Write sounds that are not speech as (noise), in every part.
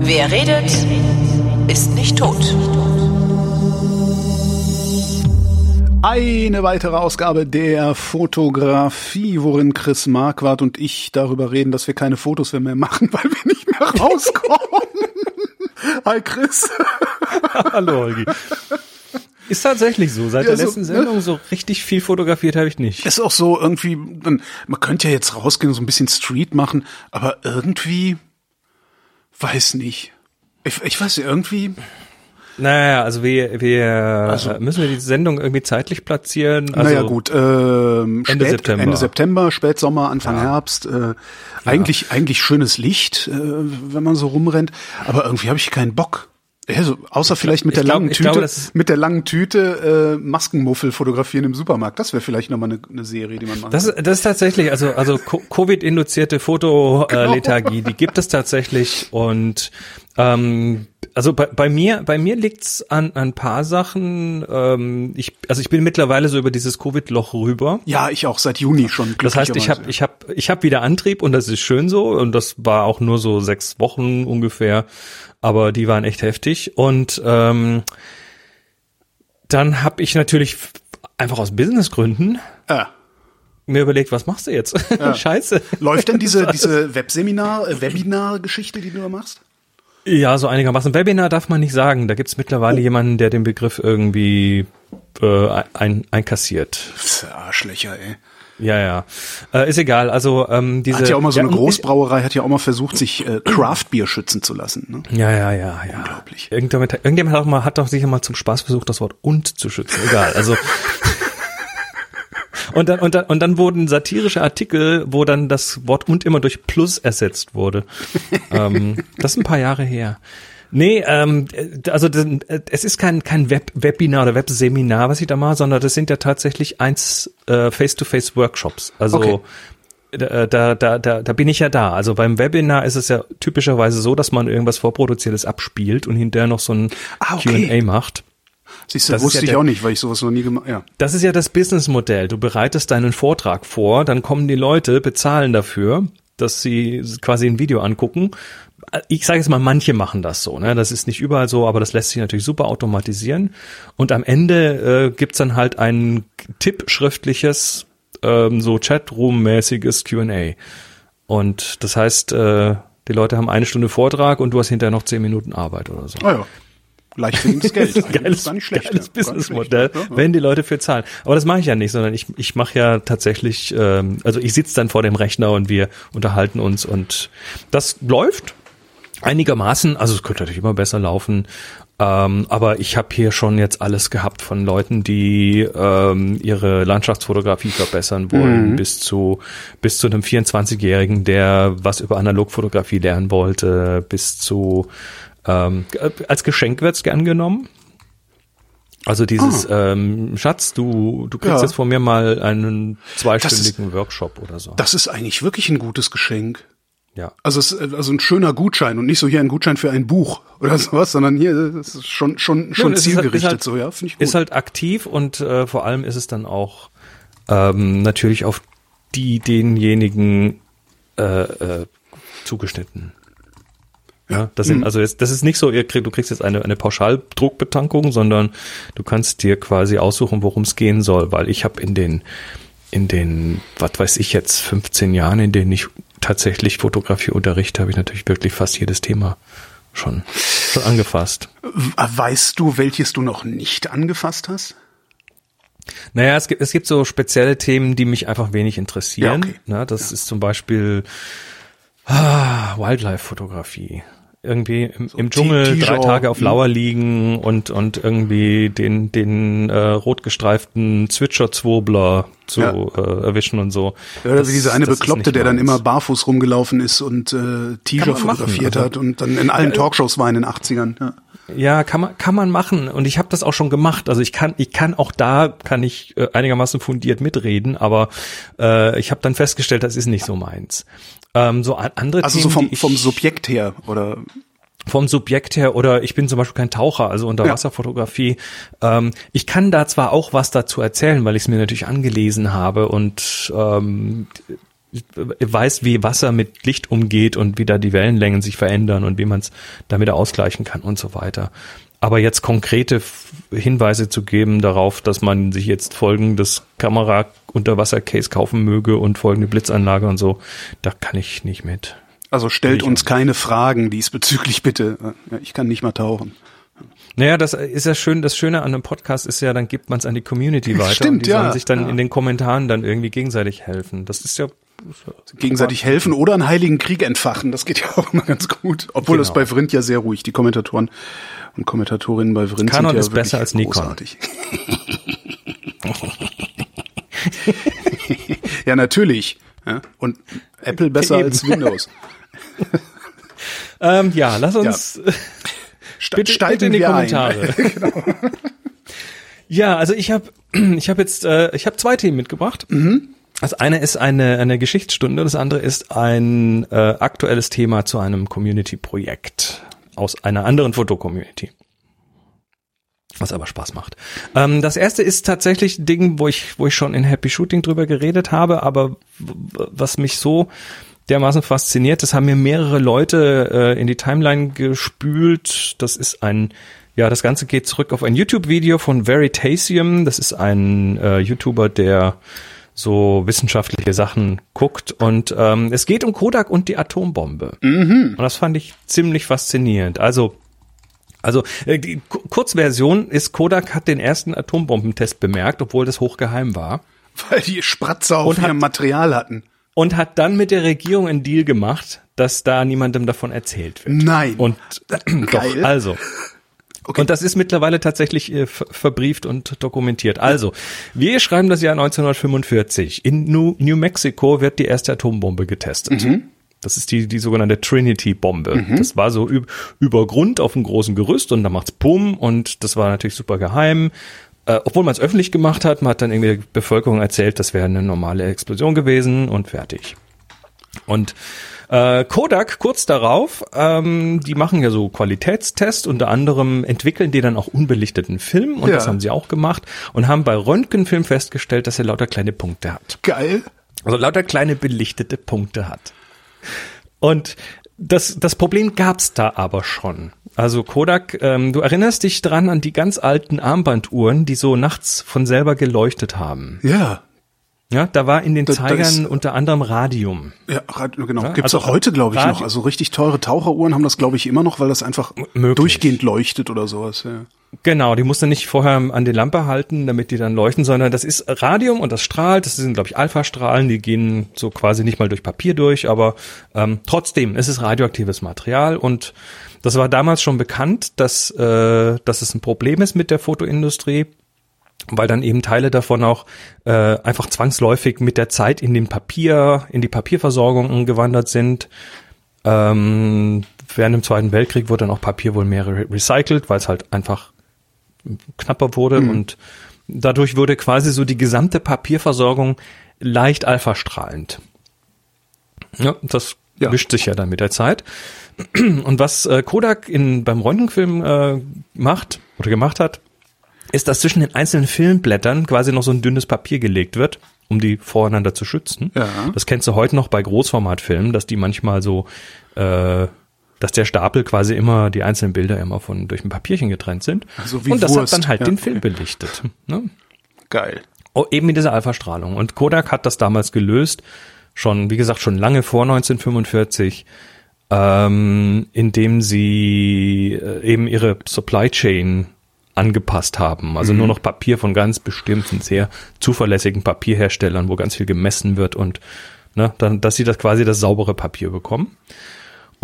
Wer redet, ist nicht tot. Eine weitere Ausgabe der Fotografie, worin Chris Marquardt und ich darüber reden, dass wir keine Fotos mehr machen, (laughs) weil wir nicht mehr rauskommen. (laughs) Hi Chris. Hallo Holgi. Ist tatsächlich so. Seit Ja, der so, letzten ne? Sendung so richtig viel fotografiert habe ich nicht. Ist auch so irgendwie, man man könnte ja jetzt rausgehen und so ein bisschen Street machen, aber irgendwie, weiß nicht. Ich, ich weiß irgendwie, Naja, also wir, wir Also- äh, müssen wir die Sendung irgendwie zeitlich platzieren. Also, naja gut, ähm, Ende spät, September. Ende September, Spätsommer, Anfang Herbst, äh, eigentlich, eigentlich schönes Licht, äh, wenn man so rumrennt, aber irgendwie habe ich keinen Bock. Also, außer vielleicht mit der glaub- langen Tüte, glaube, das ist- mit der langen Tüte Maskenmuffel fotografieren im Supermarkt. Das wäre vielleicht nochmal eine, eine Serie, die man machen Das, ist- das ist tatsächlich, also, also Co- Covid-induzierte Fotolethargie, die gibt es tatsächlich und ähm, also bei, bei mir, bei mir liegt's an, an ein paar Sachen. Ähm, ich, also ich bin mittlerweile so über dieses Covid-Loch rüber. Ja, ich auch seit Juni schon. Das heißt, ich habe ich hab, ich hab wieder Antrieb und das ist schön so und das war auch nur so sechs Wochen ungefähr, aber die waren echt heftig und ähm, dann habe ich natürlich einfach aus Businessgründen Ah. mir überlegt, was machst du jetzt? (laughs) Scheiße. Läuft denn diese, (laughs) diese Webseminar, äh, Webinar-Geschichte, die du da machst? Ja, so einigermaßen. Webinar darf man nicht sagen. Da gibt's mittlerweile jemanden, der den Begriff irgendwie äh, ein, einkassiert. Arschlöcher, ey. Ja, ja. Äh, ist egal. Also ähm, diese. Hat ja auch mal so eine und- Großbrauerei, hat ja auch mal versucht, sich äh, Craft-Bier schützen zu lassen. Ne? Ja, ja, ja, ja. Unglaublich. Irgendjemand, irgendjemand hat auch mal, hat doch sicher mal zum Spaß versucht, das Wort und zu schützen. Egal. Also. (laughs) Und dann, und, dann, und dann wurden satirische Artikel, wo dann das Wort und immer durch Plus ersetzt wurde. ähm, das ist ein paar Jahre her. Nee, ähm, also es ist kein, kein Web Webinar oder Webseminar, was ich da mache, sondern das sind ja tatsächlich eins äh, Face-to-Face-Workshops. Also Okay. da, da, da, da, da bin ich ja da. Also beim Webinar ist es ja typischerweise so, dass man irgendwas vorproduziertes abspielt und hinterher noch so ein Ah, okay. Q&A macht. Siehst du, Das wusste ja ich der- auch nicht, weil ich sowas noch nie gemacht Ja. Das ist ja das Businessmodell. Du bereitest deinen Vortrag vor, dann kommen die Leute, bezahlen dafür, dass sie quasi ein Video angucken. Ich sage jetzt mal, manche machen das so. Ne? Das ist nicht überall so, aber das lässt sich natürlich super automatisieren. Und am Ende äh, gibt's dann halt ein Tipp schriftliches, ähm, so Chatroom-mäßiges Q&A. Und das heißt, äh, die Leute haben eine Stunde Vortrag und du hast hinterher noch zehn Minuten Arbeit oder so. Ah ja. Leicht verdientes Geld. (laughs) Eigentlich geiles, gar nicht schlecht. geiles ja. Businessmodell, ja. wenn die Leute für zahlen. Aber das mache ich ja nicht, sondern ich, ich mache ja tatsächlich, ähm, also ich sitze dann vor dem Rechner und wir unterhalten uns und das läuft einigermaßen, also es könnte natürlich immer besser laufen, ähm, aber ich habe hier schon jetzt alles gehabt von Leuten, die ähm, ihre Landschaftsfotografie verbessern wollen, bis zu bis zu einem 24-Jährigen, der was über Analogfotografie lernen wollte, bis zu ähm, als Geschenk wird's gern genommen. Also dieses ähm, Schatz, du du kriegst Ja. jetzt von mir mal einen zweistündigen Workshop oder so. Das ist eigentlich wirklich ein gutes Geschenk. Ja. Also es ist also ein schöner Gutschein und nicht so hier ein Gutschein für ein Buch oder (laughs) sowas, sondern hier das ist schon schon schon ist halt- zielgerichtet halt, so, ja, finde ich gut. Ist halt aktiv und äh, vor allem ist es dann auch ähm, natürlich auf die denjenigen äh, äh, zugeschnitten. Ja, das Mhm. sind also jetzt, das ist nicht so, ihr krieg, du kriegst jetzt eine eine Pauschaldruckbetankung, sondern du kannst dir quasi aussuchen, worum es gehen soll, weil ich habe in den in den, was weiß ich jetzt, 15 Jahren, in denen ich tatsächlich Fotografie unterrichte, habe ich natürlich wirklich fast jedes Thema schon schon angefasst. Weißt du, welches du noch nicht angefasst hast? Naja, es gibt, es gibt so spezielle Themen, die mich einfach wenig interessieren. Ja, okay. Na, das ist zum Beispiel ah, Wildlife-Fotografie. Irgendwie im, im Dschungel drei. Tage auf Mhm. Lauer liegen und, und irgendwie den, den äh, rotgestreiften Zwitscher-Zwobler zu Ja. äh, erwischen und so. Ja, Oder Das- wie dieser eine Bekloppte, der dann immer barfuß rumgelaufen ist und äh, machen, fotografiert also- hat und dann in allen Talkshows war in den 80ern. Ja. Ja, kann man kann man machen und ich habe das auch schon gemacht. Also ich kann ich kann auch da kann ich äh, einigermaßen fundiert mitreden, aber äh, ich habe dann festgestellt, das ist nicht so meins. Ähm, so an- andere Also Themen, so vom, ich, vom Subjekt her oder vom Subjekt her oder ich bin zum Beispiel kein Taucher, also Unterwasserfotografie. Ja. Ähm, ich kann da zwar auch was dazu erzählen, weil ich es mir natürlich angelesen habe und ähm, weiß, wie Wasser mit Licht umgeht und wie da die Wellenlängen sich verändern und wie man es damit ausgleichen kann und so weiter. Aber jetzt konkrete Hinweise zu geben darauf, dass man sich jetzt folgendes Kamera-Unterwasser-Case kaufen möge und folgende Blitzanlage und so, da kann ich nicht mit. Also stellt uns keine Fragen diesbezüglich bitte. Ich kann nicht mal tauchen. Naja, das ist ja schön, das Schöne an einem Podcast ist ja, dann gibt man es an die Community weiter Stimmt, und die ja, sollen sich dann ja. in den Kommentaren dann irgendwie gegenseitig helfen. Das ist ja gegenseitig helfen oder einen heiligen Krieg entfachen. Das geht ja auch immer ganz gut. Obwohl Genau. das bei Vrind ja sehr ruhig. Die Kommentatoren und Kommentatorinnen bei Vrind Canon sind ja ist besser als Nikon. großartig. (laughs) ja, natürlich. Ja, und Apple besser Eben. als Windows. (laughs) Ähm, ja, lass uns (laughs) Ste bitte, bitte in die Kommentare. Ja, also ich habe (clears throat) ich habe jetzt äh, ich habe zwei Themen mitgebracht. Das eine ist eine eine Geschichtsstunde, das andere ist ein äh, aktuelles Thema zu einem Community-Projekt aus einer anderen Fotocommunity. Was aber Spaß macht. Ähm, das erste ist tatsächlich ein Ding, wo ich, wo ich schon in Happy Shooting drüber geredet habe, aber was mich so dermaßen fasziniert, das haben mir mehrere Leute äh, in die Timeline gespült. Das ist ein, ja, das Ganze geht zurück auf ein YouTube-Video von Veritasium. Das ist ein äh, YouTuber, der so wissenschaftliche Sachen guckt. Und ähm, es geht um Kodak und die Atombombe. Und das fand ich ziemlich faszinierend. Also also äh, die Ku- Kurzversion ist, Kodak hat den ersten Atombombentest bemerkt, obwohl das hochgeheim war. Weil die Spratzer auf ihrem Material hatten. Und hat dann mit der Regierung einen Deal gemacht, dass da niemandem davon erzählt wird. Nein. Und doch, Geil. also. Okay. Und das ist mittlerweile tatsächlich äh, ver- verbrieft und dokumentiert. Also, wir schreiben das Jahr 1945. In New, New Mexico wird die erste Atombombe getestet. Mhm. Das ist die, die sogenannte Trinity-Bombe. Das war so üb über Grund auf einem großen Gerüst und da macht's Bumm und das war natürlich super geheim. Äh, obwohl man es öffentlich gemacht hat, man hat dann irgendwie der Bevölkerung erzählt, das wäre eine normale Explosion gewesen und fertig. Und äh, Kodak kurz darauf, ähm, die machen ja so Qualitätstests, unter anderem entwickeln die dann auch unbelichteten Film und Ja. das haben sie auch gemacht und haben bei Röntgenfilm festgestellt, dass er lauter kleine Punkte hat. Geil. Also lauter kleine belichtete Punkte hat. Und das, das Problem gab's da aber schon. Also Kodak, ähm, du erinnerst dich dran an die ganz alten Armbanduhren, die so nachts von selber geleuchtet haben. Ja. Ja, da war in den Da- Zeigern ist- unter anderem Radium. Ja, genau. Ja, Gibt's also auch heute, glaube ich, Radio- noch. Also richtig teure Taucheruhren haben das, glaube ich, immer noch, weil das einfach möglich. durchgehend leuchtet oder sowas. Ja. Genau, die musst du nicht vorher an die Lampe halten, damit die dann leuchten, sondern das ist Radium und das strahlt. Das sind, glaube ich, Alpha-Strahlen, die gehen so quasi nicht mal durch Papier durch, aber ähm, trotzdem, es ist radioaktives Material und das war damals schon bekannt, dass, äh, dass es ein Problem ist mit der Fotoindustrie, weil dann eben Teile davon auch äh, einfach zwangsläufig mit der Zeit in den Papier, in die Papierversorgung gewandert sind. Ähm, während dem Zweiten Weltkrieg wurde dann auch Papier wohl mehr re recycelt, weil es halt einfach knapper wurde und dadurch wurde quasi so die gesamte Papierversorgung leicht alphastrahlend. Ja, das Ja. mischt sich ja dann mit der Zeit. Und was äh, Kodak in, beim Röntgenfilm äh, macht oder gemacht hat, ist, dass zwischen den einzelnen Filmblättern quasi noch so ein dünnes Papier gelegt wird, um die voreinander zu schützen. Ja. Das kennst du heute noch bei Großformatfilmen, dass die manchmal so, äh, dass der Stapel quasi immer, die einzelnen Bilder immer von durch ein Papierchen getrennt sind. Also wie Und das Wurst. hat dann halt Ja, den Film okay. belichtet. Ne? Geil. Oh, eben mit dieser Alpha-Strahlung. Und Kodak hat das damals gelöst, schon, wie gesagt, schon lange vor 1945, ähm, indem sie äh, eben ihre Supply Chain angepasst haben. Also nur noch Papier von ganz bestimmten, sehr zuverlässigen Papierherstellern, wo ganz viel gemessen wird und ne, dann, dass sie das quasi das saubere Papier bekommen.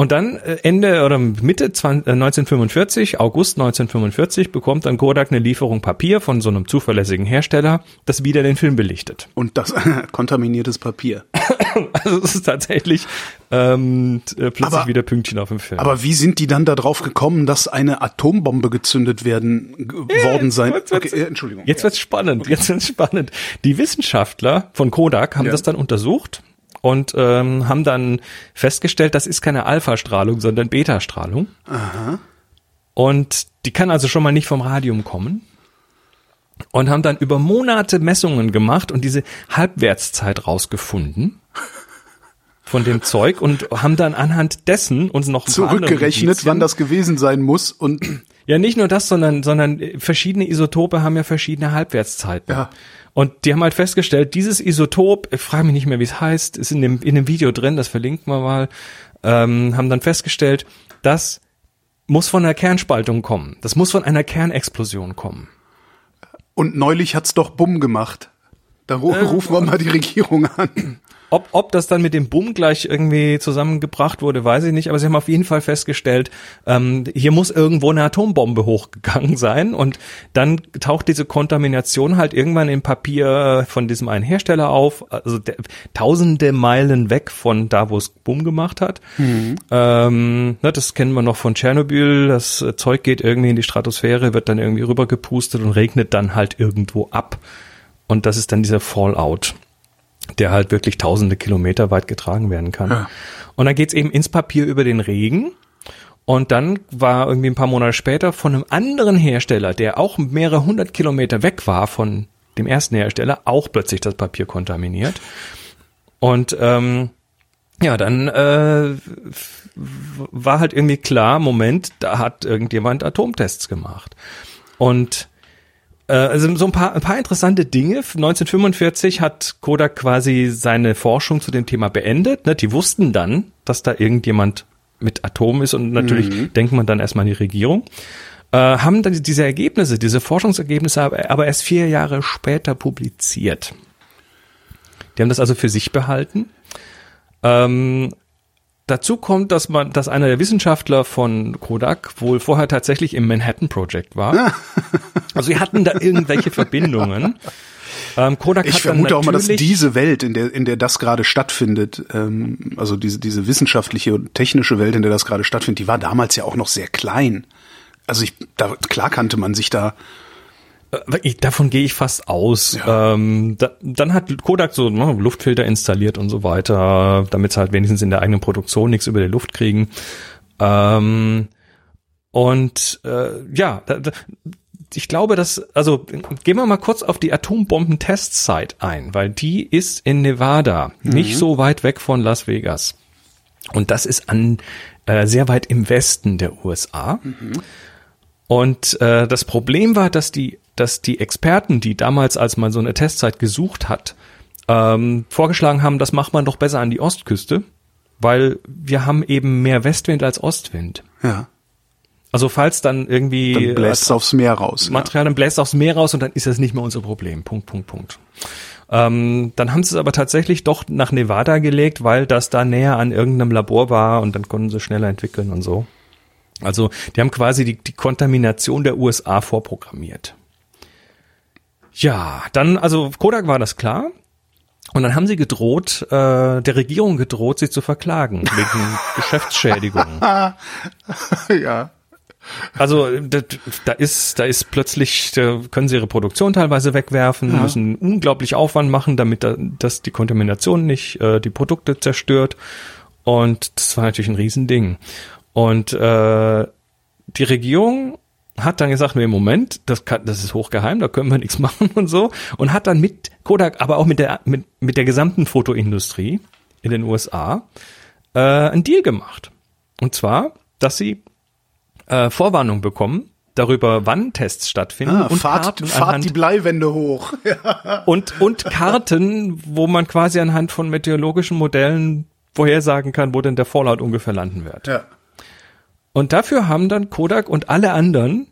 Und dann äh, Ende oder Mitte 20, äh, 1945, August 1945, bekommt dann Kodak eine Lieferung Papier von so einem zuverlässigen Hersteller, das wieder den Film belichtet. Und das (laughs) kontaminiertes Papier. (laughs) Also es ist tatsächlich ähm, äh, plötzlich Aber- wieder Pünktchen auf dem Film. Aber wie sind die dann darauf gekommen, dass eine Atombombe gezündet werden g- worden sein? jetzt wird's- Okay, äh, Entschuldigung. Jetzt wird's spannend, jetzt wird's spannend. Die Wissenschaftler von Kodak haben Ja. das dann untersucht und ähm, haben dann festgestellt, das ist keine Alpha-Strahlung, sondern Beta-Strahlung. Aha. Und die kann also schon mal nicht vom Radium kommen. Und haben dann über Monate Messungen gemacht und diese Halbwertszeit rausgefunden von dem Zeug und haben dann anhand dessen uns noch Zurückgerechnet, wann das gewesen sein muss und ja, nicht nur das, sondern, sondern verschiedene Isotope haben ja verschiedene Halbwertszeiten. Ja. Und die haben halt festgestellt, dieses Isotop, ich frage mich nicht mehr, wie es heißt, ist in dem, in dem Video drin, das verlinken wir mal, ähm, haben dann festgestellt, das muss von einer Kernspaltung kommen. Das muss von einer Kernexplosion kommen. Und neulich hat's doch Bumm gemacht. Da Äh, rufen wir mal die Regierung an. Ob, ob das dann mit dem Boom gleich irgendwie zusammengebracht wurde, weiß ich nicht, aber sie haben auf jeden Fall festgestellt, ähm, hier muss irgendwo eine Atombombe hochgegangen sein und dann taucht diese Kontamination halt irgendwann im Papier von diesem einen Hersteller auf, also der, tausende Meilen weg von da, wo es Boom gemacht hat. Ähm, ne, das kennen wir noch von Tschernobyl, das Zeug geht irgendwie in die Stratosphäre, wird dann irgendwie rübergepustet und regnet dann halt irgendwo ab. Und das ist dann dieser Fallout der halt wirklich tausende Kilometer weit getragen werden kann. Ja. Und dann geht's eben ins Papier über den Regen. Und dann war irgendwie ein paar Monate später von einem anderen Hersteller, der auch mehrere hundert Kilometer weg war von dem ersten Hersteller, auch plötzlich das Papier kontaminiert. Und ähm, ja, dann äh, war halt irgendwie klar, Moment, da hat irgendjemand Atomtests gemacht. Und also so ein paar, ein paar interessante Dinge. 1945 hat Kodak quasi seine Forschung zu dem Thema beendet. Ne? Die wussten dann, dass da irgendjemand mit Atom ist und natürlich denkt man dann erstmal an die Regierung. Äh, haben dann diese Ergebnisse, diese Forschungsergebnisse aber, aber erst vier Jahre später publiziert. Die haben das also für sich behalten. Ähm, Dazu kommt, dass man, dass einer der Wissenschaftler von Kodak wohl vorher tatsächlich im Manhattan Project war. (laughs) Also sie hatten da irgendwelche Verbindungen. Ähm, Kodak Ich vermute auch mal, dass diese Welt, in der, in der das gerade stattfindet, ähm, also diese, diese wissenschaftliche und technische Welt, in der das gerade stattfindet, die war damals ja auch noch sehr klein. Also ich, da, klar kannte man sich da. Ich, davon gehe ich fast aus. Ja. Ähm, da, dann hat Kodak so ne, Luftfilter installiert und so weiter, damit sie halt wenigstens in der eigenen Produktion nichts über die Luft kriegen. Ähm, und äh, ja, da, da, ich glaube, dass, also gehen wir mal kurz auf die Atombomben-Testsite ein, weil die ist in Nevada, nicht so weit weg von Las Vegas. Und das ist an äh, sehr weit im Westen der USA. Und äh, das Problem war, dass die, dass die Experten, die damals, als man so eine Testzeit gesucht hat, ähm, vorgeschlagen haben, das macht man doch besser an die Ostküste, weil wir haben eben mehr Westwind als Ostwind. Ja. Also falls dann irgendwie Dann bläst es aufs Meer raus. äh, Material, dann bläst aufs Meer raus und dann ist das nicht mehr unser Problem. Punkt, Punkt, Punkt. Ähm, dann haben sie es aber tatsächlich doch nach Nevada gelegt, weil das da näher an irgendeinem Labor war und dann konnten sie schneller entwickeln und so. Also die haben quasi die, die Kontamination der USA vorprogrammiert. Ja, dann, also Kodak war das klar. Und dann haben sie gedroht, äh, der Regierung gedroht, sie zu verklagen wegen (laughs) Geschäftsschädigung. (laughs) ja. Also da, da ist, da ist plötzlich, da können sie ihre Produktion teilweise wegwerfen, Ja. müssen unglaublich Aufwand machen, damit da, dass die Kontamination nicht äh, die Produkte zerstört. Und das war natürlich ein Riesending. Und äh, die Regierung hat dann gesagt, nee, Moment, das, kann, das ist hochgeheim, da können wir nichts (laughs) machen und so. Und hat dann mit Kodak, aber auch mit der, mit, mit der gesamten Fotoindustrie in den USA äh, einen Deal gemacht. Und zwar, dass sie äh, Vorwarnung bekommen darüber, wann Tests stattfinden Ah, und fahrt, Karten fahrt anhand, die Bleiwände hoch. (laughs) Und, und Karten, wo man quasi anhand von meteorologischen Modellen vorhersagen kann, wo denn der Fallout ungefähr landen wird. ja. Und dafür haben dann Kodak und alle anderen,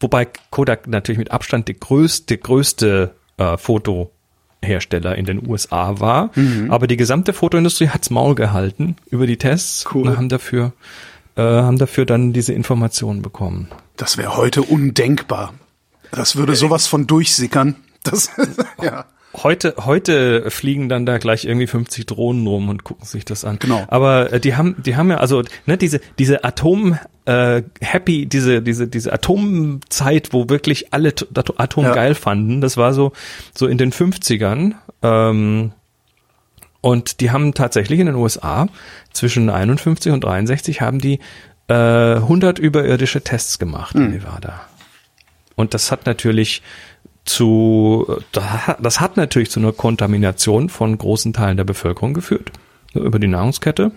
wobei Kodak natürlich mit Abstand der größte, größte äh, Fotohersteller in den USA war, aber die gesamte Fotoindustrie hat's Maul gehalten über die Tests Cool. und haben dafür, äh, haben dafür dann diese Informationen bekommen. Das wäre heute undenkbar. Das würde sowas von durchsickern. Das, (laughs) ja. Heute, heute fliegen dann da gleich irgendwie 50 Drohnen rum und gucken sich das an. Genau. Aber äh, die haben, die haben ja also ne, diese diese Atom äh, Happy, diese diese diese Atomzeit, wo wirklich alle Atom Ja. geil fanden. Das war so so in den 50ern. Ähm, Und die haben tatsächlich in den USA zwischen 51 und 63 haben die äh, 100 überirdische Tests gemacht in Nevada. Und das hat natürlich zu, das hat natürlich zu einer Kontamination von großen Teilen der Bevölkerung geführt, ne, über die Nahrungskette,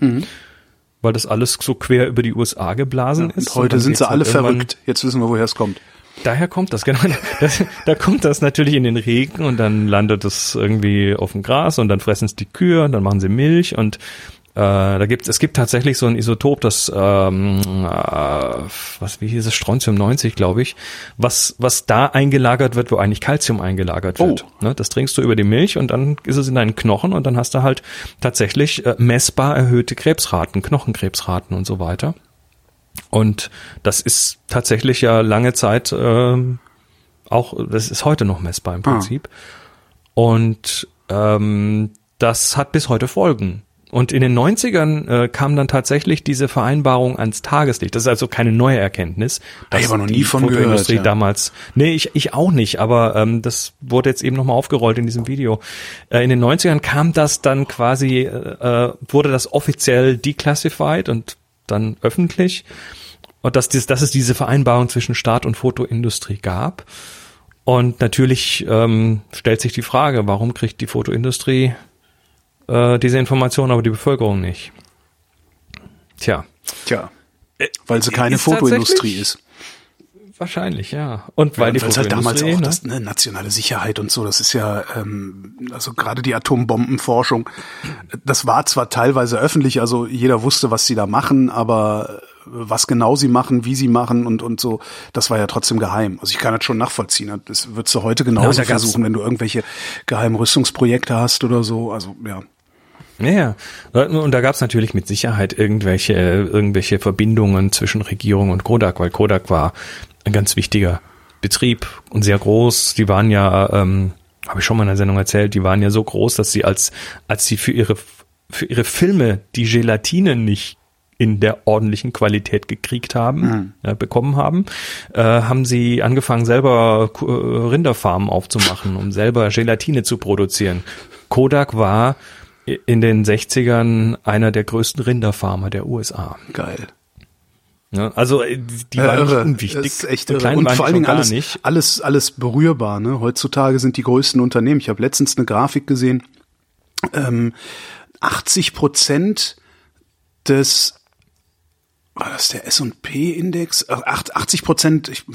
weil das alles so quer über die USA geblasen ist. Und heute sind sie halt alle irgendwann- verrückt. Jetzt wissen wir, woher es kommt. Daher kommt das, genau. (laughs) Das, da kommt das natürlich in den Regen und dann landet es irgendwie auf dem Gras und dann fressen es die Kühe und dann machen sie Milch und äh, da gibt es gibt tatsächlich so ein Isotop, das ähm, äh, was wie hieß es Strontium 90, glaube ich, was was da eingelagert wird, wo eigentlich Calcium eingelagert wird. Oh. Ne, das trinkst du über die Milch und dann ist es in deinen Knochen und dann hast du halt tatsächlich äh, messbar erhöhte Krebsraten, Knochenkrebsraten und so weiter. Und das ist tatsächlich ja lange Zeit ähm, auch, das ist heute noch messbar im Prinzip. Und ähm, das hat bis heute Folgen. Und in den 90ern äh, kam dann tatsächlich diese Vereinbarung ans Tageslicht. Das ist also keine neue Erkenntnis. Hab ich aber noch nie von gehört, ja. damals. Nee, ich, ich auch nicht, aber ähm, das wurde jetzt eben nochmal aufgerollt in diesem Video. Äh, in den 90ern kam das dann quasi, äh, äh, wurde das offiziell declassified und dann öffentlich. Und dass, dass es diese Vereinbarung zwischen Staat und Fotoindustrie gab. Und natürlich ähm, stellt sich die Frage, warum kriegt die Fotoindustrie äh, diese Information, aber die Bevölkerung nicht? Tja, Tja. Weil sie keine Äh, Fotoindustrie ist. Wahrscheinlich, ja. Und weil die Weil es halt damals auch ne? das, ne, nationale Sicherheit und so, das ist ja, ähm, also gerade die Atombombenforschung, das war zwar teilweise öffentlich, also jeder wusste, was sie da machen, aber was genau sie machen, wie sie machen und, und so, das war ja trotzdem geheim. Also ich kann das schon nachvollziehen. Das würdest du heute genauso gab's- versuchen, wenn du irgendwelche geheimen Rüstungsprojekte hast oder so. Also ja. Ja, ja. Und da gab es natürlich mit Sicherheit irgendwelche, irgendwelche Verbindungen zwischen Regierung und Kodak, weil Kodak war ein ganz wichtiger Betrieb und sehr groß. Die waren ja, ähm, habe ich schon mal in der Sendung erzählt, die waren ja so groß, dass sie als, als sie für ihre, für ihre Filme die Gelatine nicht in der ordentlichen Qualität gekriegt haben, äh, bekommen haben, äh, haben sie angefangen selber äh, Rinderfarmen aufzumachen, um selber Gelatine zu produzieren. Kodak war in den 60ern einer der größten Rinderfarmer der USA. Geil. Ja, also äh, die Ja, waren nicht irre. unwichtig. Das ist echt irre. Und vor allen Dingen alles, nicht. alles, alles berührbar. Ne? Heutzutage sind die größten Unternehmen. Ich habe letztens eine Grafik gesehen. Ähm, 80 Prozent des war das der S&P-Index? Ach, 80 Prozent, ich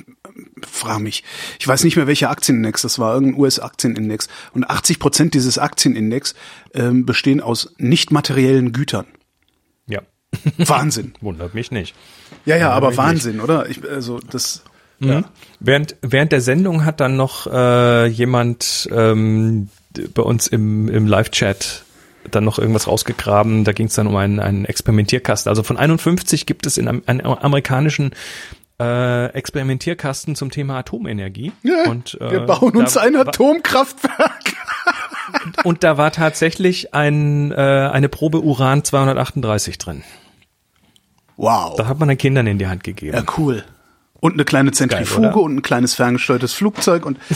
frage mich, ich weiß nicht mehr, welcher Aktienindex das war, irgendein US-Aktienindex. Und 80 Prozent dieses Aktienindex ähm, bestehen aus nicht materiellen Gütern. Ja, Wahnsinn. (laughs) wundert mich nicht. Ja, ja, aber. Wahnsinn, oder? Ich, also das. Mhm. Während, während der Sendung hat dann noch äh, jemand ähm, bei uns im, im Live-Chat dann noch irgendwas rausgegraben. Da ging es dann um einen, einen Experimentierkasten. Also von 51 gibt es in einem, einen amerikanischen äh, Experimentierkasten zum Thema Atomenergie. und, äh, Wir bauen uns ein Atomkraftwerk. Und da war tatsächlich ein, äh, eine Probe Uran 238 drin. Wow. Da hat man den Kindern in die Hand gegeben. Ja, cool. Und eine kleine Zentrifuge oder? und ein kleines ferngesteuertes Flugzeug und (laughs)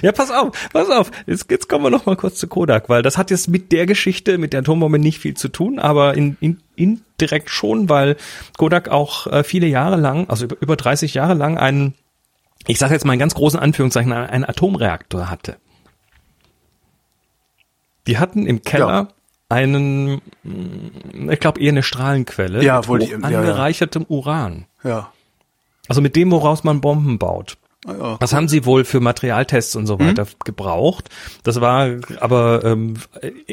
Ja, pass auf, pass auf. Jetzt, jetzt kommen wir noch mal kurz zu Kodak, weil das hat jetzt mit der Geschichte, mit der Atombombe nicht viel zu tun, aber in, in, indirekt schon, weil Kodak auch äh, viele Jahre lang, also über, über 30 Jahre lang einen, ich sage jetzt mal in ganz großen Anführungszeichen, einen, einen Atomreaktor hatte. Die hatten im Keller Ja. Einen, mh, ich glaube eher eine Strahlenquelle Ja, mit wollte ich- hoch ja, ja. angereichertem Uran. ja. Also mit dem, woraus man Bomben baut. Ah, ja. Was haben sie wohl für Materialtests und so weiter gebraucht? Das war aber ähm,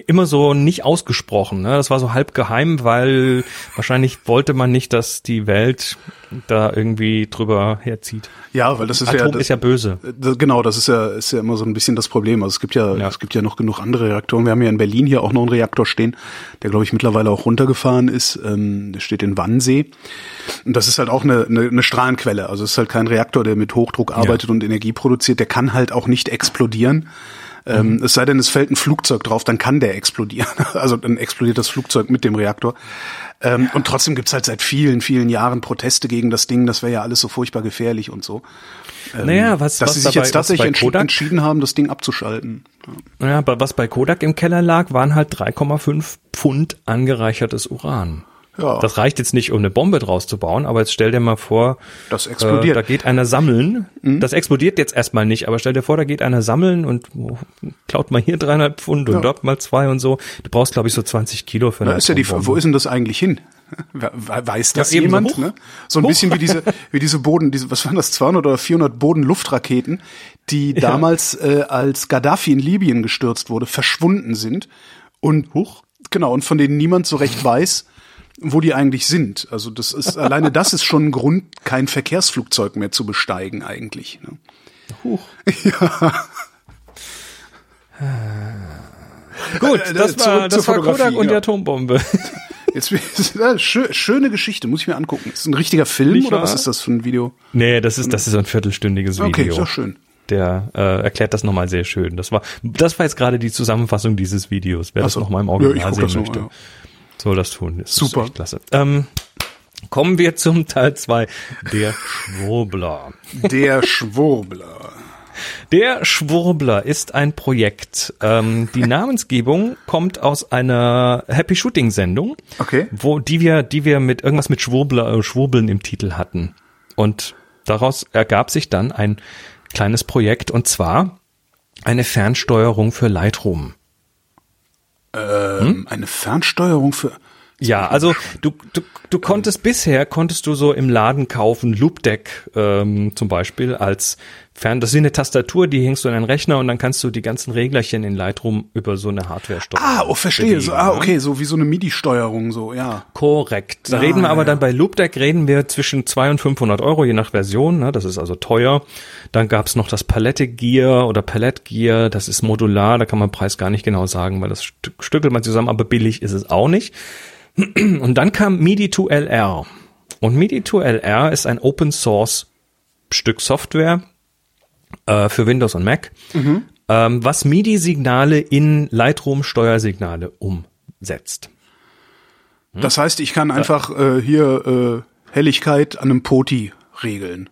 immer so nicht ausgesprochen. Ne? Das war so halb geheim, weil wahrscheinlich wollte man nicht, dass die Welt da irgendwie drüber herzieht. Ja, weil das ist ja, Atom das, ist ja böse. das, genau, das ist ja, ist ja immer so ein bisschen das Problem. Also es gibt ja, Ja. es gibt ja noch genug andere Reaktoren. Wir haben ja in Berlin hier auch noch einen Reaktor stehen, der glaube ich mittlerweile auch runtergefahren ist. Ähm, der steht in Wannsee. Und das ist halt auch eine, eine, eine Strahlenquelle. Also es ist halt kein Reaktor, der mit Hochdruck arbeitet und Energie produziert. Der kann halt auch nicht explodieren. Ähm, Es sei denn, es fällt ein Flugzeug drauf, dann kann der explodieren. (laughs) Also dann explodiert das Flugzeug mit dem Reaktor. Ähm, und trotzdem gibt's halt seit vielen, vielen Jahren Proteste gegen das Ding. Das wäre ja alles so furchtbar gefährlich und so. Ähm, Naja, was- dass was sie sich dabei- jetzt tatsächlich entschi- Kodak- entschieden haben, das Ding abzuschalten. Ja, aber was bei Kodak im Keller lag, waren halt 3,5 Pfund angereichertes Uran. Ja. Das reicht jetzt nicht, um eine Bombe draus zu bauen, aber jetzt stell dir mal vor, Das explodiert. Äh, da geht einer sammeln. Mhm. Das explodiert jetzt erstmal nicht, aber stell dir vor, da geht einer sammeln und oh, klaut mal hier 300 Pfund und Ja. dort mal zwei und so. Du brauchst, glaube ich, so 20 Kilo für eine Da ist ja die, wo ist denn das eigentlich hin? (laughs) We- we- Weiß das Ja, so jemand? hoch. ne? So ein bisschen wie diese, (laughs) wie diese Boden, diese, was waren das, 200 oder 400 Bodenluftraketen, die damals, äh, als Gaddafi in Libyen gestürzt wurde, verschwunden sind und, Huch. genau, und von denen niemand so recht weiß, wo die eigentlich sind. Also das ist, alleine das ist schon ein Grund, kein Verkehrsflugzeug mehr zu besteigen eigentlich. Ne? Huch. Gut, Äh, das zurück war, das war Kodak Fotografie, und die ja. Atombombe. (laughs) Jetzt, (laughs) ja, schö- schöne Geschichte, muss ich mir angucken. Ist ein richtiger Film Nicht oder wahr? was ist das für ein Video? nee, das ist, das ist ein viertelstündiges Video. Okay, ist doch schön. Der äh, erklärt das nochmal sehr schön. Das war, das war jetzt gerade die Zusammenfassung dieses Videos. Wer Ach das so. nochmal im Ja, Original guck sehen das noch, möchte, ja. Soll das tun. Das Super. Klasse. Ähm, kommen wir zum Teil zwei Der Schwurbler. Der Schwurbler. Der Schwurbler ist ein Projekt. Ähm, die Namensgebung kommt aus einer Happy Shooting Sendung, Okay. wo die wir, die wir mit irgendwas mit Schwurbler, äh, Schwurbeln im Titel hatten. Und daraus ergab sich dann ein kleines Projekt und zwar eine Fernsteuerung für Lightroom. Ähm, eine Fernsteuerung für. Ja, also du, du, du konntest bisher, konntest du so im Laden kaufen, Loop Deck ähm, zum Beispiel als Fern, das ist wie eine Tastatur, die hängst du in einen Rechner und dann kannst du die ganzen Reglerchen in Lightroom über so eine Hardware steuern. Ah, oh, verstehe. So, ah, ne? okay, so wie so eine MIDI-Steuerung, so, ja. Korrekt. Da Ah, reden wir aber ja. dann bei Loop Deck reden wir zwischen 200 und 500 Euro, je nach Version. Ne? Das ist also teuer. Dann gab's noch das Palette Gear oder Palette Gear. Das ist modular. Da kann man Preis gar nicht genau sagen, weil das stück, stückelt man zusammen. Aber billig ist es auch nicht. (clears throat) Und dann kam MIDI 2LR. Und MIDI 2LR ist ein Open Source Stück Software äh, für Windows und Mac, Mhm. ähm, was MIDI-Signale in Lightroom-Steuersignale umsetzt. Hm? Das heißt, ich kann einfach äh, hier äh, Helligkeit an einem Poti regeln.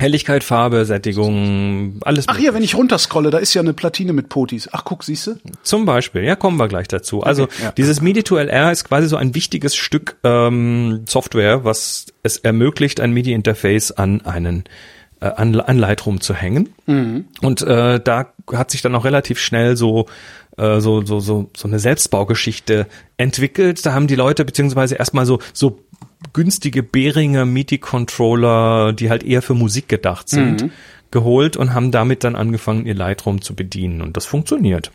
Helligkeit, Farbe, Sättigung, alles. Ach hier, wenn ich runterscrolle, da ist ja eine Platine mit Potis. Ach, guck, siehst du? Zum Beispiel, ja, kommen wir gleich dazu. Also ja. dieses MIDI-2LR ist quasi so ein wichtiges Stück ähm, Software, was es ermöglicht, ein MIDI-Interface an einen äh, an, an Lightroom zu hängen. Und äh, da hat sich dann auch relativ schnell so äh, so so so so eine Selbstbaugeschichte entwickelt. Da haben die Leute beziehungsweise erstmal so so günstige Behringer MIDI-Controller, die halt eher für Musik gedacht sind, geholt und haben damit dann angefangen, ihr Lightroom zu bedienen. Und das funktioniert.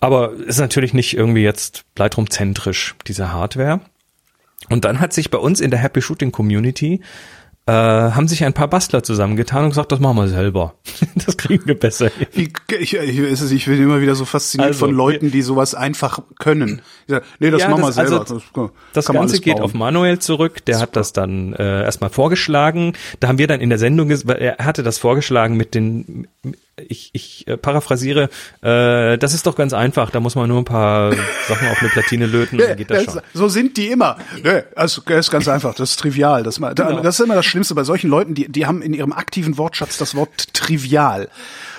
Aber ist natürlich nicht irgendwie jetzt Lightroom-zentrisch, diese Hardware. Und dann hat sich bei uns in der Happy Shooting Community äh, haben sich ein paar Bastler zusammengetan und gesagt, das machen wir selber. (laughs) das kriegen wir besser hin. Ich, ich, ist es, ich bin immer wieder so fasziniert Also, von Leuten, die sowas einfach können. Sag, nee, das Ja, machen wir das- selber. also das Das Ganze geht auf Manuel zurück. Der hat das dann äh, erstmal vorgeschlagen. Da haben wir dann in der Sendung, weil er hatte das vorgeschlagen mit den, ich, ich äh, paraphrasiere, äh, das ist doch ganz einfach. Da muss man nur ein paar Sachen auf eine Platine löten und dann geht das Das- schon. So sind die immer. Nee, also, das ist ganz einfach, das ist trivial. Das, ma- da- Genau. das ist immer das Schlimmste bei solchen Leuten, die, die haben in ihrem aktiven Wortschatz das Wort trivial.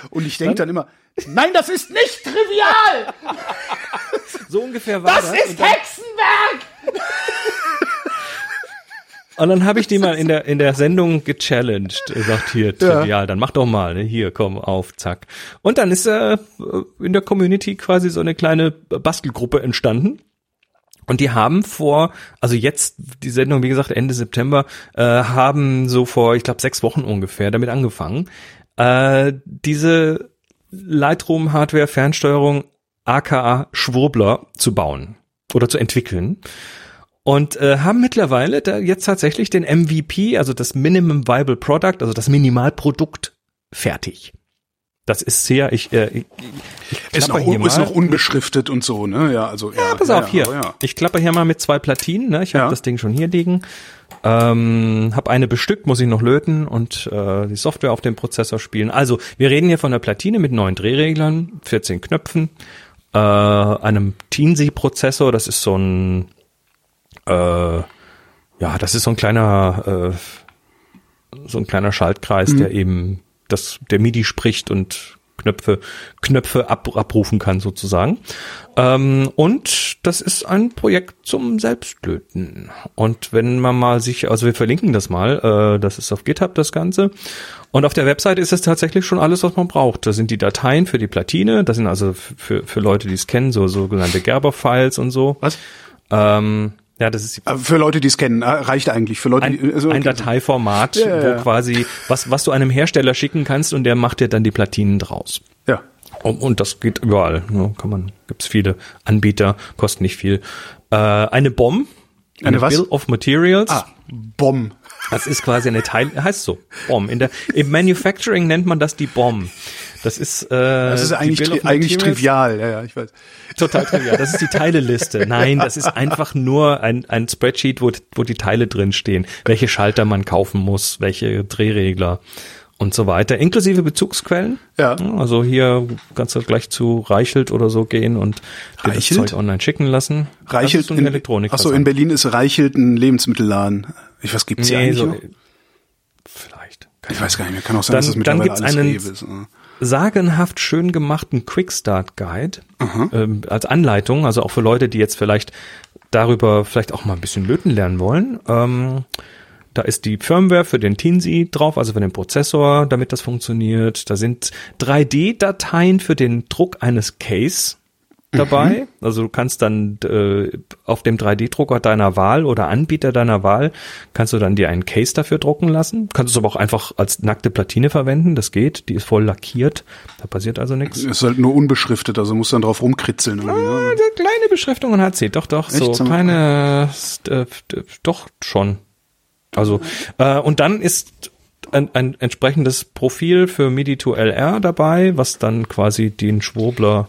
Und ich denke dann immer, nein, das ist nicht trivial! (laughs) So ungefähr war das. Das ist Hexenwerk! Und dann habe ich die mal in der in der Sendung gechallenged. Er sagt hier trivial, dann mach doch mal, ne? hier komm auf, zack. Und dann ist äh, in der Community quasi so eine kleine Bastelgruppe entstanden. Und die haben vor, also jetzt die Sendung, wie gesagt Ende September, äh, haben so vor, ich glaube sechs Wochen ungefähr damit angefangen, äh, diese Lightroom Hardware Fernsteuerung aka Schwurbler zu bauen oder zu entwickeln und äh, haben mittlerweile da jetzt tatsächlich den MVP, also das Minimum Viable Product, also das Minimalprodukt fertig. Das ist sehr, ich, äh, ich Ist noch, hier ist noch unbeschriftet und so, ne? Ja, also ja, Ja, pass auf, hier. aber Ja. Ich klappe hier mal mit zwei Platinen. Ne? Ich habe Ja. das Ding schon hier liegen. Ähm, habe eine bestückt, muss ich noch löten und äh, die Software auf dem Prozessor spielen. Also, wir reden hier von einer Platine mit neun Drehreglern, 14 Knöpfen, äh, einem Teensy-Prozessor. Das ist so ein, äh, ja, das ist so ein kleiner, äh, so ein kleiner Schaltkreis, der eben das, der MIDI spricht und Knöpfe, Knöpfe ab, abrufen kann sozusagen. Ähm, und das ist ein Projekt zum Selbstlöten. Und wenn man mal sich, also wir verlinken das mal, äh, das ist auf GitHub das Ganze. Und auf der Website ist es tatsächlich schon alles, was man braucht. Da sind die Dateien für die Platine, das sind also für, für Leute, die es kennen, so sogenannte Gerber-Files und so. Was? Ähm, ja, das ist Aber Für Leute, die es kennen, äh, reicht eigentlich. Für Leute, ein, die, also, ein okay. Dateiformat, Ja, ja, ja. wo quasi, was, was du einem Hersteller schicken kannst und der macht dir dann die Platinen draus. Ja. Und, und das geht überall. Ne? Kann man, gibt's viele Anbieter, kostet nicht viel. Äh, eine BOM, Eine was? Bill of Materials. Ah, Bomb. Das ist quasi eine Teil, heißt so, BOM. In der, im Manufacturing nennt man das die BOM. Das ist, äh, Das ist eigentlich, eigentlich trivial. Ja, ja, ich weiß. Total trivial. Das ist die Teileliste. Nein, das ist einfach nur ein, ein Spreadsheet, wo, wo die Teile drin stehen. Welche Schalter man kaufen muss, welche Drehregler und so weiter. Inklusive Bezugsquellen. Ja. Also hier kannst du gleich zu Reichelt oder so gehen und dir das Reichelt? Zeug online schicken lassen. Reichelt ein Elektronik. Achso, in Berlin ist Reichelt ein Lebensmittelladen. Ich was gibt's hier nee, eigentlich so, vielleicht. Ich weiß gar nicht mehr. Kann auch sein, Dann- dass das dann mittlerweile alles einen- Rewe ist. Sagenhaft schön gemachten Quickstart Guide ähm, als Anleitung, also auch für Leute, die jetzt vielleicht darüber vielleicht auch mal ein bisschen löten lernen wollen. Ähm, da ist die Firmware für den Teensy drauf, also für den Prozessor, damit das funktioniert. Da sind 3D-Dateien für den Druck eines Case dabei. Also du kannst dann äh, auf dem 3D-Drucker deiner Wahl oder Anbieter deiner Wahl, kannst du dann dir einen Case dafür drucken lassen. Kannst es aber auch einfach als nackte Platine verwenden, das geht. Die ist voll lackiert, da passiert also nichts. Ist halt nur unbeschriftet, also muss dann drauf rumkritzeln. Ah, ne? der kleine Beschriftungen hat sie, doch, doch, so Echt? Sag mal. keine, äh, doch schon. Also äh, und dann ist ein, ein entsprechendes Profil für MIDI to LR dabei, was dann quasi den Schwurbler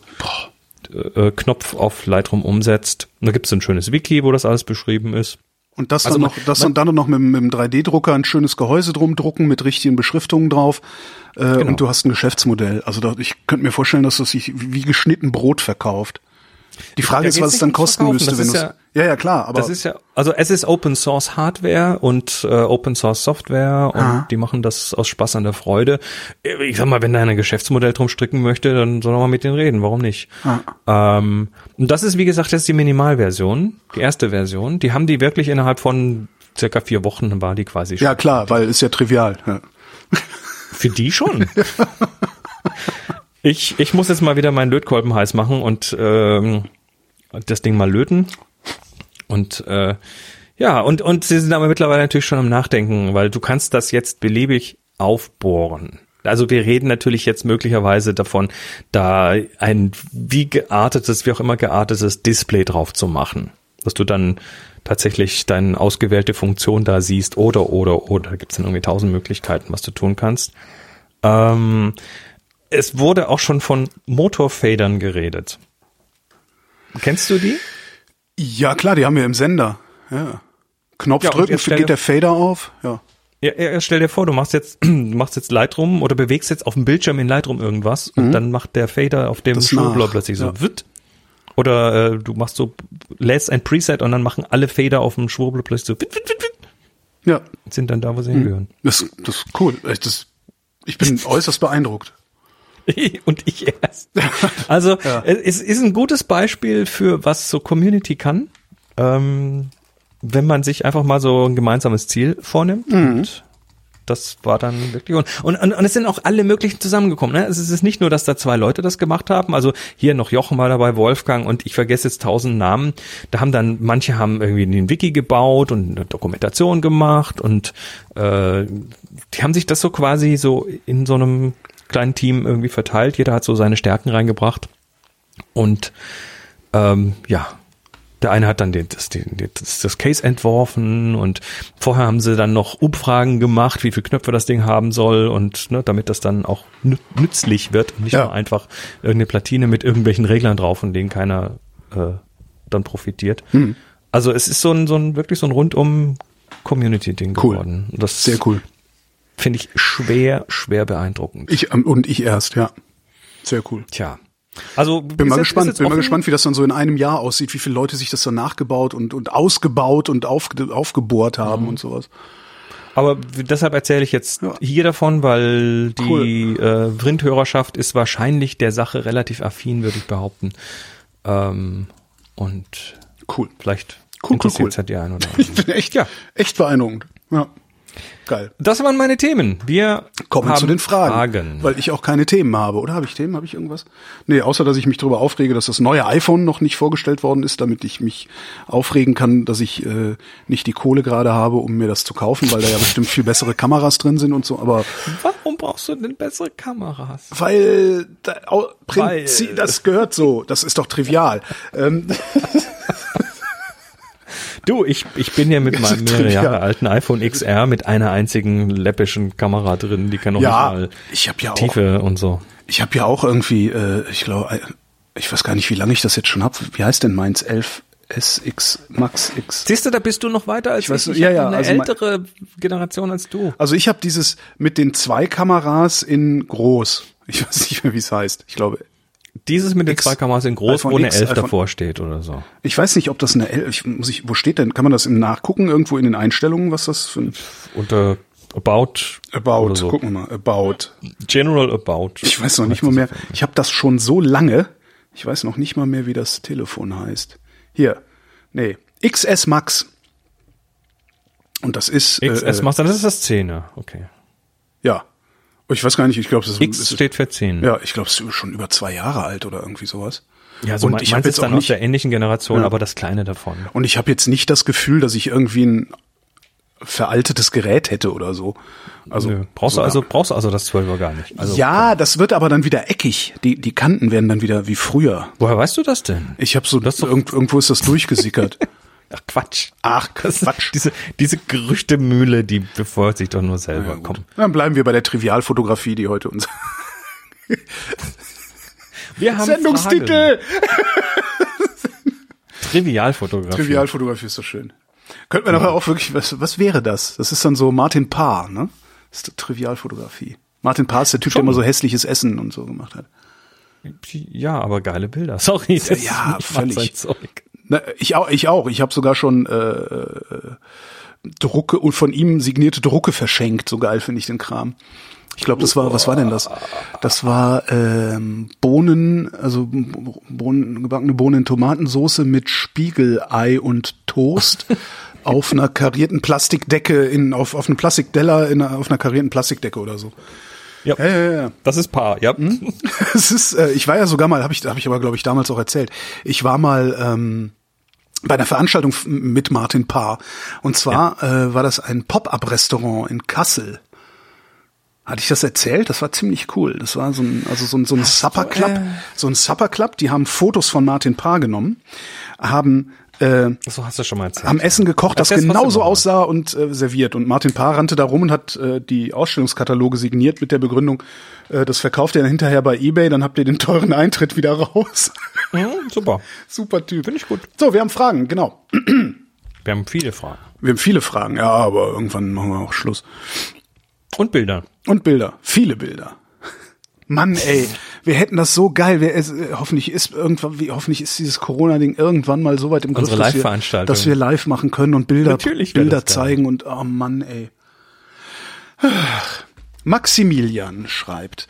äh, Knopf auf Lightroom umsetzt. Und da gibt es ein schönes Wiki, wo das alles beschrieben ist. Und das Also dann man- noch, das und dann noch mit, dem- mit dem 3D-Drucker ein schönes Gehäuse drum drucken mit richtigen Beschriftungen drauf. Äh, Genau. Und du hast ein Geschäftsmodell. Also da, ich könnte mir vorstellen, dass das sich wie geschnitten Brot verkauft. Die Frage Da ist, was es dann kosten Verkaufen, müsste, das wenn du ja- ja, ja, klar, aber das ist ja, also es ist Open Source Hardware und äh, Open Source Software und Aha. die machen das aus Spaß an der Freude. Ich sag mal, wenn da ein Geschäftsmodell drum stricken möchte, dann soll er mal mit denen reden. Warum nicht? Ähm, und das ist, wie gesagt, ist die Minimalversion, die erste Version. Die haben die wirklich innerhalb von circa vier Wochen war die quasi schon. ja klar, weil ist ja trivial. Ja. Für die schon. (laughs) ich, ich muss jetzt mal wieder meinen Lötkolben heiß machen und ähm, das Ding mal löten. Und äh, ja, und, und sie sind aber mittlerweile natürlich schon am Nachdenken, weil du kannst das jetzt beliebig aufbohren. Also wir reden natürlich jetzt möglicherweise davon, da ein wie geartetes, wie auch immer geartetes Display drauf zu machen. Dass du dann tatsächlich deine ausgewählte Funktion da siehst oder, oder, oder. Da gibt's dann irgendwie tausend Möglichkeiten, was du tun kannst. Ähm, es wurde auch schon von Motorfadern geredet. Kennst du die? ja klar, die haben wir im Sender. Ja. Knopf Ja, drücken, geht der Fader auf. Ja. Ja, ja, stell dir vor, du machst jetzt, (clears throat) machst jetzt Lightroom oder bewegst jetzt auf dem Bildschirm in Lightroom irgendwas und dann macht der Fader auf dem Mhm. Nach, plötzlich so ja. witt. Oder äh, du machst so, lädst ein Preset und dann machen alle Fader auf dem Schwurbler plötzlich so witt, witt, witt, witt, Ja. sind dann da, wo sie Mhm. hingehören. Das, das ist cool. Das, ich bin (laughs) äußerst beeindruckt. (laughs) und ich erst. (laughs) Also es ist ein gutes Beispiel für was so Community kann, ähm, wenn man sich einfach mal so ein gemeinsames Ziel vornimmt. Und das war dann wirklich und, und, und, es sind auch alle möglichen zusammengekommen. Ne? Es ist nicht nur, dass da zwei Leute das gemacht haben. Also hier noch Jochen war dabei, Wolfgang und ich vergesse jetzt tausend Namen. Da haben dann manche haben irgendwie den Wiki gebaut und eine Dokumentation gemacht und äh, die haben sich das so quasi so in so einem kleinen Team irgendwie verteilt. Jeder hat so seine Stärken reingebracht und ähm, ja, Der eine hat dann den, das, den, das, das Case entworfen und vorher haben sie dann noch Umfragen gemacht, wie viele Knöpfe das Ding haben soll und ne, damit das dann auch nü- nützlich wird und nicht Ja. nur einfach irgendeine Platine mit irgendwelchen Reglern drauf, von denen keiner äh, dann profitiert. Hm. Also es ist so ein, so ein wirklich so ein rundum Community-Ding Cool. geworden. Das Sehr cool. Finde ich schwer, schwer beeindruckend. Ich ähm, und ich erst, ja. Sehr cool. Tja. Also Bin mal gespannt, bin mal gespannt, wie das dann so in einem Jahr aussieht, wie viele Leute sich das dann nachgebaut und, und ausgebaut und auf, aufgebohrt haben und sowas. Aber deshalb erzähle ich jetzt Ja. hier davon, weil die Cool. äh, Vrindhörerschaft ist wahrscheinlich der Sache relativ affin, würde ich behaupten. Ähm, und Cool. vielleicht Cool, cool, interessiert cool. es halt die einen oder (laughs) Ich anderen. bin echt, Ja. echt beeindruckend. Ja. Geil. Das waren meine Themen. Wir Kommen haben zu den Fragen, Fragen. Weil ich auch keine Themen habe. Oder habe ich Themen? Habe ich irgendwas? Nee, außer dass ich mich darüber aufrege, dass das neue iPhone noch nicht vorgestellt worden ist, damit ich mich aufregen kann, dass ich äh, nicht die Kohle gerade habe, um mir das zu kaufen, weil da ja bestimmt viel bessere Kameras drin sind und so. Aber Warum brauchst du denn bessere Kameras? weil, da, Prinzip, Weil- das gehört so. Das ist doch trivial. ähm, (laughs) Du, ich, ich bin hier mit (laughs) meinem mehrere. Jahre alten iPhone XR mit einer einzigen läppischen Kamera drin, die kann noch ja, nicht mal ich habe ja auch Tiefe und so. Ich habe ja auch irgendwie, äh, ich glaube, ich weiß gar nicht, wie lange ich das jetzt schon habe. Wie heißt denn meins? 11 SX Max X. Siehst du, da bist du noch weiter als Ich weiß, ich. ja, hab ja, eine also mein- ältere Generation als du. Also ich habe dieses mit den zwei Kameras in groß. Ich weiß nicht mehr, wie es heißt. Ich glaube, Dieses mit den X, zwei Kameras in groß, wo eine X, 11 iPhone- davor steht oder so. ich weiß nicht, ob das eine L, ich, muss ich, wo steht denn? Kann man das im Nachgucken irgendwo in den Einstellungen, was das für ein Unter About. About, so. gucken wir mal, About. General About. Ich weiß noch nicht mal mehr. Ich habe das schon so lange. Ich weiß noch nicht mal mehr, wie das Telefon heißt. Hier. Nee, XS Max. Und das ist XS äh, machst dann, das ist das 10er. Okay. Ja. Ich weiß gar nicht, ich glaube, das X ist, steht für 10. ja, ich glaube, es ist schon über zwei Jahre alt oder irgendwie sowas. Ja, so und mein, ich habe jetzt dann auch aus nicht, der ähnlichen Generation, Ja. aber das kleine davon. und ich habe jetzt nicht das Gefühl, dass ich irgendwie ein veraltetes Gerät hätte oder so. Also Nö. Brauchst so, du also, ja. brauchst du also das 12er gar nicht. Also, ja, das wird aber dann wieder eckig. Die die Kanten werden dann wieder wie früher. Woher weißt du das denn? Ich habe so Das irgend, irgendwo ist das durchgesickert. (laughs) Ach, Quatsch. Ach, (laughs) Quatsch. Diese, diese Gerüchtemühle, die befeuert sich doch nur selber. Ja. Komm. Dann bleiben wir bei der Trivialfotografie, die heute unser (laughs) Wir haben Sendungstitel. Trivialfotografie. Trivialfotografie ist so schön. Könnten wir nachher auch wirklich, was, was wäre das? Das ist dann so Martin Paar, ne? Das ist Trivialfotografie. Martin Paar ist der Typ, der Schon. immer so hässliches Essen und so gemacht hat. Ja, aber geile Bilder. Sorry, das Ja, ist nicht völlig. sein Zeug. Na, ich auch, ich auch. Ich habe sogar schon äh, Drucke und von ihm signierte Drucke verschenkt. So geil finde ich den Kram. Ich glaube, das war, was war denn das? Das war ähm, Bohnen, also Bohnen, gebackene Bohnen in Tomatensoße mit Spiegelei und Toast (laughs) auf einer karierten Plastikdecke in auf auf einem Plastikdeller in auf einer karierten Plastikdecke oder so. Ja, Ja, ja, ja. das ist Paar, ja. (laughs) Es ist, äh, ich war ja sogar mal, habe ich, habe ich aber glaube ich damals auch erzählt. Ich war mal ähm, bei einer Veranstaltung mit Martin Paar und zwar äh, war das ein Pop-up-Restaurant in Kassel. Hatte ich das erzählt? Das war ziemlich cool. Das war so ein, also so ein, so ein Supper Club, äh, so ein Supper Club. Die haben Fotos von Martin Paar genommen, haben äh, So hast du schon mal erzählt. haben Essen gekocht, das genauso aussah und äh, serviert. Und Martin Paar rannte da rum und hat äh, die Ausstellungskataloge signiert mit der Begründung, äh, das verkauft ihr dann hinterher bei Ebay, dann habt ihr den teuren Eintritt wieder raus. Mhm, super. (laughs) Super Typ. Finde ich gut. So, wir haben Fragen, genau. Wir haben viele Fragen. Wir haben viele Fragen, ja, aber irgendwann machen wir auch Schluss. Und Bilder. Und Bilder, viele Bilder. Mann, ey, wir hätten das so geil. Wir, es, äh, hoffentlich ist irgendwann, wie, hoffentlich ist dieses Corona-Ding irgendwann mal so weit im Griff, dass wir, dass wir live machen können und Bilder, Bilder zeigen und oh Mann, ey. Maximilian schreibt,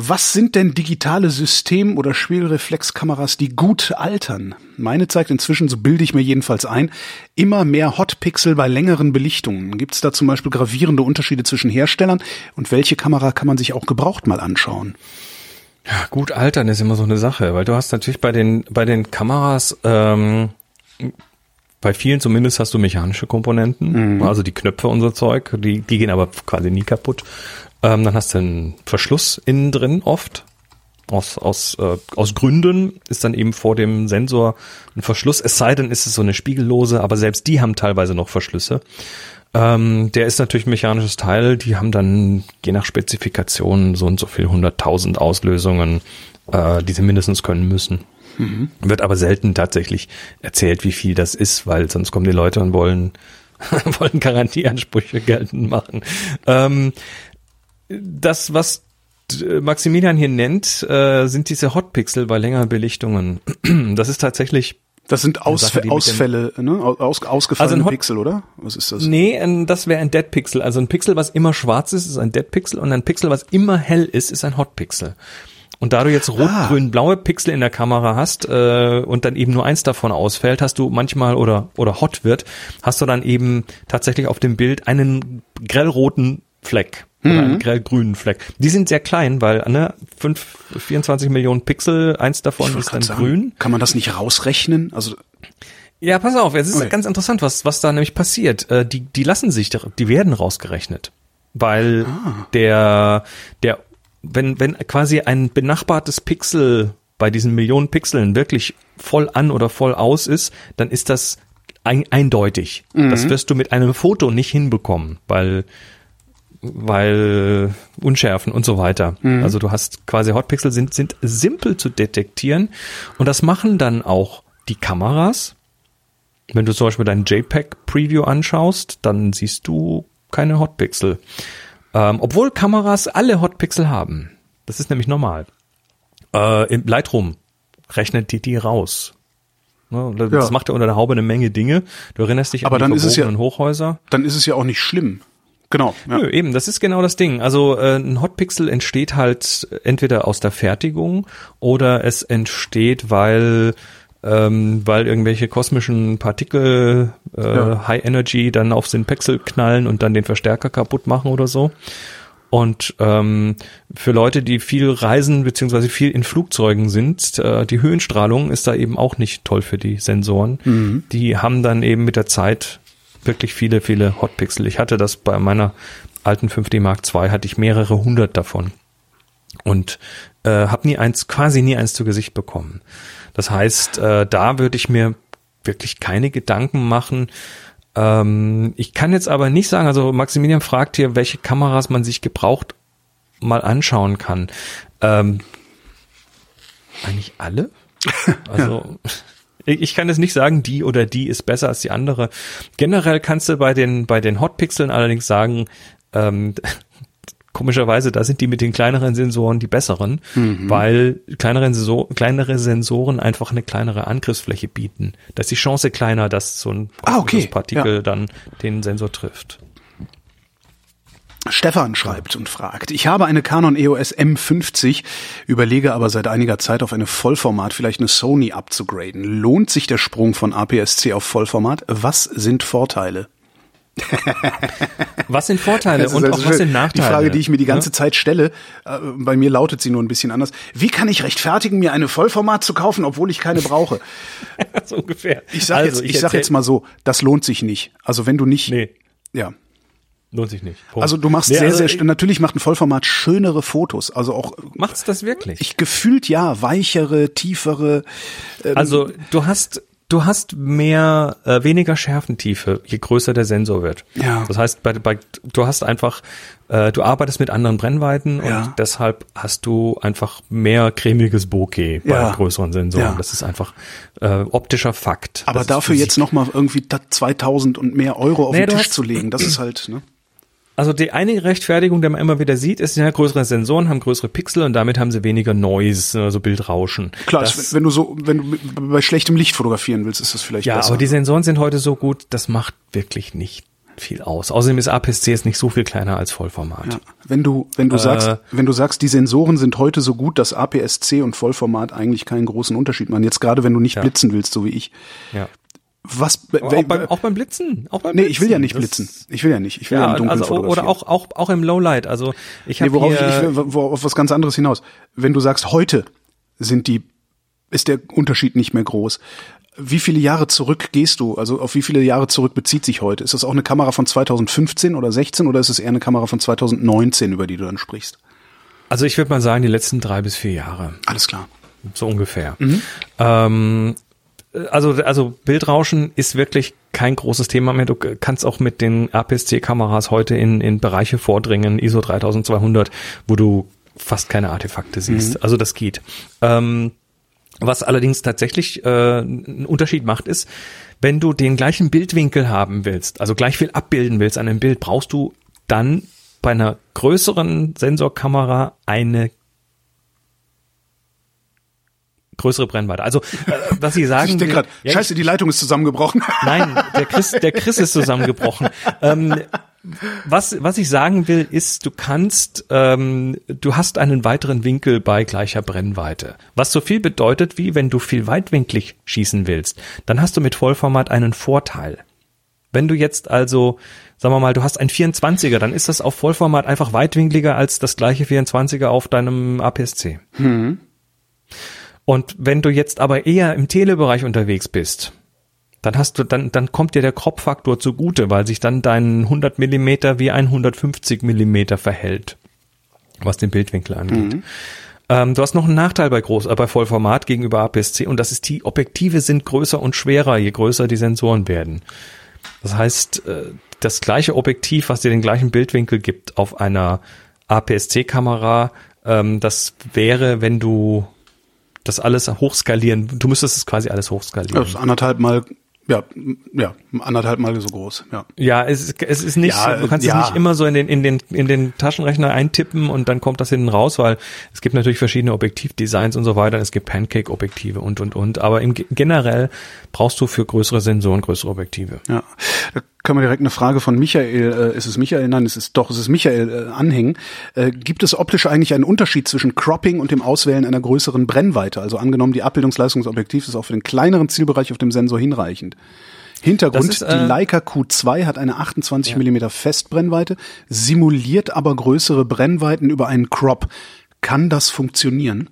was sind denn digitale System- oder Spielreflexkameras, die gut altern? Meine zeigt inzwischen, so bilde ich mir jedenfalls ein, immer mehr Hotpixel bei längeren Belichtungen. Gibt es da zum Beispiel gravierende Unterschiede zwischen Herstellern und welche Kamera kann man sich auch gebraucht mal anschauen? Ja, gut altern ist immer so eine Sache, weil du hast natürlich bei den, bei den Kameras, ähm, bei vielen zumindest hast du mechanische Komponenten, also die Knöpfe und so Zeug, die, die gehen aber quasi nie kaputt. Ähm, dann hast du einen Verschluss innen drin oft. Aus, aus, äh, aus Gründen ist dann eben vor dem Sensor ein Verschluss, es sei denn, ist es so eine spiegellose, aber selbst die haben teilweise noch Verschlüsse. Ähm, der ist natürlich ein mechanisches Teil, die haben dann je nach Spezifikation so und so viel hunderttausend Auslösungen, äh, die sie mindestens können müssen. Mhm. Wird aber selten tatsächlich erzählt, wie viel das ist, weil sonst kommen die Leute und wollen, (laughs) wollen Garantieansprüche geltend machen. Ähm, das, was Maximilian hier nennt, äh, sind diese Hotpixel bei längeren Belichtungen. (clears throat) Das ist tatsächlich das sind Ausf Sache, Ausfälle, ne? Aus, ausgefallene also Pixel, oder? Was ist das? Nee, das wäre ein Dead Pixel. Also ein Pixel, was immer schwarz ist, ist ein Dead Pixel und ein Pixel, was immer hell ist, ist ein Hot Pixel. Und da du jetzt rot, ah. grün, blaue Pixel in der Kamera hast äh, und dann eben nur eins davon ausfällt, hast du manchmal oder oder hot wird, hast du dann eben tatsächlich auf dem Bild einen grellroten Fleck oder mhm. einen grellgrünen Fleck. Die sind sehr klein, weil ne, 5, 24 Millionen Pixel, eins davon ist dann sagen, grün. Kann man das nicht rausrechnen? Also ja, pass auf, es ist okay. ganz interessant, was was da nämlich passiert. Äh, die die lassen sich, die werden rausgerechnet, weil ah. der der wenn, wenn quasi ein benachbartes Pixel bei diesen Millionen Pixeln wirklich voll an oder voll aus ist, dann ist das ein, eindeutig. Mhm. Das wirst du mit einem Foto nicht hinbekommen, weil weil Unschärfen und so weiter. Mhm. Also du hast quasi Hotpixel sind sind simpel zu detektieren und das machen dann auch die Kameras. Wenn du zum Beispiel dein JPEG Preview anschaust, dann siehst du keine Hotpixel. Ähm, obwohl Kameras alle Hotpixel haben. Das ist nämlich normal. Äh, Im Lightroom rechnet die die raus. Ne, das ja. macht ja unter der Haube eine Menge Dinge. Du erinnerst dich Aber an die dann ist es ja, Hochhäuser. Dann ist es ja auch nicht schlimm. Genau. Ja. Nö, eben, das ist genau das Ding. Also äh, ein Hotpixel entsteht halt entweder aus der Fertigung oder es entsteht, weil ähm, weil irgendwelche kosmischen Partikel äh, ja. High Energy dann auf den Pixel knallen und dann den Verstärker kaputt machen oder so. Und ähm, für Leute, die viel reisen beziehungsweise viel in Flugzeugen sind, äh, die Höhenstrahlung ist da eben auch nicht toll für die Sensoren. Mhm. Die haben dann eben mit der Zeit wirklich viele, viele Hotpixel. Ich hatte das bei meiner alten 5D Mark II, hatte ich mehrere hundert davon und äh, habe nie eins, quasi nie eins zu Gesicht bekommen. Das heißt, äh, da würde ich mir wirklich keine Gedanken machen. Ähm, ich kann jetzt aber nicht sagen, also Maximilian fragt hier, welche Kameras man sich gebraucht mal anschauen kann. Ähm, eigentlich alle? (laughs) Also ja. Ich kann jetzt nicht sagen, die oder die ist besser als die andere. Generell kannst du bei den bei den Hotpixeln allerdings sagen, ähm, (laughs) komischerweise, da sind die mit den kleineren Sensoren die besseren, mhm. weil kleinere, Sensor, kleinere Sensoren einfach eine kleinere Angriffsfläche bieten. Da ist die Chance kleiner, dass so ein ah, okay. Partikel ja. dann den Sensor trifft. Stefan schreibt und fragt, ich habe eine Canon EOS M50, überlege aber seit einiger Zeit auf eine Vollformat, vielleicht eine Sony abzugraden. Lohnt sich der Sprung von APS-C auf Vollformat? Was sind Vorteile? was sind Vorteile und also auch was sind Nachteile? Die Frage, die ich mir die ganze ja? Zeit stelle, äh, bei mir lautet sie nur ein bisschen anders. Wie kann ich rechtfertigen, mir eine Vollformat zu kaufen, obwohl ich keine brauche? (laughs) so ungefähr. Ich sag also, jetzt, ich, ich sag jetzt mal so, das lohnt sich nicht. Also wenn du nicht, nee. ja. Lohnt sich nicht. Punkt. Also du machst nee, sehr, also sehr, natürlich macht ein Vollformat schönere Fotos. Also auch. Macht's das wirklich? Ich gefühlt ja, weichere, tiefere. Ähm, also du hast du hast mehr, äh, weniger Schärfentiefe, je größer der Sensor wird. Ja. Das heißt, bei, bei, du hast einfach, äh, du arbeitest mit anderen Brennweiten ja. und deshalb hast du einfach mehr cremiges Bokeh bei ja. größeren Sensoren. Ja. Das ist einfach äh, optischer Fakt. Aber das dafür jetzt nochmal irgendwie 2000 und mehr Euro auf naja, den Tisch zu legen, das ist halt, ne? Also die eine Rechtfertigung, die man immer wieder sieht, ist ja größere Sensoren haben größere Pixel und damit haben sie weniger Noise, also Bildrauschen. Klar, das, wenn du so, wenn du bei schlechtem Licht fotografieren willst, ist das vielleicht ja, besser. aber die Sensoren sind heute so gut, das macht wirklich nicht viel aus. Außerdem ist APS-C jetzt nicht so viel kleiner als Vollformat. Ja, wenn du wenn du äh, sagst, wenn du sagst, die Sensoren sind heute so gut, dass APS-C und Vollformat eigentlich keinen großen Unterschied machen. Jetzt gerade wenn du nicht ja. blitzen willst, so wie ich. Ja. Was? Auch beim, auch beim Blitzen? Auch beim nee, Blitzen. ich will ja nicht blitzen. Ich will ja nicht. Ich will ja, ja im Dunkeln also, Oder auch, auch, auch im Lowlight. Also ich habe nee, worauf hier, ich, ich will, worauf was ganz anderes hinaus. Wenn du sagst, heute sind die, ist der Unterschied nicht mehr groß. Wie viele Jahre zurück gehst du? Also auf wie viele Jahre zurück bezieht sich heute? Ist das auch eine Kamera von 2015 oder 16 oder ist es eher eine Kamera von 2019, über die du dann sprichst? Also ich würde mal sagen, die letzten drei bis vier Jahre. Alles klar. So ungefähr. Ähm, also, also Bildrauschen ist wirklich kein großes Thema mehr. Du kannst auch mit den APS-C-Kameras heute in, in Bereiche vordringen, ISO 3200, wo du fast keine Artefakte siehst. Also das geht. Ähm, was allerdings tatsächlich äh, einen Unterschied macht, ist, wenn du den gleichen Bildwinkel haben willst, also gleich viel abbilden willst an einem Bild, brauchst du dann bei einer größeren Sensorkamera eine größere Brennweite. Also äh, was Sie sagen, Ich denke gerade, Ja, scheiße, die Leitung ist zusammengebrochen. (laughs) Nein, der Chris, der Chris ist zusammengebrochen. Ähm, was, was ich sagen will, ist, du kannst, ähm, du hast einen weiteren Winkel bei gleicher Brennweite. Was so viel bedeutet, wie wenn du viel weitwinklig schießen willst, dann hast du mit Vollformat einen Vorteil. Wenn du jetzt also, sagen wir mal, du hast ein 24er, dann ist das auf Vollformat einfach weitwinkliger als das gleiche 24er auf deinem APS-C. Und wenn du jetzt aber eher im Telebereich unterwegs bist, dann hast du, dann, dann kommt dir der Crop-Faktor zugute, weil sich dann dein 100 Millimeter wie ein 150 Millimeter verhält, was den Bildwinkel angeht. Ähm, du hast noch einen Nachteil bei Groß, äh, bei Vollformat gegenüber APS-C und das ist die Objektive sind größer und schwerer, je größer die Sensoren werden. Das heißt, äh, das gleiche Objektiv, was dir den gleichen Bildwinkel gibt auf einer APS-C-Kamera, ähm, das wäre, wenn du das alles hochskalieren, du müsstest es quasi alles hochskalieren. Das ist anderthalb Mal, ja, ja, anderthalb Mal so groß, ja. Ja, es, ist- es ist nicht, Ja, du kannst ja. es nicht immer so in den, in den, in den Taschenrechner eintippen und dann kommt das hinten raus, weil es gibt natürlich verschiedene Objektivdesigns und so weiter. Es gibt Pancake-Objektive und, und, und. Aber im, Ge- generell brauchst du für größere Sensoren größere Objektive. Ja, können wir direkt eine Frage von Michael, äh, ist es Michael? Nein, es ist doch, es ist Michael äh, anhängen. Äh, gibt es optisch eigentlich einen Unterschied zwischen Cropping und dem Auswählen einer größeren Brennweite? Also angenommen, die Abbildungsleistung des Objektivs ist auch für den kleineren Zielbereich auf dem Sensor hinreichend. Hintergrund, ist, äh, die Leica Q2 hat eine 28 Millimeter Festbrennweite, simuliert aber größere Brennweiten über einen Crop. Kann das funktionieren?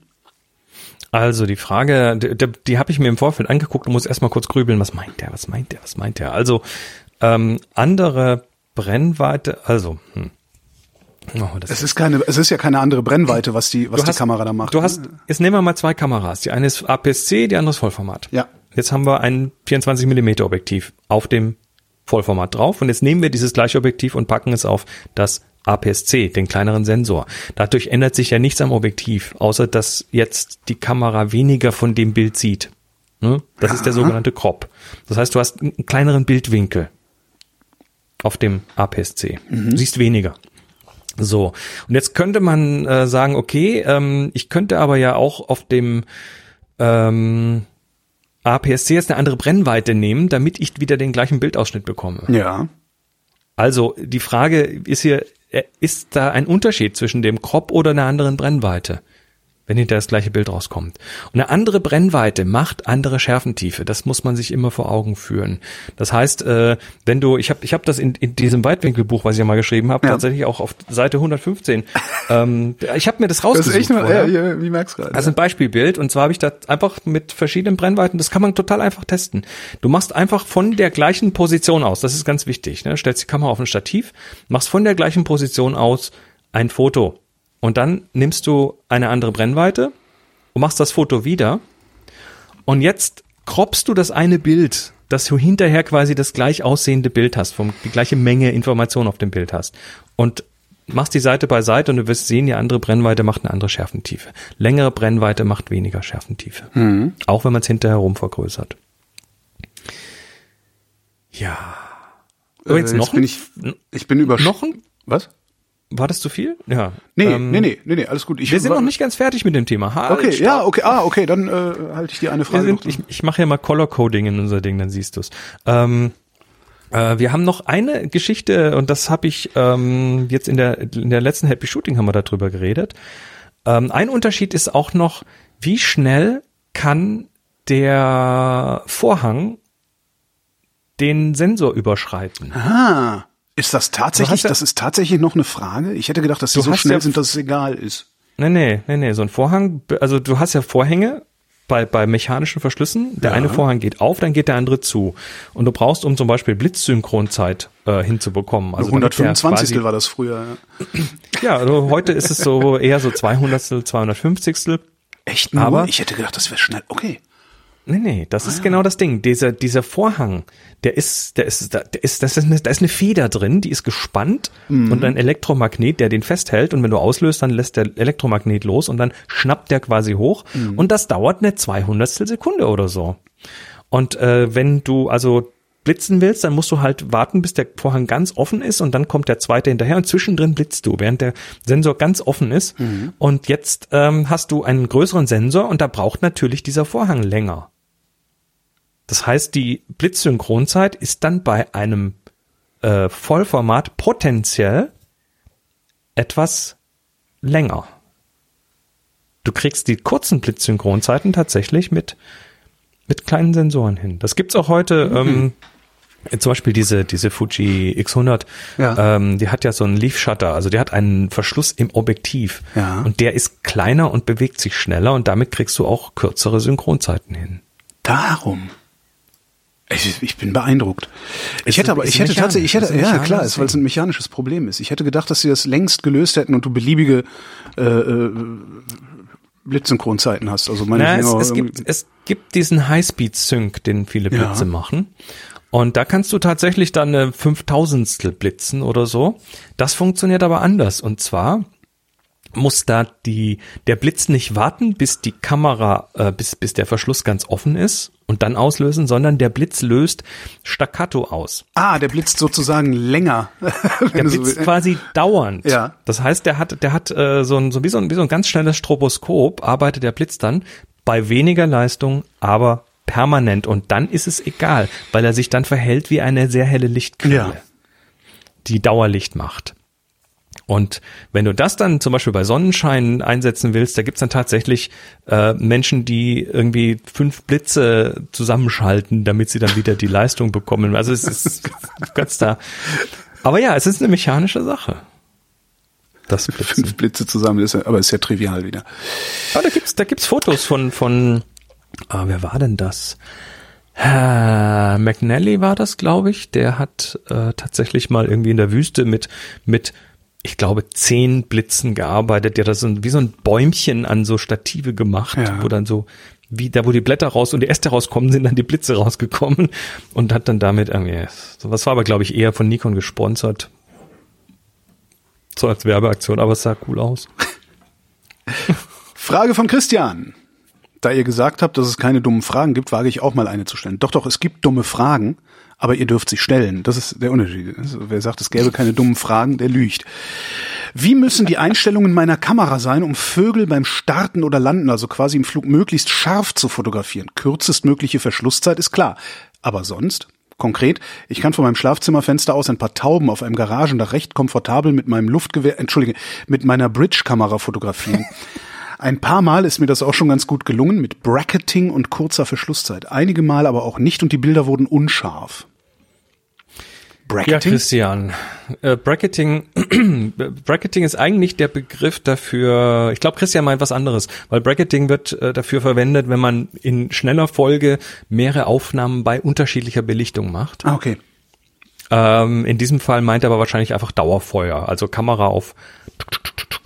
Also die Frage, die, die, die habe ich mir im Vorfeld angeguckt und muss erstmal kurz grübeln, was meint der, was meint der, was meint der? Also ähm, andere Brennweite, also hm. oh, Es ist keine, es ist ja keine andere Brennweite, was die, was die Kamera da macht. Du hast, jetzt nehmen wir mal zwei Kameras. Die eine ist APS-C, die andere ist Vollformat. Ja. Jetzt haben wir ein 24 mm Objektiv auf dem Vollformat drauf und jetzt nehmen wir dieses gleiche Objektiv und packen es auf das APS-C, den kleineren Sensor. Dadurch ändert sich ja nichts am Objektiv, außer dass jetzt die Kamera weniger von dem Bild sieht. Ne? Das ist der sogenannte Crop. Das heißt, du hast einen kleineren Bildwinkel auf dem APS-C. Du siehst weniger. So, und jetzt könnte man äh, sagen, okay, ähm, ich könnte aber ja auch auf dem ähm, APS-C jetzt eine andere Brennweite nehmen, damit ich wieder den gleichen Bildausschnitt bekomme. Ja. Also die Frage ist hier, äh, ist da ein Unterschied zwischen dem Crop oder einer anderen Brennweite? Wenn hinter das gleiche Bild rauskommt. Und eine andere Brennweite macht andere Schärfentiefe. Das muss man sich immer vor Augen führen. Das heißt, äh, wenn du, ich habe ich hab das in, in diesem Weitwinkelbuch, was ich ja mal geschrieben habe, Ja. tatsächlich auch auf Seite 115. ähm, ich habe mir das Das rausgesucht. ist echt nur, ja, wie merkst du gerade? Also ein Beispielbild und zwar habe ich das einfach mit verschiedenen Brennweiten, das kann man total einfach testen. Du machst einfach von der gleichen Position aus, das ist ganz wichtig, ne? stellst die Kamera auf ein Stativ, machst von der gleichen Position aus ein Foto und dann nimmst du eine andere Brennweite und machst das Foto wieder und jetzt croppst du das eine Bild, dass du hinterher quasi das gleich aussehende Bild hast, vom, die gleiche Menge Information auf dem Bild hast und machst die Seite bei Seite und du wirst sehen, die andere Brennweite macht eine andere Schärfentiefe. Längere Brennweite macht weniger Schärfentiefe. Auch wenn man es hinterher rum vergrößert. Ja. Aber jetzt Äh, noch bin ein, ich, ich bin über noch ein, was? War das zu viel? Ja. Nee, Ähm, nee, nee, nee, nee, alles gut. Ich Wir sind noch nicht ganz fertig mit dem Thema. Halt, Okay, stopp. ja, okay, ah, okay, dann äh, halte ich dir eine Frage sind, ich ich mache ja mal Color Coding in unser Ding, dann siehst du's. Ähm, äh, wir haben noch eine Geschichte und das habe ich ähm, jetzt in der in der letzten Happy Shooting haben wir darüber geredet. Ähm, ein Unterschied ist auch noch, wie schnell kann der Vorhang den Sensor überschreiten. ah, ist das tatsächlich, das ist tatsächlich noch eine Frage? Ich hätte gedacht, dass die so schnell ja- sind, dass es egal ist. Nee, nee, nee, nee, so ein Vorhang, also du hast ja Vorhänge bei, bei mechanischen Verschlüssen. Der Ja. eine Vorhang geht auf, dann geht der andere zu. Und du brauchst, um zum Beispiel Blitzsynchronzeit äh, hinzubekommen. Also damit der 125. quasi- war das früher. Ja. Ja, also heute ist es so (laughs) eher so 200, 250. Echt nur? Aber- ich hätte gedacht, das wäre schnell. Okay. Nee, nee, das ist genau das Ding. Dieser, dieser Vorhang, der ist, der ist, da- der ist, das ist eine, da ist eine Feder drin, die ist gespannt und ein Elektromagnet, der den festhält und wenn du auslöst, dann lässt der Elektromagnet los und dann schnappt der quasi hoch und das dauert eine 200 Sekunde oder so. Und äh, wenn du also blitzen willst, dann musst du halt warten, bis der Vorhang ganz offen ist und dann kommt der zweite hinterher und zwischendrin blitzt du, während der Sensor ganz offen ist. Und jetzt ähm, hast du einen größeren Sensor und da braucht natürlich dieser Vorhang länger. Das heißt, die Blitzsynchronzeit ist dann bei einem äh, Vollformat potenziell etwas länger. Du kriegst die kurzen Blitzsynchronzeiten tatsächlich mit, mit kleinen Sensoren hin. Das gibt's auch heute. Ähm, zum Beispiel diese, diese Fuji X100, Ja. ähm, die hat ja so einen Leaf Shutter, also die hat einen Verschluss im Objektiv. Ja. Und der ist kleiner und bewegt sich schneller und damit kriegst du auch kürzere Synchronzeiten hin. Darum. Ich, ich bin beeindruckt. Ich hätte aber, ich hätte tatsächlich, ich hätte, ja klar, ist, weil es ein mechanisches Problem ist. Ich hätte gedacht, dass sie das längst gelöst hätten und du beliebige äh, äh, Blitzsynchronzeiten hast. Also meine Na, es, es, gibt, es gibt diesen High-Speed-Sync, den viele Ja. Blitze machen. Und da kannst du tatsächlich dann eine Fünftausendstel blitzen oder so. Das funktioniert aber anders. Und zwar muss da die, der Blitz nicht warten, bis die Kamera, äh, bis, bis der Verschluss ganz offen ist und dann auslösen, sondern der Blitz löst staccato aus. ah, der blitzt sozusagen länger. (laughs) Der so blitzt willst. quasi dauernd. Ja. Das heißt, der hat, der hat äh, so, ein, so, wie so, ein, wie so ein ganz schnelles Stroboskop, arbeitet der Blitz dann bei weniger Leistung, aber permanent. Und dann ist es egal, weil er sich dann verhält wie eine sehr helle Lichtquelle, Ja. die Dauerlicht macht. Und wenn du das dann zum Beispiel bei Sonnenschein einsetzen willst, da gibt's dann tatsächlich äh, Menschen, die irgendwie fünf Blitze zusammenschalten, damit sie dann wieder die Leistung bekommen. Also es ist (laughs) ganz da. Aber ja, es ist eine mechanische Sache. Das Blitzen. Fünf Blitze zusammen, ist ja, aber ist ja trivial wieder. Aber da gibt's, da gibt's Fotos von, von, ah, wer war denn das? Herr McNally war das, glaube ich. Der hat äh, tatsächlich mal irgendwie in der Wüste mit, mit, ich glaube, zehn Blitzen gearbeitet. Der hat das so, wie so ein Bäumchen an so Stative gemacht, Ja. wo dann so, wie da, wo die Blätter raus und die Äste rauskommen, sind dann die Blitze rausgekommen und hat dann damit irgendwie, so was war aber, glaube ich, eher von Nikon gesponsert. So als Werbeaktion, aber es sah cool aus. (laughs) Frage von Christian. Da ihr gesagt habt, dass es keine dummen Fragen gibt, wage ich auch mal eine zu stellen. Doch, doch, es gibt dumme Fragen, aber ihr dürft sie stellen. Das ist der Unterschied. Also, wer sagt, es gäbe keine dummen Fragen, der lügt. Wie müssen die Einstellungen meiner Kamera sein, um Vögel beim Starten oder Landen, also quasi im Flug, möglichst scharf zu fotografieren? Kürzestmögliche Verschlusszeit ist klar. Aber sonst? Konkret, ich kann von meinem Schlafzimmerfenster aus ein paar Tauben auf einem Garagendach recht komfortabel mit meinem Luftgewehr, entschuldige, mit meiner Bridge-Kamera fotografieren. Ein paar Mal ist mir das auch schon ganz gut gelungen mit Bracketing und kurzer Verschlusszeit. Einige Mal aber auch nicht und die Bilder wurden unscharf. Ja, Bracketing? Christian. Äh, Bracketing, (clears throat) Bracketing ist eigentlich der Begriff dafür, ich glaube, Christian meint was anderes, weil Bracketing wird äh, dafür verwendet, wenn man in schneller Folge mehrere Aufnahmen bei unterschiedlicher Belichtung macht. ah, okay. Ähm, in diesem Fall meint er aber wahrscheinlich einfach Dauerfeuer, also Kamera auf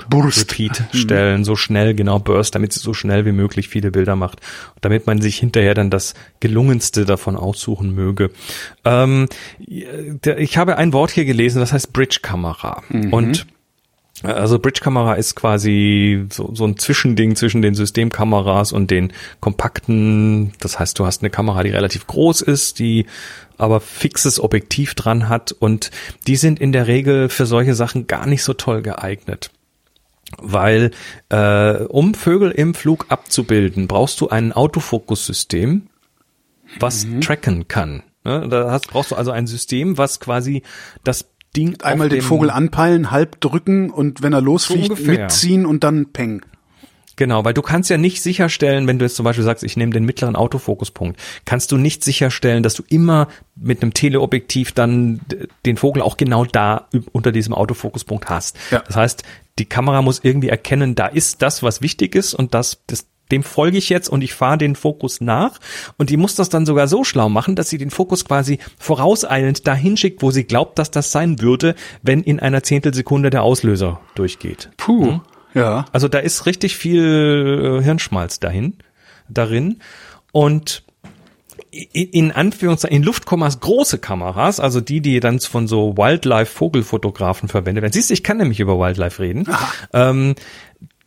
Burst. Repeat stellen, so schnell, genau, Burst, damit sie so schnell wie möglich viele Bilder macht, damit man sich hinterher dann das gelungenste davon aussuchen möge. Ähm, ich habe ein Wort hier gelesen, das heißt Bridge-Kamera. Und äh, also Bridge-Kamera ist quasi so, so ein Zwischending zwischen den Systemkameras und den kompakten. Das heißt, du hast eine Kamera, die relativ groß ist, die aber fixes Objektiv dran hat und die sind in der Regel für solche Sachen gar nicht so toll geeignet. Weil äh, um Vögel im Flug abzubilden, brauchst du ein Autofokussystem, was tracken kann. Ne? Da hast, brauchst du also ein System, was quasi das Ding Einmal den Vogel anpeilen, halb drücken und wenn er losfliegt, ungefähr. mitziehen und dann peng. Genau, weil du kannst ja nicht sicherstellen, wenn du jetzt zum Beispiel sagst, ich nehme den mittleren Autofokuspunkt, kannst du nicht sicherstellen, dass du immer mit einem Teleobjektiv dann den Vogel auch genau da unter diesem Autofokuspunkt hast. Ja. Das heißt, die Kamera muss irgendwie erkennen, da ist das, was wichtig ist und das, das dem folge ich jetzt und ich fahre den Fokus nach. Und die muss das dann sogar so schlau machen, dass sie den Fokus quasi vorauseilend dahin schickt, wo sie glaubt, dass das sein würde, wenn in einer Zehntelsekunde der Auslöser durchgeht. Puh, mhm. ja. Also da ist richtig viel äh, Hirnschmalz dahin, darin. Und in Anführungszeichen, in Luftkommas große Kameras, also die, die dann von so Wildlife-Vogelfotografen verwendet werden. Siehst du, ich kann nämlich über Wildlife reden. Ähm,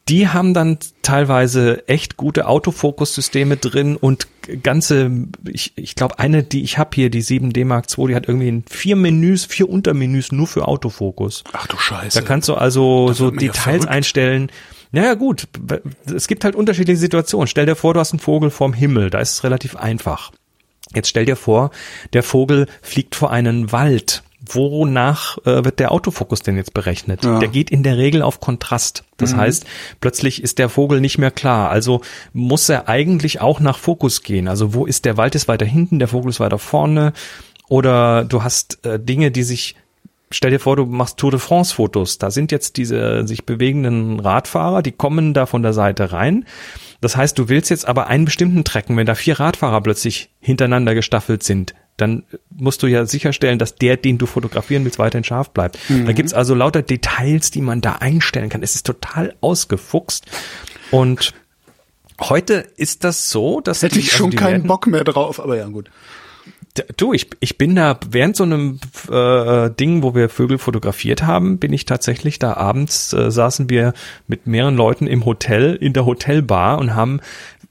die haben dann teilweise echt gute Autofokussysteme drin und ganze, ich, ich glaube, eine, die ich habe hier, die 7D Mark II, die hat irgendwie vier Menüs, vier Untermenüs nur für Autofokus. Ach du Scheiße. Da kannst du also so Details ja einstellen. Naja, gut, es gibt halt unterschiedliche Situationen. Stell dir vor, du hast einen Vogel vorm Himmel, da ist es relativ einfach. Jetzt stell dir vor, der Vogel fliegt vor einen Wald. Wonach äh, wird der Autofokus denn jetzt berechnet? Ja. Der geht in der Regel auf Kontrast. Das mhm. heißt, plötzlich ist der Vogel nicht mehr klar. Also muss er eigentlich auch nach Fokus gehen. Also wo ist der Wald ist weiter hinten, der Vogel ist weiter vorne. Oder du hast äh, Dinge, die sich stell dir vor, du machst Tour de France Fotos. Da sind jetzt diese sich bewegenden Radfahrer, die kommen da von der Seite rein. Das heißt, du willst jetzt aber einen bestimmten trecken, wenn da vier Radfahrer plötzlich hintereinander gestaffelt sind, dann musst du ja sicherstellen, dass der, den du fotografieren willst, weiterhin scharf bleibt. Mhm. Da gibt's also lauter Details, die man da einstellen kann. Es ist total ausgefuchst. Und heute ist das so, dass hätte ich schon also keinen Bock mehr drauf, aber ja gut. Du, ich, ich bin da während so einem äh, Ding, wo wir Vögel fotografiert haben, bin ich tatsächlich da abends äh, saßen wir mit mehreren Leuten im Hotel in der Hotelbar und haben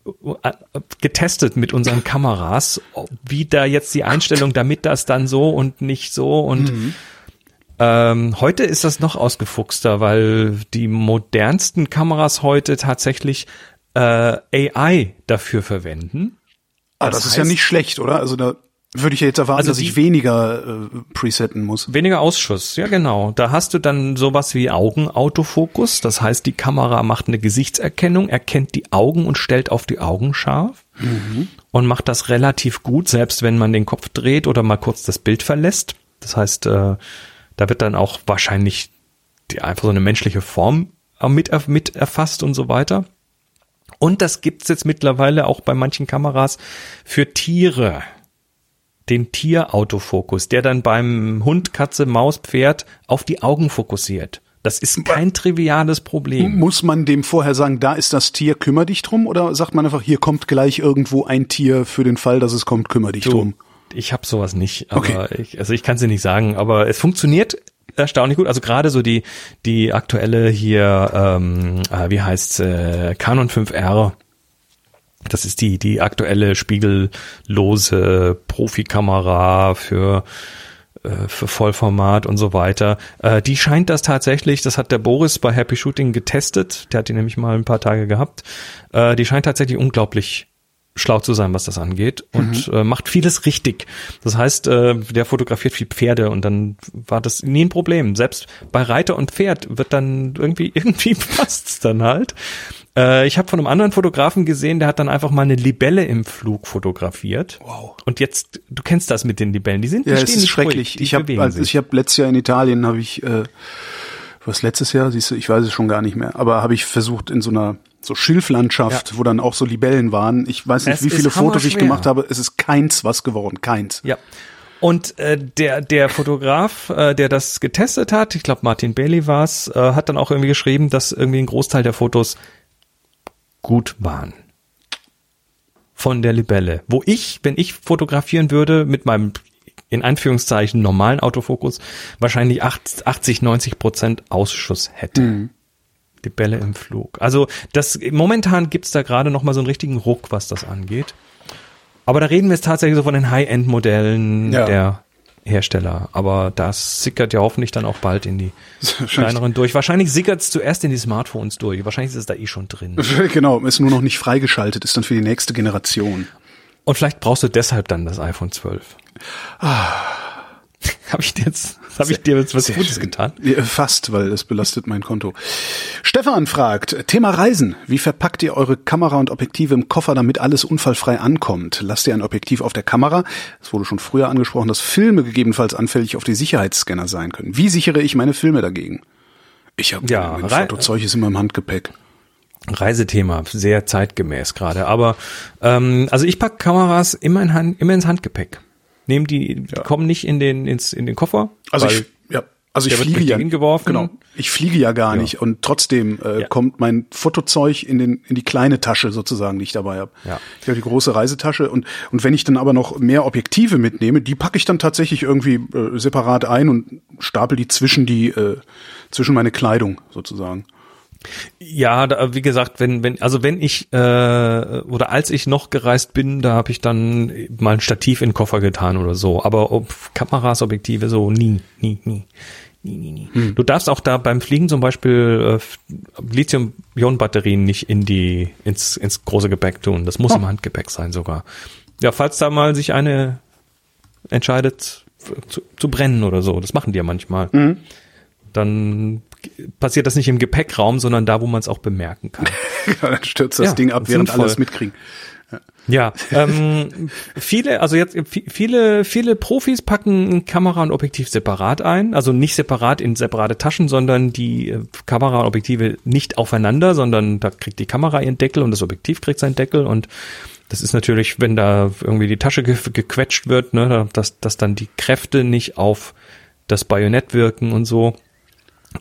äh, getestet mit unseren (laughs) Kameras, wie da jetzt die Einstellung, damit das dann so und nicht so und mhm. ähm, heute ist das noch ausgefuchster, weil die modernsten Kameras heute tatsächlich äh, AI dafür verwenden. Ah, das, das ist heißt, ja nicht schlecht, oder? Also da würde ich jetzt erwarten, also dass ich weniger äh, presetten muss. Weniger Ausschuss, ja genau. Da hast du dann sowas wie Augenautofokus. Das heißt, die Kamera macht eine Gesichtserkennung, erkennt die Augen und stellt auf die Augen scharf. Mhm. Und macht das relativ gut, selbst wenn man den Kopf dreht oder mal kurz das Bild verlässt. Das heißt, äh, da wird dann auch wahrscheinlich die, einfach so eine menschliche Form mit, mit erfasst und so weiter. Und das gibt's jetzt mittlerweile auch bei manchen Kameras für Tiere den Tierautofokus, der dann beim Hund, Katze, Maus, Pferd auf die Augen fokussiert. Das ist kein triviales Problem. Muss man dem vorher sagen, da ist das Tier, kümmer dich drum? Oder sagt man einfach, hier kommt gleich irgendwo ein Tier für den Fall, dass es kommt, kümmer dich du, drum? Ich habe sowas nicht, aber okay. ich, also ich kann es dir nicht sagen, aber es funktioniert erstaunlich gut. Also gerade so die die aktuelle hier, ähm, äh, wie heißt's, äh, Canon 5R das ist die, die aktuelle spiegellose Profikamera für äh, für Vollformat und so weiter. Äh, die scheint das tatsächlich, das hat der Boris bei Happy Shooting getestet, der hat die nämlich mal ein paar Tage gehabt. Äh, die scheint tatsächlich unglaublich schlau zu sein, was das angeht und mhm. äh, macht vieles richtig. Das heißt, äh, der fotografiert viel Pferde und dann war das nie ein Problem. Selbst bei Reiter und Pferd wird dann irgendwie (laughs) irgendwie passt's dann halt. Äh, ich habe von einem anderen Fotografen gesehen, der hat dann einfach mal eine Libelle im Flug fotografiert. Wow. Und jetzt, du kennst das mit den Libellen, die sind ja, die es ist schrecklich. Ich habe also ich habe letztes Jahr in Italien habe ich äh, was letztes Jahr, siehst du, ich weiß es schon gar nicht mehr, aber habe ich versucht in so einer so Schilflandschaft, ja. wo dann auch so Libellen waren. Ich weiß nicht, es wie viele Fotos ich gemacht habe. Es ist keins was geworden, keins. Ja. Und äh, der der Fotograf, äh, der das getestet hat, ich glaube Martin Bailey war's, äh, hat dann auch irgendwie geschrieben, dass irgendwie ein Großteil der Fotos gut waren. Von der Libelle. Wo ich, wenn ich fotografieren würde mit meinem in Anführungszeichen normalen Autofokus, wahrscheinlich 80, 90 Prozent Ausschuss hätte. Mhm. Die Bälle im Flug. Also das momentan gibt's da gerade noch mal so einen richtigen Ruck, was das angeht. Aber da reden wir jetzt tatsächlich so von den High-End-Modellen ja. der Hersteller. Aber das sickert ja hoffentlich dann auch bald in die (laughs) kleineren durch. Wahrscheinlich sickert es zuerst in die Smartphones durch. Wahrscheinlich ist es da eh schon drin. (laughs) Genau, ist nur noch nicht freigeschaltet, ist dann für die nächste Generation. Und vielleicht brauchst du deshalb dann das iPhone 12. Ah. (laughs) Habe ich dir jetzt, (laughs) habe ich dir jetzt was Gutes schön. getan? Fast, weil es belastet mein Konto. Stefan fragt, Thema Reisen. Wie verpackt ihr eure Kamera und Objektive im Koffer, damit alles unfallfrei ankommt? Lasst ihr ein Objektiv auf der Kamera? Es wurde schon früher angesprochen, dass Filme gegebenenfalls anfällig auf die Sicherheitsscanner sein können. Wie sichere ich meine Filme dagegen? Ich habe ja, mein Fotozeug ist immer im Handgepäck. Reisethema, sehr zeitgemäß gerade. Aber ähm, also ich pack Kameras immer, in Hand, immer ins Handgepäck. Nehmen die, die kommen nicht in den ins in den Koffer. Also ich, ja, also ich fliege ja, genau. Ich fliege ja gar Ja. nicht und trotzdem äh, Ja. kommt mein Fotozeug in den in die kleine Tasche sozusagen, die ich dabei habe. Ja. Ich habe die große Reisetasche und und wenn ich dann aber noch mehr Objektive mitnehme, die packe ich dann tatsächlich irgendwie äh, separat ein und stapel die zwischen die äh, zwischen meine Kleidung sozusagen. Ja, da, wie gesagt, wenn wenn also wenn ich äh, oder als ich noch gereist bin, da habe ich dann mal ein Stativ in den Koffer getan oder so. Aber ob Kameras, Objektive so nie, nie, nie. Nie, nie, nie. Du darfst auch da beim Fliegen zum Beispiel äh, Lithium-Ionen-Batterien nicht in die ins ins große Gepäck tun. Das muss im Handgepäck sein sogar. Ja, falls da mal sich eine entscheidet zu, zu brennen oder so, das machen die ja manchmal. Dann passiert das nicht im Gepäckraum, sondern da, wo man es auch bemerken kann. (laughs) dann stürzt das Ja, Ding ab, während sinnvoll. alles mitkriegen. Ja, ähm, viele, also jetzt vi- viele, viele Profis packen Kamera und Objektiv separat ein, also nicht separat in separate Taschen, sondern die äh, Kamera und Objektive nicht aufeinander, sondern da kriegt die Kamera ihren Deckel und das Objektiv kriegt seinen Deckel und das ist natürlich, wenn da irgendwie die Tasche ge gequetscht wird, ne, dass, dass dann die Kräfte nicht auf das Bajonett wirken und so.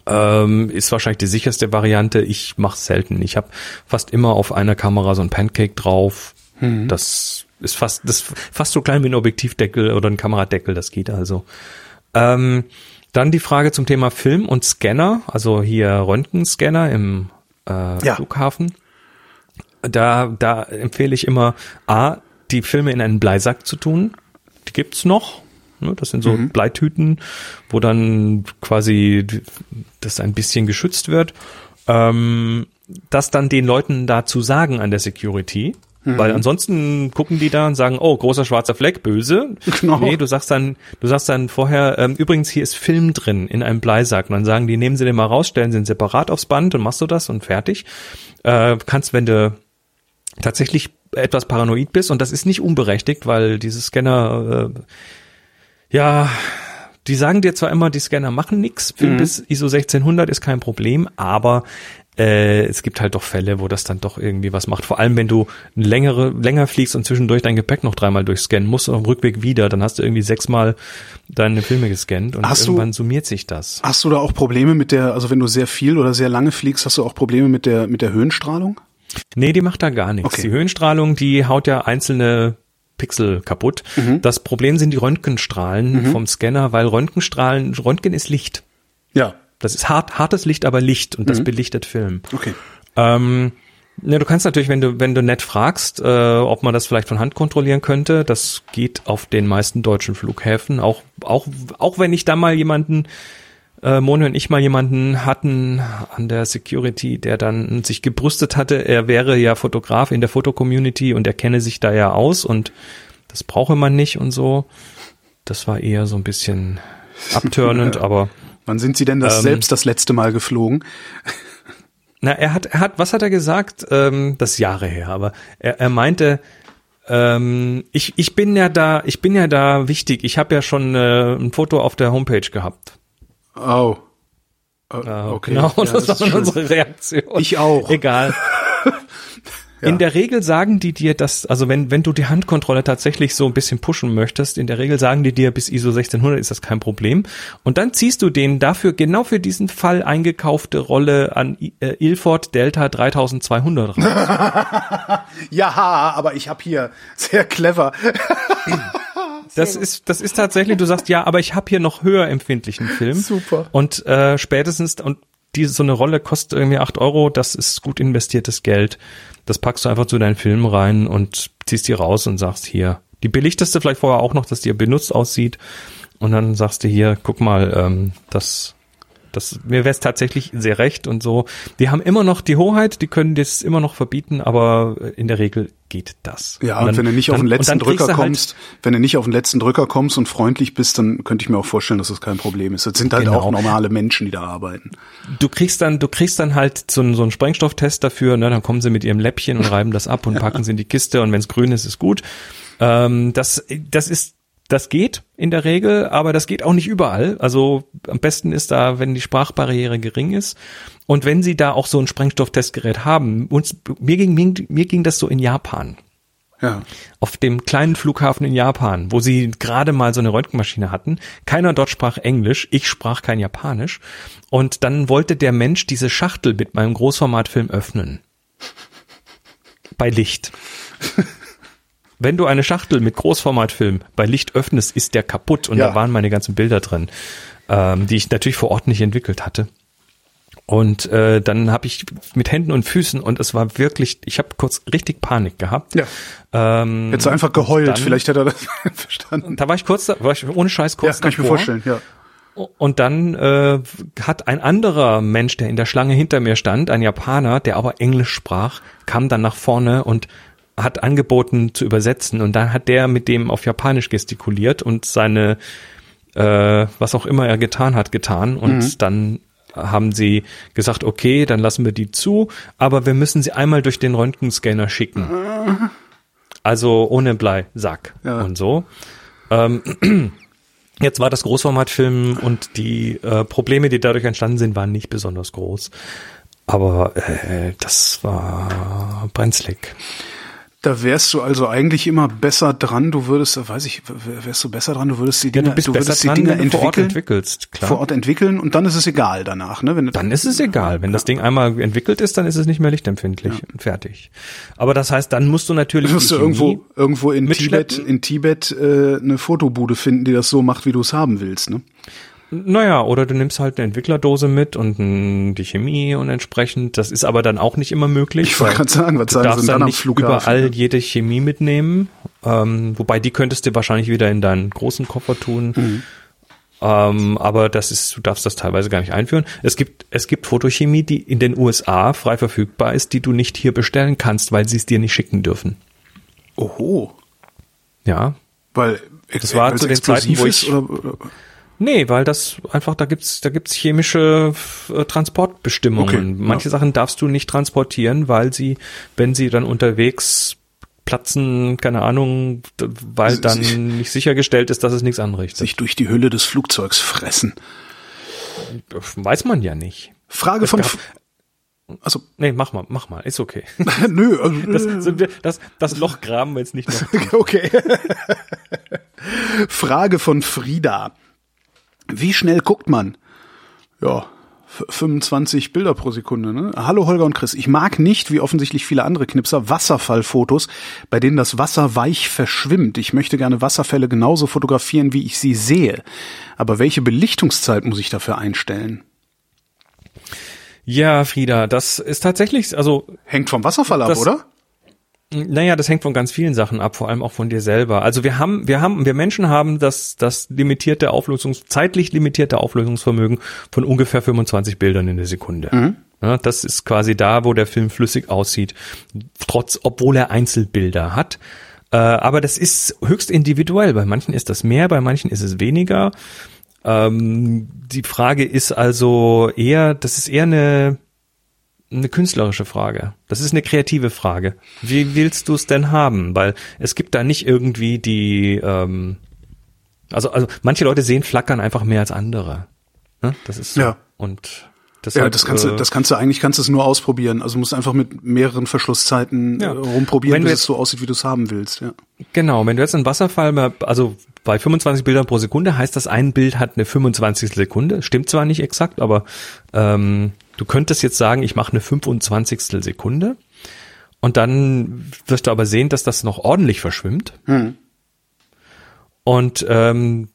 Ähm, ist wahrscheinlich die sicherste Variante. Ich mache selten. Ich habe fast immer auf einer Kamera so ein Pancake drauf. Das ist fast das ist fast so klein wie ein Objektivdeckel oder ein Kameradeckel. Das geht also. Ähm, dann die Frage zum Thema Film und Scanner, also hier Röntgenscanner im äh, Ja. Flughafen. Da, da empfehle ich immer A, die Filme in einen Bleisack zu tun. Die gibt's noch. Ne? Das sind so Bleitüten, wo dann quasi das ein bisschen geschützt wird. Ähm, das dann den Leuten da zu sagen an der Security. Weil ansonsten gucken die da und sagen, oh, großer schwarzer Fleck, böse. Genau. Nee, du sagst dann, du sagst dann vorher, ähm, übrigens, hier ist Film drin in einem Bleisack. Und dann sagen die, nehmen sie den mal raus, stellen sie ihn separat aufs Band und machst du das und fertig. Äh, kannst, wenn du tatsächlich etwas paranoid bist, und das ist nicht unberechtigt, weil diese Scanner, äh, ja, die sagen dir zwar immer, die Scanner machen nichts, Film bis ISO 1600 ist kein Problem, aber äh, es gibt halt doch Fälle, wo das dann doch irgendwie was macht. Vor allem, wenn du längere, länger fliegst und zwischendurch dein Gepäck noch dreimal durchscannen musst und am Rückweg wieder, dann hast du irgendwie sechsmal deine Filme gescannt und Hast du- irgendwann summiert sich das. Hast du da auch Probleme mit der, also wenn du sehr viel oder sehr lange fliegst, hast du auch Probleme mit der mit der Höhenstrahlung? Nee, die macht da gar nichts. Okay. Die Höhenstrahlung, die haut ja einzelne Pixel kaputt. Mhm. Das Problem sind die Röntgenstrahlen vom Scanner, weil Röntgenstrahlen, Röntgen ist Licht. Ja. Das ist hart, hartes Licht, aber Licht und das belichtet Film. Okay. Ähm, ne, du kannst natürlich, wenn du, wenn du nett fragst, äh, ob man das vielleicht von Hand kontrollieren könnte, das geht auf den meisten deutschen Flughäfen. Auch, auch, auch wenn ich da mal jemanden, äh, Moni und ich mal jemanden hatten an der Security, der dann sich gebrüstet hatte, er wäre ja Fotograf in der Fotocommunity und er kenne sich da ja aus und das brauche man nicht und so. Das war eher so ein bisschen abturnend, (laughs) aber Wann sind Sie denn das Ähm, selbst das letzte Mal geflogen? (laughs) Na, er hat, er hat, was hat er gesagt? Ähm, das ist Jahre her, aber er, er meinte, ähm, ich, ich bin ja da, ich bin ja da wichtig. Ich habe ja schon äh, ein Foto auf der Homepage gehabt. Oh. Äh, okay. Genau, Ja, das, ist war unsere Reaktion. Ich auch. Egal. (laughs) Ja. In der Regel sagen die dir das, also wenn, wenn du die Handkontrolle tatsächlich so ein bisschen pushen möchtest, in der Regel sagen die dir, bis ISO 1600 ist das kein Problem. Und dann ziehst du den dafür, genau für diesen Fall eingekaufte Rolle an äh, Ilford Delta 3200 raus. (laughs) Ja, aber ich habe hier sehr clever. (laughs) Das ist, das ist tatsächlich, du sagst, ja, aber ich habe hier noch höher empfindlichen Film. Super. Und äh, spätestens, und diese so eine Rolle kostet irgendwie acht Euro, das ist gut investiertes Geld. Das packst du einfach zu deinen Filmen rein und ziehst die raus und sagst hier. Die belichtest du vielleicht vorher auch noch, dass die benutzt aussieht. Und dann sagst du hier, guck mal, ähm, das, das, mir wäre es tatsächlich sehr recht und so. Die haben immer noch die Hoheit, die können das immer noch verbieten, aber in der Regel geht das. Ja, Und dann- wenn du nicht auf den letzten Drücker halt- kommst, wenn du nicht auf den letzten Drücker kommst und freundlich bist, dann könnte ich mir auch vorstellen, dass das kein Problem ist. Das sind halt Genau. auch normale Menschen, die da arbeiten. du kriegst dann, du kriegst dann halt so, einen- so einen Sprengstofftest dafür, ne? Dann kommen sie mit ihrem Läppchen und reiben das ab und (laughs) packen sie in die Kiste und wenn es grün ist, ist gut. Ähm, das, das ist das geht in der Regel, aber das geht auch nicht überall. Also am besten ist da, wenn die Sprachbarriere gering ist. Und wenn sie da auch so ein Sprengstofftestgerät haben, uns, mir ging, mir ging das so in Japan. Ja. Auf dem kleinen Flughafen in Japan, wo sie gerade mal so eine Röntgenmaschine hatten. Keiner dort sprach Englisch, ich sprach kein Japanisch. Und dann wollte der Mensch diese Schachtel mit meinem Großformatfilm öffnen. Bei Licht. (laughs) Wenn du eine Schachtel mit Großformatfilm bei Licht öffnest, ist der kaputt und Ja. da waren meine ganzen Bilder drin, ähm, die ich natürlich vor Ort nicht entwickelt hatte. Und äh, dann habe ich mit Händen und Füßen und es war wirklich, ich habe kurz richtig Panik gehabt. Ja. Ähm, du einfach geheult, dann- vielleicht hätte er das (laughs) verstanden. da war ich kurz, da war ich ohne Scheiß Ja, kurz kann ich mir davor. vorstellen, ja. Und dann äh, hat ein anderer Mensch, der in der Schlange hinter mir stand, ein Japaner, der aber Englisch sprach, kam dann nach vorne und hat angeboten zu übersetzen. Und dann hat der mit dem auf Japanisch gestikuliert und seine, äh, was auch immer er getan hat, getan. Und dann haben sie gesagt, okay, dann lassen wir die zu, aber wir müssen sie einmal durch den Röntgenscanner schicken. Also ohne Bleisack Ja. und so. Ähm, (clears throat) Jetzt war das Großformatfilm und die äh, Probleme, die dadurch entstanden sind, waren nicht besonders groß. Aber äh, das war brenzlig. Da wärst du also eigentlich immer besser dran, du würdest, weiß ich, wärst du besser dran, du würdest die Ja, Dinger, du du würdest die dran, Dinger wenn du vor Ort entwickeln, entwickelst, klar. vor Ort entwickeln und dann ist es egal danach, ne? Wenn du, Dann ist es egal. Wenn das Ding einmal entwickelt ist, dann ist es nicht mehr lichtempfindlich und fertig. Aber das heißt, dann musst du natürlich wirst du die irgendwo, irgendwo in Tibet, in Tibet äh, eine Fotobude finden, die das so macht, wie du es haben willst, ne? Naja, oder du nimmst halt eine Entwicklerdose mit und die Chemie und entsprechend. Das ist aber dann auch nicht immer möglich. Ich wollte gerade sagen, was sagen sie dann dann am nicht Flughafen? überall jede Chemie mitnehmen. Ähm, wobei die könntest du wahrscheinlich wieder in deinen großen Koffer tun. Mhm. Ähm, aber das ist, du darfst das teilweise gar nicht einführen. Es gibt, es gibt Fotochemie, die in den USA frei verfügbar ist, die du nicht hier bestellen kannst, weil sie es dir nicht schicken dürfen. Oho. Ja. Weil Das war zu den Zeiten, wo ich- oder, oder Nee, weil das einfach, da gibt's, da gibt's chemische äh, Transportbestimmungen. Okay, Manche ja. Sachen darfst du nicht transportieren, weil sie, wenn sie dann unterwegs platzen, keine Ahnung, weil Sie- dann sie- nicht sichergestellt ist, dass es nichts anrichtet. sich durch die Hülle des Flugzeugs fressen. Weiß man ja nicht. Frage Es von, gab- also, Nee, mach mal, mach mal, ist okay. (laughs) nö, (laughs) also, Das, sind wir, das, das Loch graben wir jetzt nicht noch. (laughs) Okay. Frage von Frieda. Wie schnell guckt man? Ja, f- 25 Bilder pro Sekunde. Ne? Hallo Holger und Chris. Ich mag nicht, wie offensichtlich viele andere Knipser, Wasserfallfotos, bei denen das Wasser weich verschwimmt. Ich möchte gerne Wasserfälle genauso fotografieren, wie ich sie sehe. Aber welche Belichtungszeit muss ich dafür einstellen? Ja, Frieda, das ist tatsächlich, also Hängt vom Wasserfall ab, oder? Naja, das hängt von ganz vielen Sachen ab, vor allem auch von dir selber. Also wir haben, wir haben, wir Menschen haben das, das limitierte Auflösungs, zeitlich limitierte Auflösungsvermögen von ungefähr 25 Bildern in der Sekunde. Ja, das ist quasi da, wo der Film flüssig aussieht, trotz, obwohl er Einzelbilder hat. Äh, aber das ist höchst individuell. Bei manchen ist das mehr, bei manchen ist es weniger. Ähm, die Frage ist also eher, das ist eher eine, eine künstlerische Frage. Das ist eine kreative Frage. Wie willst du es denn haben? Weil es gibt da nicht irgendwie die, ähm, also, also manche Leute sehen Flackern einfach mehr als andere. Ne? Das ist so. Ja. Und deshalb, Ja, das kannst du, äh, das kannst du eigentlich kannst du es nur ausprobieren. Also du musst einfach mit mehreren Verschlusszeiten Ja. äh, rumprobieren, Wenn bis es jetzt- so aussieht, wie du es haben willst. Ja. Genau, wenn du jetzt einen Wasserfall, mal- also bei 25 Bildern pro Sekunde heißt das, ein Bild hat eine 25. Sekunde. Stimmt zwar nicht exakt, aber ähm, du könntest jetzt sagen, ich mache eine 25. Sekunde. Und dann wirst du aber sehen, dass das noch ordentlich verschwimmt. Und ähm,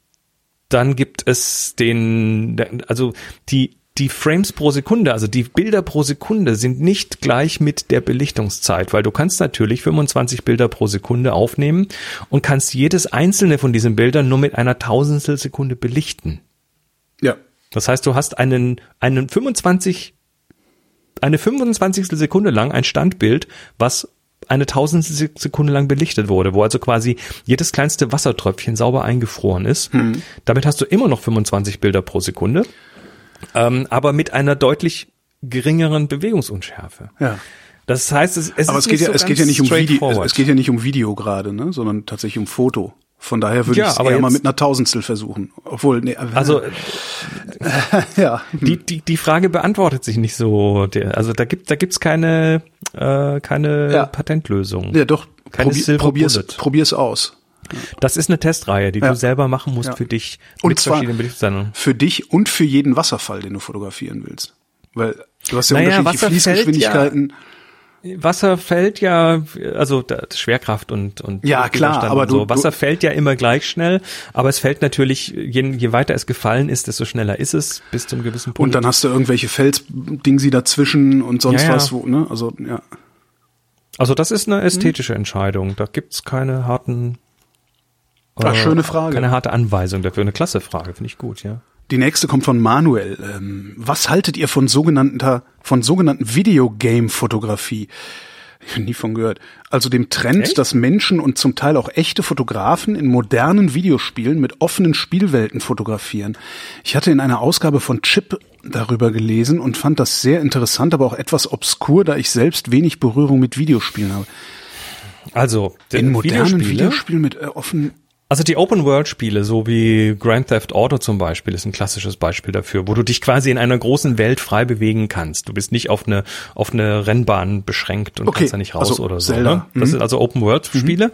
dann gibt es den, also die, die Frames pro Sekunde, also die Bilder pro Sekunde sind nicht gleich mit der Belichtungszeit, weil du kannst natürlich 25 Bilder pro Sekunde aufnehmen und kannst jedes einzelne von diesen Bildern nur mit einer Tausendstel Sekunde belichten. ja. Das heißt, du hast einen, einen 25, eine 25. Sekunde lang ein Standbild, was eine Tausendstel Sekunde lang belichtet wurde, wo also quasi jedes kleinste Wassertröpfchen sauber eingefroren ist. Damit hast du immer noch 25 Bilder pro Sekunde, ähm, aber mit einer deutlich geringeren Bewegungsunschärfe. Ja. Das heißt, es, es Aber ist es geht ja, so es geht ja nicht um Video, es, es geht ja nicht um Video gerade, ne, sondern tatsächlich um Foto. Von daher würde Ja, ich es aber eher mal mit einer Tausendstel versuchen. Obwohl, nee, Also (laughs) ja. die, die, die Frage beantwortet sich nicht so. Also da gibt da gibt's keine äh, keine Ja. Patentlösung. Ja, doch. Keine Probier, probier's, Bullet. probier's aus. Das ist eine Testreihe, die Ja. du selber machen musst Ja. für dich Und mit zwar für dich und für jeden Wasserfall, den du fotografieren willst. Weil du hast ja Naja, unterschiedliche Fließgeschwindigkeiten. Wasser fällt ja, also Schwerkraft und und Ja, klar, aber und du- so. Wasser du- fällt ja immer gleich schnell, aber es fällt natürlich, je, je weiter es gefallen ist, desto schneller ist es bis zum gewissen Punkt. Und dann hast du irgendwelche Felsdingsi dazwischen und sonst Ja, ja. was, wo, ne? Also, ja. also das ist eine ästhetische Mhm. Entscheidung. Da gibt's keine harten Ach, schöne Frage. Keine harte Anweisung dafür. Eine klasse Frage, finde ich gut, ja. Die nächste kommt von Manuel. Ähm, was haltet ihr von sogenannter, von sogenannten Videogame-Fotografie? Ich habe nie von gehört. Also dem Trend, Echt? dass Menschen und zum Teil auch echte Fotografen in modernen Videospielen mit offenen Spielwelten fotografieren. Ich hatte in einer Ausgabe von Chip darüber gelesen und fand das sehr interessant, aber auch etwas obskur, da ich selbst wenig Berührung mit Videospielen habe. Also, In modernen Videospiele, Videospielen mit äh, offenen also die Open-World-Spiele, so wie Grand Theft Auto zum Beispiel, ist ein klassisches Beispiel dafür, wo du dich quasi in einer großen Welt frei bewegen kannst. Du bist nicht auf eine, auf eine Rennbahn beschränkt und Okay, kannst da nicht raus also oder so. Ne? Das mhm. sind also Open-World-Spiele.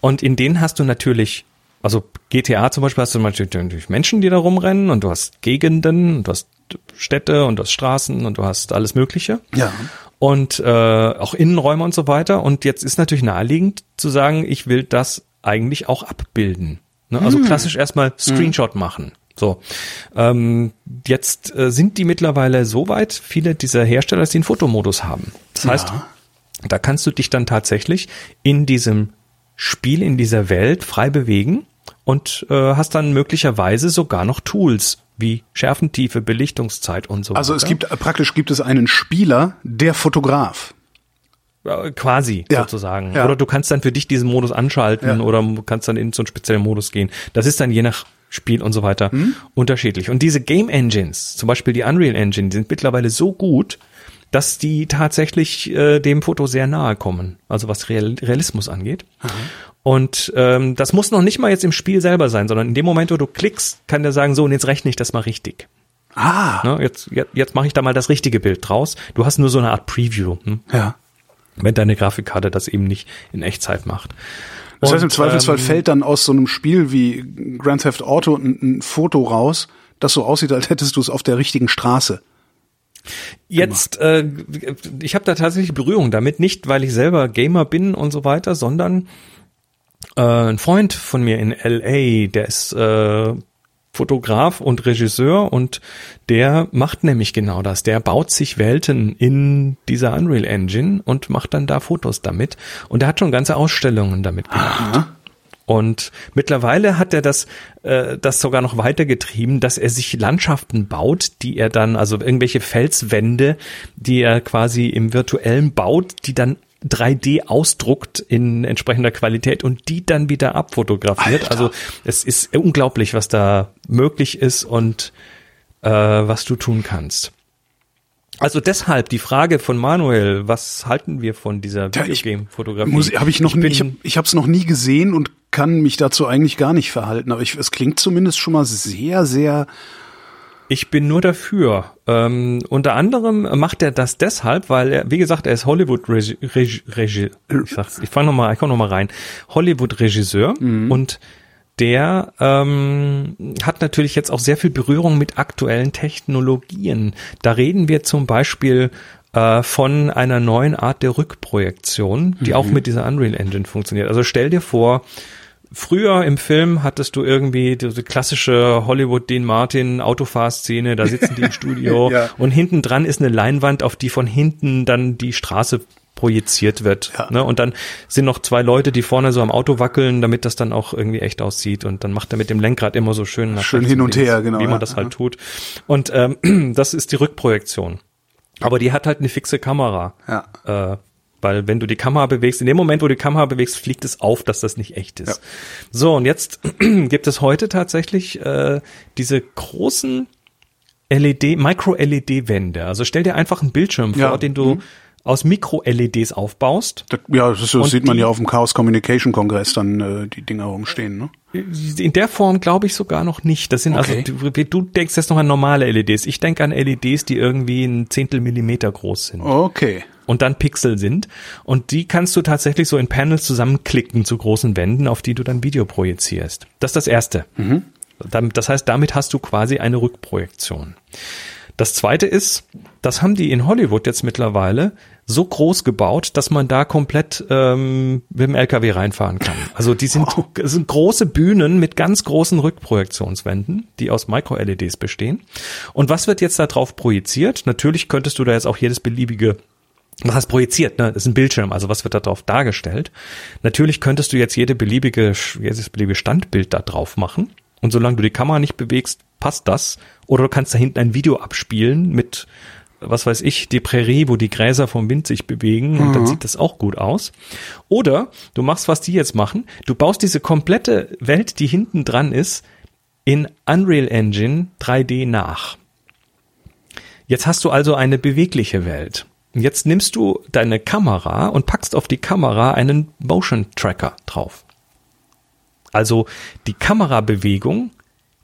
Und in denen hast du natürlich also GTA zum Beispiel hast du natürlich Menschen, die da rumrennen und du hast Gegenden und du hast Städte und du hast Straßen und du hast alles Mögliche. Ja. Und äh, auch Innenräume und so weiter. Und jetzt ist natürlich naheliegend zu sagen, ich will das eigentlich auch abbilden. Ne? Also klassisch erstmal Screenshot machen. So, ähm, jetzt äh, sind die mittlerweile so weit, viele dieser Hersteller, dass die einen Fotomodus haben. Das heißt, Ja. da kannst du dich dann tatsächlich in diesem Spiel, in dieser Welt frei bewegen und äh, hast dann möglicherweise sogar noch Tools wie Schärfentiefe, Belichtungszeit und so Also weiter. es gibt praktisch gibt es einen Spieler, der Fotograf. Äh, Quasi, Ja. sozusagen. Ja. Oder du kannst dann für dich diesen Modus anschalten Ja. oder kannst dann in so einen speziellen Modus gehen. Das ist dann je nach Spiel und so weiter Mhm. unterschiedlich. Und diese Game Engines, zum Beispiel die Unreal Engine, die sind mittlerweile so gut, dass die tatsächlich äh, dem Foto sehr nahe kommen, also was Real Realismus angeht. Und ähm, das muss noch nicht mal jetzt im Spiel selber sein, sondern in dem Moment, wo du klickst, kann der sagen, so, und jetzt rechne ich das mal richtig. Ah, Ne? Jetzt, jetzt, jetzt mache ich da mal das richtige Bild draus. Du hast nur so eine Art Preview. Hm? ja. Wenn deine Grafikkarte das eben nicht in Echtzeit macht. Das heißt, im Zweifelsfall ähm, fällt dann aus so einem Spiel wie Grand Theft Auto ein, ein Foto raus, das so aussieht, als hättest du es auf der richtigen Straße. Jetzt, äh, ich habe da tatsächlich Berührung damit, nicht weil ich selber Gamer bin und so weiter, sondern äh, ein Freund von mir in LA, der ist äh, Fotograf und Regisseur und der macht nämlich genau das. Der baut sich Welten in dieser Unreal Engine und macht dann da Fotos damit. Und er hat schon ganze Ausstellungen damit gemacht. Und mittlerweile hat er das, äh, das sogar noch weitergetrieben, dass er sich Landschaften baut, die er dann, also irgendwelche Felswände, die er quasi im virtuellen baut, die dann 3D ausdruckt in entsprechender Qualität und die dann wieder abfotografiert. Alter. Also es ist unglaublich, was da möglich ist und äh, was du tun kannst. Also deshalb die Frage von Manuel, was halten wir von dieser ich- Videogame-Fotografie? Muss, hab ich noch nie, bin- ich, hab, ich habe es noch nie gesehen und kann mich dazu eigentlich gar nicht verhalten. Aber ich, es klingt zumindest schon mal sehr, sehr. Ich bin nur dafür. Ähm, unter anderem macht er das deshalb, weil er, wie gesagt, er ist Hollywood Regi, Regi, Regi ich sag's, ich fange noch mal, ich komm noch mal rein, Hollywood Regisseur und der ähm, hat natürlich jetzt auch sehr viel Berührung mit aktuellen Technologien. Da reden wir zum Beispiel äh, von einer neuen Art der Rückprojektion, die auch mit dieser Unreal Engine funktioniert. Also stell dir vor, Früher im Film hattest du irgendwie diese klassische Hollywood Dean Martin Autofahrszene, da sitzen die im (laughs) Studio Ja. und hinten dran ist eine Leinwand, auf die von hinten dann die Straße projiziert wird. Ja. Ne? Und dann sind noch zwei Leute, die vorne so am Auto wackeln, damit das dann auch irgendwie echt aussieht. Und dann macht er mit dem Lenkrad immer so schön nach Schön hin und links, her, genau, Wie man ja. das halt tut. Und ähm, (clears throat) das ist die Rückprojektion. Aber die hat halt eine fixe Kamera. Ja. Äh, weil wenn du die Kamera bewegst, in dem Moment, wo du die Kamera bewegst, fliegt es auf, dass das nicht echt ist. Ja. So, und jetzt (clears throat) gibt es heute tatsächlich äh, diese großen LED, Micro-LED-Wände. Also stell dir einfach einen Bildschirm vor, Ja. den du Mhm. aus Mikro-LEDs aufbaust. Das, ja, das, Und sieht man die- ja auf dem Chaos Communication Kongress dann äh, die Dinger rumstehen. Ne? In der Form glaube ich sogar noch nicht. Das sind Okay. also, du, du denkst jetzt noch an normale LEDs. Ich denke an LEDs, die irgendwie ein Zehntel Millimeter groß sind. Okay. Und dann Pixel sind. Und die kannst du tatsächlich so in Panels zusammenklicken zu großen Wänden, auf die du dann Video projizierst. Das ist das Erste. Damit- Das heißt, damit hast du quasi eine Rückprojektion. Das Zweite ist, das haben die in Hollywood jetzt mittlerweile so groß gebaut, dass man da komplett ähm, mit dem LKW reinfahren kann. Also die sind, es sind große Bühnen mit ganz großen Rückprojektionswänden, die aus Micro-LEDs bestehen. Und was wird jetzt da drauf projiziert? Natürlich könntest du da jetzt auch jedes beliebige was heißt projiziert, ne? Das ist ein Bildschirm, also was wird da drauf dargestellt? Natürlich könntest du jetzt jede beliebige, jedes beliebige Standbild da drauf machen. Und solange du die Kamera nicht bewegst, passt das. Oder du kannst da hinten ein Video abspielen mit, was weiß ich, die Prärie, wo die Gräser vom Wind sich bewegen. Und dann sieht das auch gut aus. Oder du machst, was die jetzt machen. Du baust diese komplette Welt, die hinten dran ist, in Unreal Engine 3D nach. Jetzt hast du also eine bewegliche Welt. Und Jetzt nimmst du deine Kamera und packst auf die Kamera einen Motion Tracker drauf. Also die Kamerabewegung,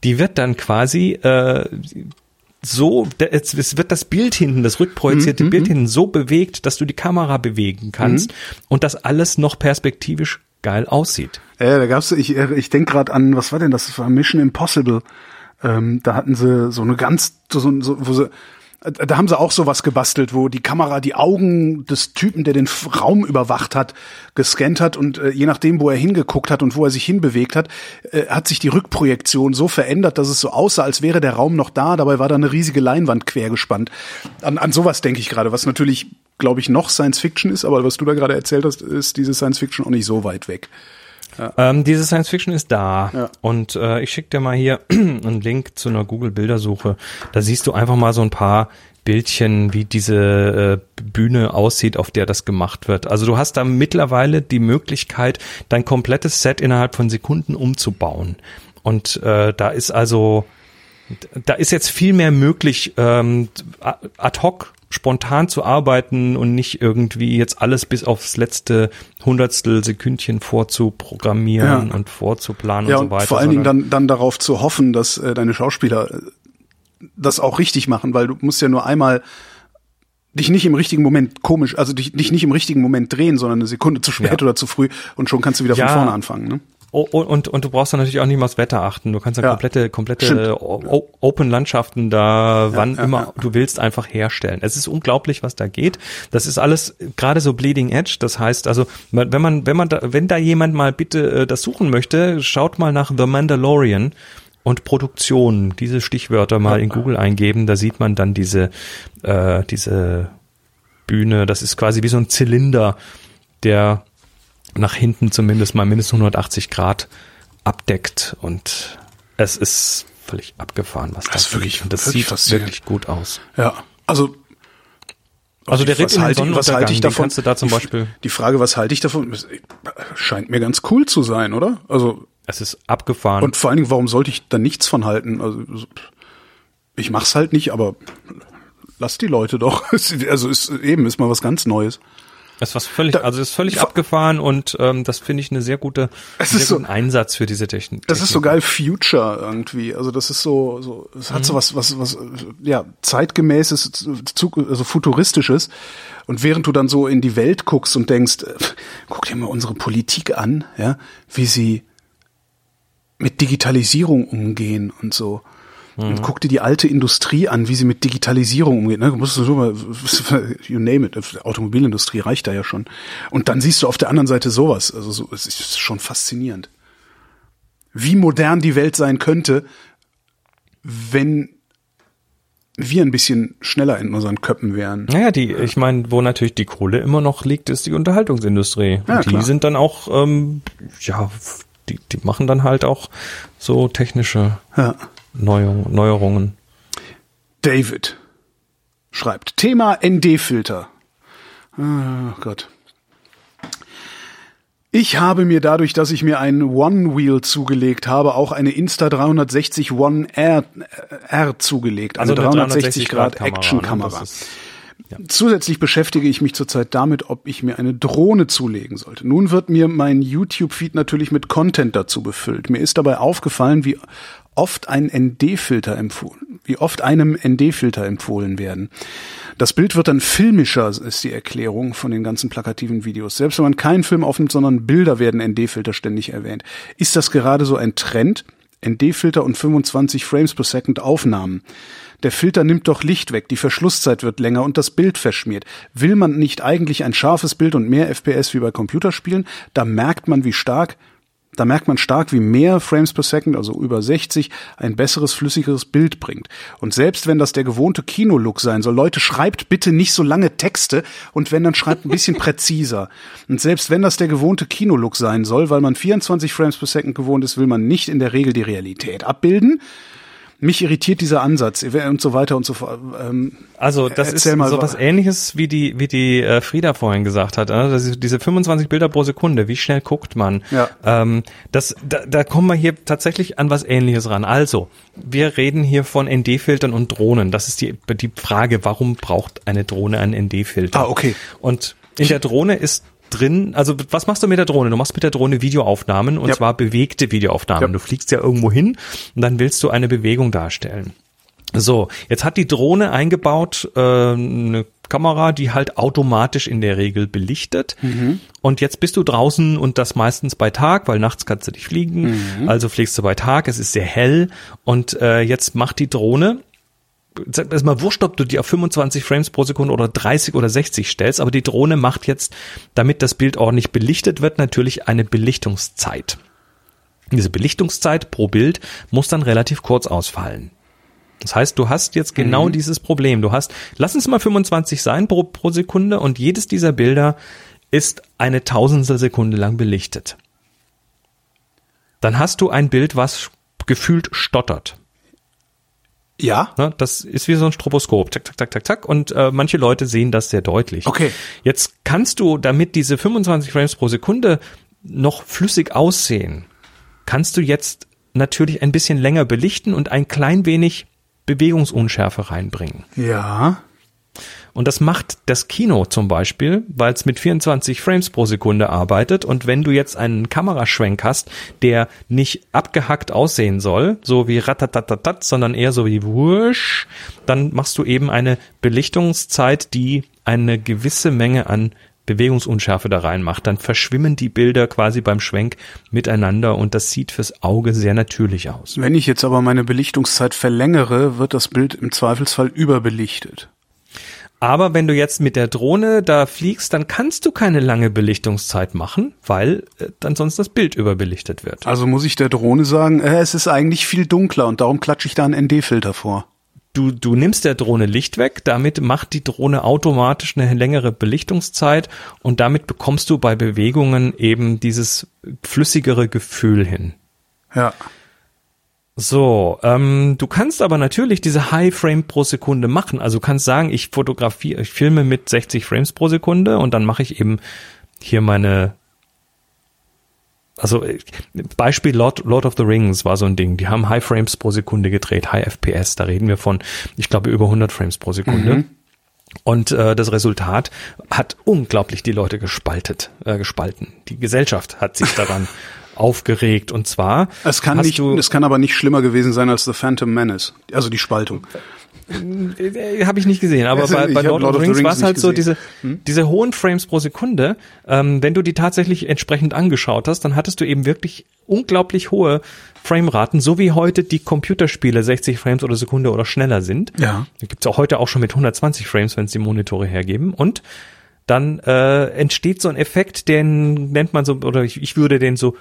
die wird dann quasi äh, so, es wird das Bild hinten, das rückprojizierte Bild hinten so bewegt, dass du die Kamera bewegen kannst und das alles noch perspektivisch geil aussieht. Ja, da gab's, ich, ich denke gerade an, was war denn das? Das war Mission Impossible. Ähm, da hatten sie so eine ganz, so, so, wo sie, äh, da haben sie auch sowas gebastelt, wo die Kamera die Augen des Typen, der den Raum überwacht hat, gescannt hat und äh, je nachdem, wo er hingeguckt hat und wo er sich hinbewegt hat, äh, hat sich die Rückprojektion so verändert, dass es so aussah, als wäre der Raum noch da, dabei war da eine riesige Leinwand quer gespannt. An, an sowas denke ich gerade, was natürlich, glaube ich, noch Science Fiction ist, aber was du da gerade erzählt hast, ist diese Science Fiction auch nicht so weit weg. Ähm, diese Science Fiction ist da. Ja. Und äh, ich schicke dir mal hier (clears throat) einen Link zu einer Google-Bildersuche. Da siehst du einfach mal so ein paar Bildchen, wie diese äh, Bühne aussieht, auf der das gemacht wird. Also du hast da mittlerweile die Möglichkeit, dein komplettes Set innerhalb von Sekunden umzubauen. Und äh, da ist also, da ist jetzt viel mehr möglich, ähm, ad hoc spontan zu arbeiten und nicht irgendwie jetzt alles bis aufs letzte Hundertstel Sekündchen vorzuprogrammieren Ja. und vorzuplanen Ja, und und so weiter. vor allen Dingen dann, dann darauf zu hoffen, dass äh, deine Schauspieler äh, das auch richtig machen, weil du musst ja nur einmal dich nicht im richtigen Moment komisch, also dich, dich nicht im richtigen Moment drehen, sondern eine Sekunde zu spät Ja. oder zu früh und schon kannst du wieder von vorne anfangen. Ne? Oh, oh, und, und du brauchst dann natürlich auch nicht mal aufs Wetter achten. Du kannst dann Ja. komplette, komplette o- Open Landschaften da, wann ja, immer ja. du willst, einfach herstellen. Es ist unglaublich, was da geht. Das ist alles gerade so Bleeding Edge. Das heißt also, wenn man, wenn man da, wenn da jemand mal bitte äh, das suchen möchte, schaut mal nach The Mandalorian und Produktion. Diese Stichwörter mal in Google eingeben. Da sieht man dann diese, äh, diese Bühne. Das ist quasi wie so ein Zylinder, der nach hinten zumindest mal mindestens 180 Grad abdeckt und es ist völlig abgefahren, was Das ist da wirklich- und das sieht faszinierend. wirklich gut aus. Ja, also Also der Ritt was halte, ich- was halte ich davon? kannst du da zum Die- Beispiel, Die Frage, was halte ich davon? Das Scheint mir ganz cool zu sein, oder? Also es ist abgefahren. und vor allen Dingen, warum sollte ich da nichts von halten? Also so- ich mach's halt nicht, aber lass die Leute doch. (laughs) Also ist eben ist mal was ganz Neues. Es ist was völlig, Da- also es ist völlig abgefahren und ähm, das finde ich eine sehr gute, sehr so- guten Einsatz für diese Technik. Das ist so geil Future irgendwie. Also das ist so, so es hat Mhm. so was, was, was, ja, zeitgemäßes, zu, also futuristisches. Und während du dann so in die Welt guckst und denkst, äh, guck dir mal unsere Politik an, ja, wie sie mit Digitalisierung umgehen und so. Mhm. Und guck dir die alte Industrie an, wie sie mit Digitalisierung umgeht. Ne? Du musst so mal, (laughs) you name it, Automobilindustrie reicht da ja schon. Und dann siehst du auf der anderen Seite sowas. Also so, es ist schon faszinierend wie modern die Welt sein könnte, wenn wir ein bisschen schneller in unseren Köppen wären. Naja, die, ich meine, wo natürlich die Kohle immer noch liegt, ist die Unterhaltungsindustrie. Ja, die klar. sind dann auch, ähm, ja, die, die machen dann halt auch so technische Ja. Neuerungen. Neuerungen. David schreibt, Thema ND-Filter. Ah, Gott. Ich habe mir dadurch, dass ich mir einen One-Wheel zugelegt habe, auch eine Insta360 One R, R zugelegt. Eine Also eine 360 Grad 360 Grad Kamera, Action-Kamera. ne? Ist- Zusätzlich beschäftige ich mich zurzeit damit, ob ich mir eine Drohne zulegen sollte. Nun wird mir mein YouTube-Feed natürlich mit Content dazu befüllt. Mir ist dabei aufgefallen, wie oft ein ND-Filter empfohlen, wie oft einem ND-Filter empfohlen werden. Das Bild wird dann filmischer, ist die Erklärung von den ganzen plakativen Videos. Selbst wenn man keinen Film aufnimmt, sondern Bilder werden ND-Filter ständig erwähnt. Ist das gerade so ein Trend? ND-Filter und 25 Frames per Second Aufnahmen. Der Filter nimmt doch Licht weg, die Verschlusszeit wird länger und das Bild verschmiert. Will man nicht eigentlich ein scharfes Bild und mehr FPS wie bei Computerspielen? Da merkt man, wie stark da merkt man stark, wie mehr Frames per Second, also über 60, ein besseres, flüssigeres Bild bringt. Und selbst wenn das der gewohnte Kinolook sein soll, Leute, schreibt bitte nicht so lange Texte und wenn, dann schreibt ein bisschen (laughs) präziser. Und selbst wenn das der gewohnte Kinolook sein soll, weil man 24 Frames per Second gewohnt ist, will man nicht in der Regel die Realität abbilden, mich irritiert dieser Ansatz und so weiter und so fort. Ähm, also das ist so was ähnliches, wie die, wie die äh, Frieda vorhin gesagt hat. Ne? Das ist diese 25 Bilder pro Sekunde, wie schnell guckt man? Ja. Ähm, das, da, da kommen wir hier tatsächlich an was ähnliches ran. Also, wir reden hier von ND-Filtern und Drohnen. Das ist die, die Frage, warum braucht eine Drohne einen ND-Filter? Ah, okay. Und in der Drohne ist drin, also was machst du mit der Drohne? Du machst mit der Drohne Videoaufnahmen und ja. zwar bewegte Videoaufnahmen. Ja. Du fliegst ja irgendwo hin und dann willst du eine Bewegung darstellen. So, jetzt hat die Drohne eingebaut äh, eine Kamera, die halt automatisch in der Regel belichtet. Mhm. Und jetzt bist du draußen und das meistens bei Tag, weil nachts kannst du nicht fliegen. Mhm. Also fliegst du bei Tag, es ist sehr hell und äh, jetzt macht die Drohne ist mal wurscht, ob du die auf 25 Frames pro Sekunde oder 30 oder 60 stellst, aber die Drohne macht jetzt, damit das Bild ordentlich belichtet wird, natürlich eine Belichtungszeit. Diese Belichtungszeit pro Bild muss dann relativ kurz ausfallen. Das heißt, du hast jetzt genau mhm. dieses Problem. Du hast, lass uns mal 25 sein pro, pro Sekunde und jedes dieser Bilder ist eine Tausendstel Sekunde lang belichtet. Dann hast du ein Bild, was gefühlt stottert. Ja. Ne, das ist wie so ein Stroboskop. Zack, zack, zack, zack, zack. Und äh, manche Leute sehen das sehr deutlich. Okay. Jetzt kannst du, damit diese 25 Frames pro Sekunde noch flüssig aussehen, kannst du jetzt natürlich ein bisschen länger belichten und ein klein wenig Bewegungsunschärfe reinbringen. Ja. Und das macht das Kino zum Beispiel, weil es mit 24 Frames pro Sekunde arbeitet. Und wenn du jetzt einen Kameraschwenk hast, der nicht abgehackt aussehen soll, so wie ratatatatat, sondern eher so wie wusch, dann machst du eben eine Belichtungszeit, die eine gewisse Menge an Bewegungsunschärfe da reinmacht, dann verschwimmen die Bilder quasi beim Schwenk miteinander und das sieht fürs Auge sehr natürlich aus. Wenn ich jetzt aber meine Belichtungszeit verlängere, wird das Bild im Zweifelsfall überbelichtet. Aber wenn du jetzt mit der Drohne da fliegst, dann kannst du keine lange Belichtungszeit machen, weil äh, dann sonst das Bild überbelichtet wird. Also muss ich der Drohne sagen, äh, es ist eigentlich viel dunkler und darum klatsche ich da einen ND-Filter vor. Du, du nimmst der Drohne Licht weg, damit macht die Drohne automatisch eine längere Belichtungszeit und damit bekommst du bei Bewegungen eben dieses flüssigere Gefühl hin. Ja. So, ähm, du kannst aber natürlich diese High Frame pro Sekunde machen. Also du kannst sagen, ich fotografiere, ich filme mit 60 Frames pro Sekunde und dann mache ich eben hier meine also Beispiel Lord, Lord of the Rings war so ein Ding. Die haben High Frames pro Sekunde gedreht, High FPS. Da reden wir von, ich glaube, über 100 Frames pro Sekunde. Mhm. Und äh, das Resultat hat unglaublich die Leute gespaltet, äh, gespalten. Die Gesellschaft hat sich daran (laughs) aufgeregt. Und zwar. Es kann nicht, es kann aber nicht schlimmer gewesen sein als The Phantom Menace. Also die Spaltung. Äh, Habe ich nicht gesehen, aber bei, bei Lord, Lord of the Rings, war es halt so diese, hm? diese hohen Frames pro Sekunde. Ähm, wenn du die tatsächlich entsprechend angeschaut hast, dann hattest du eben wirklich unglaublich hohe Frameraten, so wie heute die Computerspiele 60 Frames oder Sekunde oder schneller sind. Ja. Die gibt's auch heute auch schon mit 120 Frames, wenn es die Monitore hergeben. Und dann äh, entsteht so ein Effekt, den nennt man so, oder ich, ich würde den so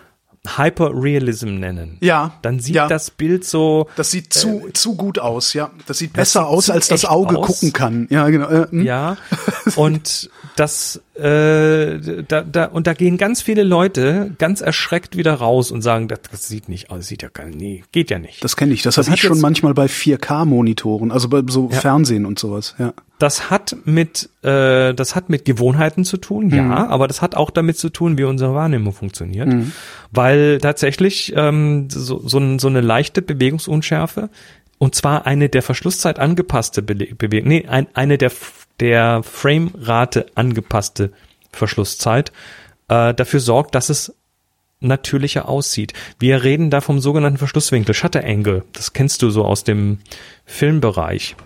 Hyperrealism nennen. Ja. Dann sieht ja. das Bild so. Das sieht zu, äh, zu gut aus, ja. Das sieht besser das aus, als das Auge aus. gucken kann. Ja, genau. Äh, hm. ja. (laughs) Und das, äh, da, da, und da gehen ganz viele Leute ganz erschreckt wieder raus und sagen, das, das sieht nicht aus, sieht ja gar nicht, nee, geht ja nicht. Das kenne ich. Das, das habe ich schon manchmal bei 4K-Monitoren, also bei so ja. Fernsehen und sowas, ja. Das hat mit, äh, das hat mit Gewohnheiten zu tun, ja, mhm. aber das hat auch damit zu tun, wie unsere Wahrnehmung funktioniert. Mhm. Weil tatsächlich ähm, so, so, so eine leichte Bewegungsunschärfe und zwar eine der Verschlusszeit angepasste Be Bewegung, nee, ein, eine der der Framerate angepasste Verschlusszeit äh, dafür sorgt, dass es natürlicher aussieht. Wir reden da vom sogenannten Verschlusswinkel, Shutter Angle. Das kennst du so aus dem Filmbereich.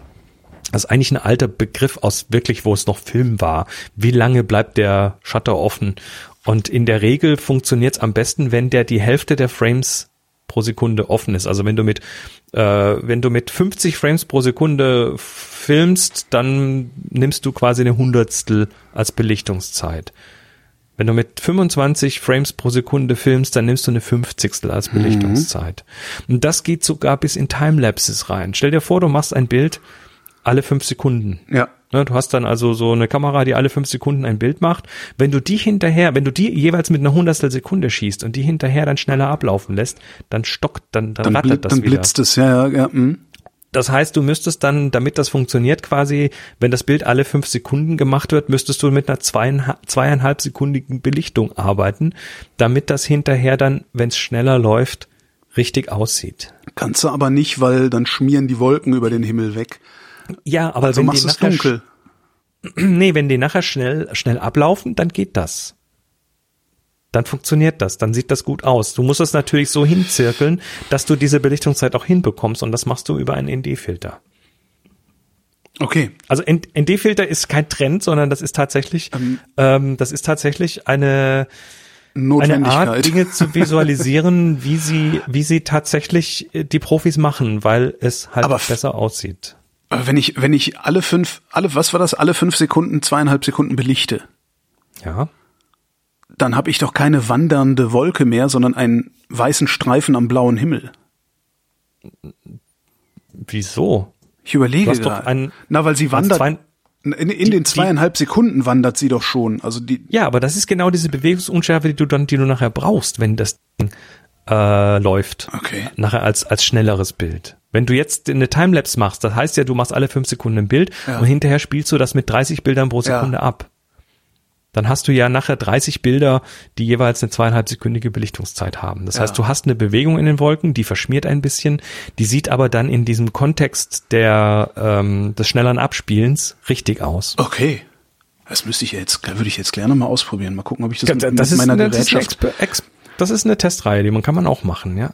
Das ist eigentlich ein alter Begriff aus wirklich, wo es noch Film war. Wie lange bleibt der Shutter offen? Und in der Regel funktioniert es am besten, wenn der die Hälfte der Frames pro Sekunde offen ist. Also wenn du mit äh, wenn du mit 50 Frames pro Sekunde filmst, dann nimmst du quasi eine Hundertstel als Belichtungszeit. Wenn du mit 25 Frames pro Sekunde filmst, dann nimmst du eine Fünfzigstel als Belichtungszeit. Mhm. Und das geht sogar bis in Timelapses rein. Stell dir vor, du machst ein Bild alle fünf Sekunden. Ja. Ne, du hast dann also so eine Kamera, die alle fünf Sekunden ein Bild macht. Wenn du die hinterher, wenn du die jeweils mit einer Hundertstel Sekunde schießt und die hinterher dann schneller ablaufen lässt, dann stockt, dann, dann, dann rattert das dann wieder. Dann blitzt es, ja, ja, ja. Mh. Das heißt, du müsstest dann, damit das funktioniert quasi, wenn das Bild alle fünf Sekunden gemacht wird, müsstest du mit einer zweieinhalb, zweieinhalb sekundigen Belichtung arbeiten, damit das hinterher dann, wenn es schneller läuft, richtig aussieht. Kannst du aber nicht, weil dann schmieren die Wolken über den Himmel weg. Ja, aber also wenn machst die nachher, dunkel. (clears throat) nee, wenn die nachher schnell, schnell ablaufen, dann geht das dann funktioniert das, dann sieht das gut aus. Du musst es natürlich so hinzirkeln, dass du diese Belichtungszeit auch hinbekommst und das machst du über einen ND-Filter. Okay. Also ND-Filter ist kein Trend, sondern das ist tatsächlich, ähm, ähm, das ist tatsächlich eine eine Art, Dinge zu (laughs) visualisieren, wie sie, wie sie tatsächlich äh, die Profis machen, weil es halt Aber besser aussieht. Aber wenn ich, wenn ich alle fünf, alle, was war das, alle fünf Sekunden, zweieinhalb Sekunden belichte. Ja dann habe ich doch keine wandernde Wolke mehr, sondern einen weißen Streifen am blauen Himmel. Wieso? Ich überlege gerade. Na, weil sie wandert. In, in die, den zweieinhalb die, Sekunden wandert sie doch schon. Also die. Ja, aber das ist genau diese Bewegungsunschärfe, die du dann, die du nachher brauchst, wenn das Ding äh, läuft. Okay. Nachher als als schnelleres Bild. Wenn du jetzt eine Timelapse machst, das heißt ja, du machst alle fünf Sekunden ein Bild ja. und hinterher spielst du das mit 30 Bildern pro Sekunde ja. ab dann hast du ja nachher 30 Bilder, die jeweils eine zweieinhalb sekündige Belichtungszeit haben. Das ja. heißt, du hast eine Bewegung in den Wolken, die verschmiert ein bisschen, die sieht aber dann in diesem Kontext der ähm, des schnelleren Abspielens richtig aus. Okay. Das müsste ich jetzt, würde ich jetzt gerne mal ausprobieren. Mal gucken, ob ich das, das mit, mit meiner eine, Gerätschaft. Das ist, eine das ist eine Testreihe, die man kann man auch machen, ja.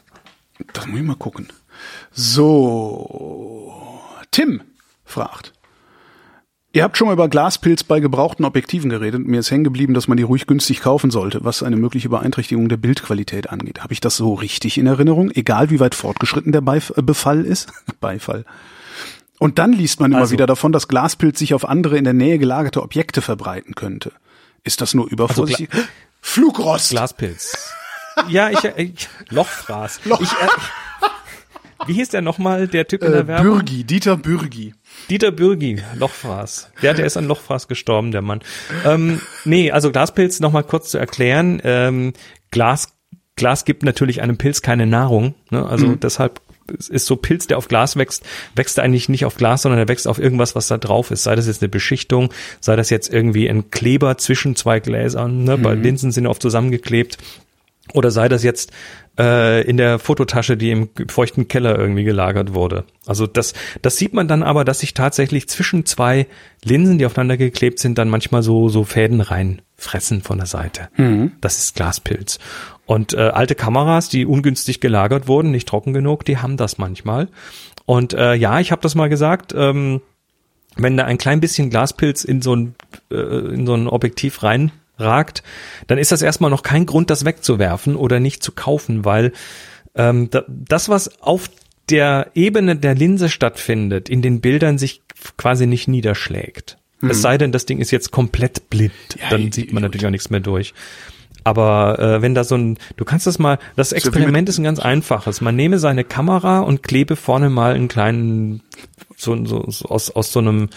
Das muss ich mal gucken. So, Tim fragt. Ihr habt schon mal über Glaspilz bei gebrauchten Objektiven geredet. Mir ist hängen geblieben, dass man die ruhig günstig kaufen sollte, was eine mögliche Beeinträchtigung der Bildqualität angeht. Habe ich das so richtig in Erinnerung? Egal wie weit fortgeschritten der Beif äh, Befall ist? (laughs) Beifall. Und dann liest man immer also, wieder davon, dass Glaspilz sich auf andere in der Nähe gelagerte Objekte verbreiten könnte. Ist das nur übervorsichtig? Also (gasps) Flugrost! Glaspilz. ja, ich, ich Lochfraß. Loch. Ich, äh, wie hieß der nochmal, der Typ in der äh, Werbung? Bürgi, Dieter Bürgi. Dieter Bürgi, Lochfraß. Der, der ist an Lochfraß gestorben, der Mann. Ähm, nee, also Glaspilz nochmal kurz zu erklären. Ähm, Glas, Glas gibt natürlich einem Pilz keine Nahrung. Ne? Also mhm. deshalb ist so Pilz, der auf Glas wächst, wächst eigentlich nicht auf Glas, sondern er wächst auf irgendwas, was da drauf ist. Sei das jetzt eine Beschichtung, sei das jetzt irgendwie ein Kleber zwischen zwei Gläsern. Ne? Mhm. Bei Linsen sind oft zusammengeklebt. Oder sei das jetzt äh, in der Fototasche, die im feuchten Keller irgendwie gelagert wurde. Also das, das sieht man dann aber, dass sich tatsächlich zwischen zwei Linsen, die aufeinander geklebt sind, dann manchmal so, so Fäden reinfressen von der Seite. Mhm. Das ist Glaspilz. Und äh, alte Kameras, die ungünstig gelagert wurden, nicht trocken genug, die haben das manchmal. Und äh, ja, ich habe das mal gesagt, ähm, wenn da ein klein bisschen Glaspilz in so ein, äh, in so ein Objektiv rein ragt, dann ist das erstmal noch kein Grund, das wegzuwerfen oder nicht zu kaufen, weil ähm, das, was auf der Ebene der Linse stattfindet, in den Bildern sich quasi nicht niederschlägt. Mhm. Es sei denn, das Ding ist jetzt komplett blind, ja, dann sieht man natürlich auch nichts mehr durch. Aber äh, wenn da so ein, du kannst das mal, das Experiment ist ein ganz einfaches. Man nehme seine Kamera und klebe vorne mal einen kleinen, so, so, so aus, aus so einem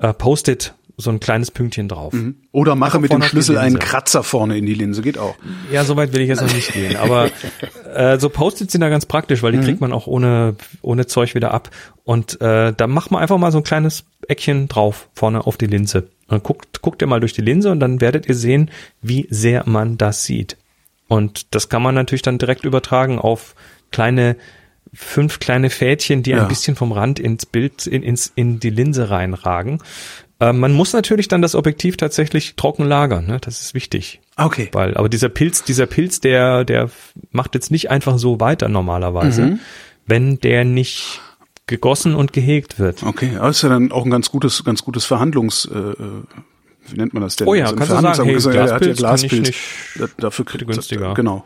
äh, Post-it so ein kleines Pünktchen drauf. Mhm. Oder mache mit dem Schlüssel einen Kratzer vorne in die Linse, geht auch. Ja, so weit will ich jetzt noch nicht gehen. Aber (laughs) äh, so Post-its sind da ganz praktisch, weil die mhm. kriegt man auch ohne, ohne Zeug wieder ab. Und äh, da macht man einfach mal so ein kleines Eckchen drauf, vorne auf die Linse. Und dann guckt, guckt ihr mal durch die Linse und dann werdet ihr sehen, wie sehr man das sieht. Und das kann man natürlich dann direkt übertragen auf kleine fünf kleine Fädchen, die ja. ein bisschen vom Rand ins Bild, in, ins, in die Linse reinragen Äh, man muss natürlich dann das Objektiv tatsächlich trocken lagern, ne? das ist wichtig. Okay. Weil, aber dieser Pilz, dieser Pilz, der, der macht jetzt nicht einfach so weiter normalerweise, Mhm. wenn der nicht gegossen und gehegt wird. Okay, aber ist ja dann auch ein ganz gutes, ganz gutes Verhandlungs, äh, äh, wie nennt man das denn? Oh ja, im kannst du sagen, hey, ist ja, der hat ja Glaspilz Glaspilz. Da- Dafür kriegt günstiger. Genau.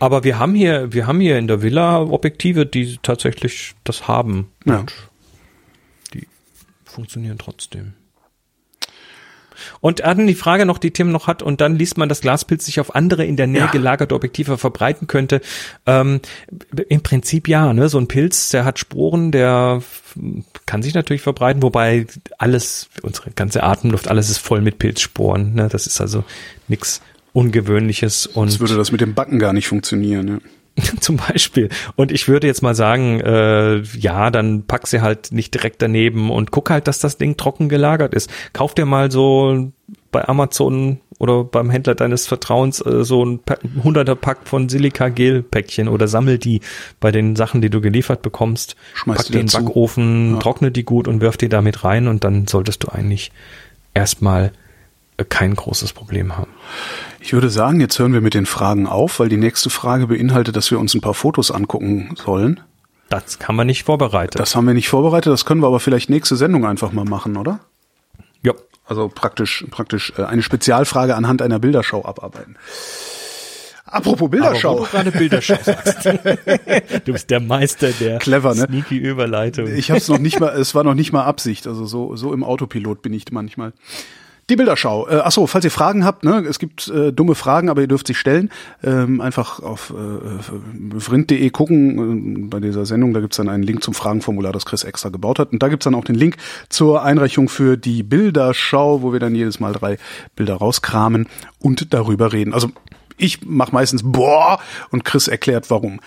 Aber wir haben hier, wir haben hier in der Villa Objektive, die tatsächlich das haben. Ja. Und die funktionieren trotzdem. Und dann die Frage noch, die Tim noch hat, und dann liest man, dass Glaspilz sich auf andere in der Nähe Ja. gelagerte Objektive verbreiten könnte. Ähm, Im Prinzip ja, ne? So ein Pilz, der hat Sporen, der kann sich natürlich verbreiten, wobei alles, unsere ganze Atemluft, alles ist voll mit Pilzsporen. Ne? Das ist also nichts Ungewöhnliches und Jetzt würde das mit dem Backen gar nicht funktionieren. Ja. (laughs) Zum Beispiel. Und ich würde jetzt mal sagen, äh, ja, dann pack sie halt nicht direkt daneben und guck halt, dass das Ding trocken gelagert ist. Kauf dir mal so bei Amazon oder beim Händler deines Vertrauens äh, so ein hunderter Pack von Silica-Gel-Päckchen oder sammel die bei den Sachen, die du geliefert bekommst. Schmeiß pack die in den. Backofen, Ja. trockne die gut und wirf die damit rein und dann solltest du eigentlich erstmal äh, kein großes Problem haben. Ich würde sagen, jetzt hören wir mit den Fragen auf, weil die nächste Frage beinhaltet, dass wir uns ein paar Fotos angucken sollen. Das kann man nicht vorbereiten. Das haben wir nicht vorbereitet, das können wir aber vielleicht nächste Sendung einfach mal machen, oder? ja. Also praktisch, praktisch äh, eine Spezialfrage anhand einer Bilderschau abarbeiten. Apropos Aber wo Bilderschau. du gerade Bilderschau sagst. (laughs) du bist der Meister der Clever, ne? sneaky Überleitung. Ich habe es noch nicht mal, es war noch nicht mal Absicht. Also so, so im Autopilot bin ich manchmal. Die Bilderschau. Äh, achso, falls ihr Fragen habt, ne, es gibt äh, dumme Fragen, aber ihr dürft sie stellen. Ähm, einfach auf äh, vrind.de gucken. Äh, bei dieser Sendung, da gibt's dann einen Link zum Fragenformular, das Chris extra gebaut hat. Und da gibt's dann auch den Link zur Einreichung für die Bilderschau, wo wir dann jedes Mal drei Bilder rauskramen und darüber reden. Also ich mache meistens boah und Chris erklärt warum.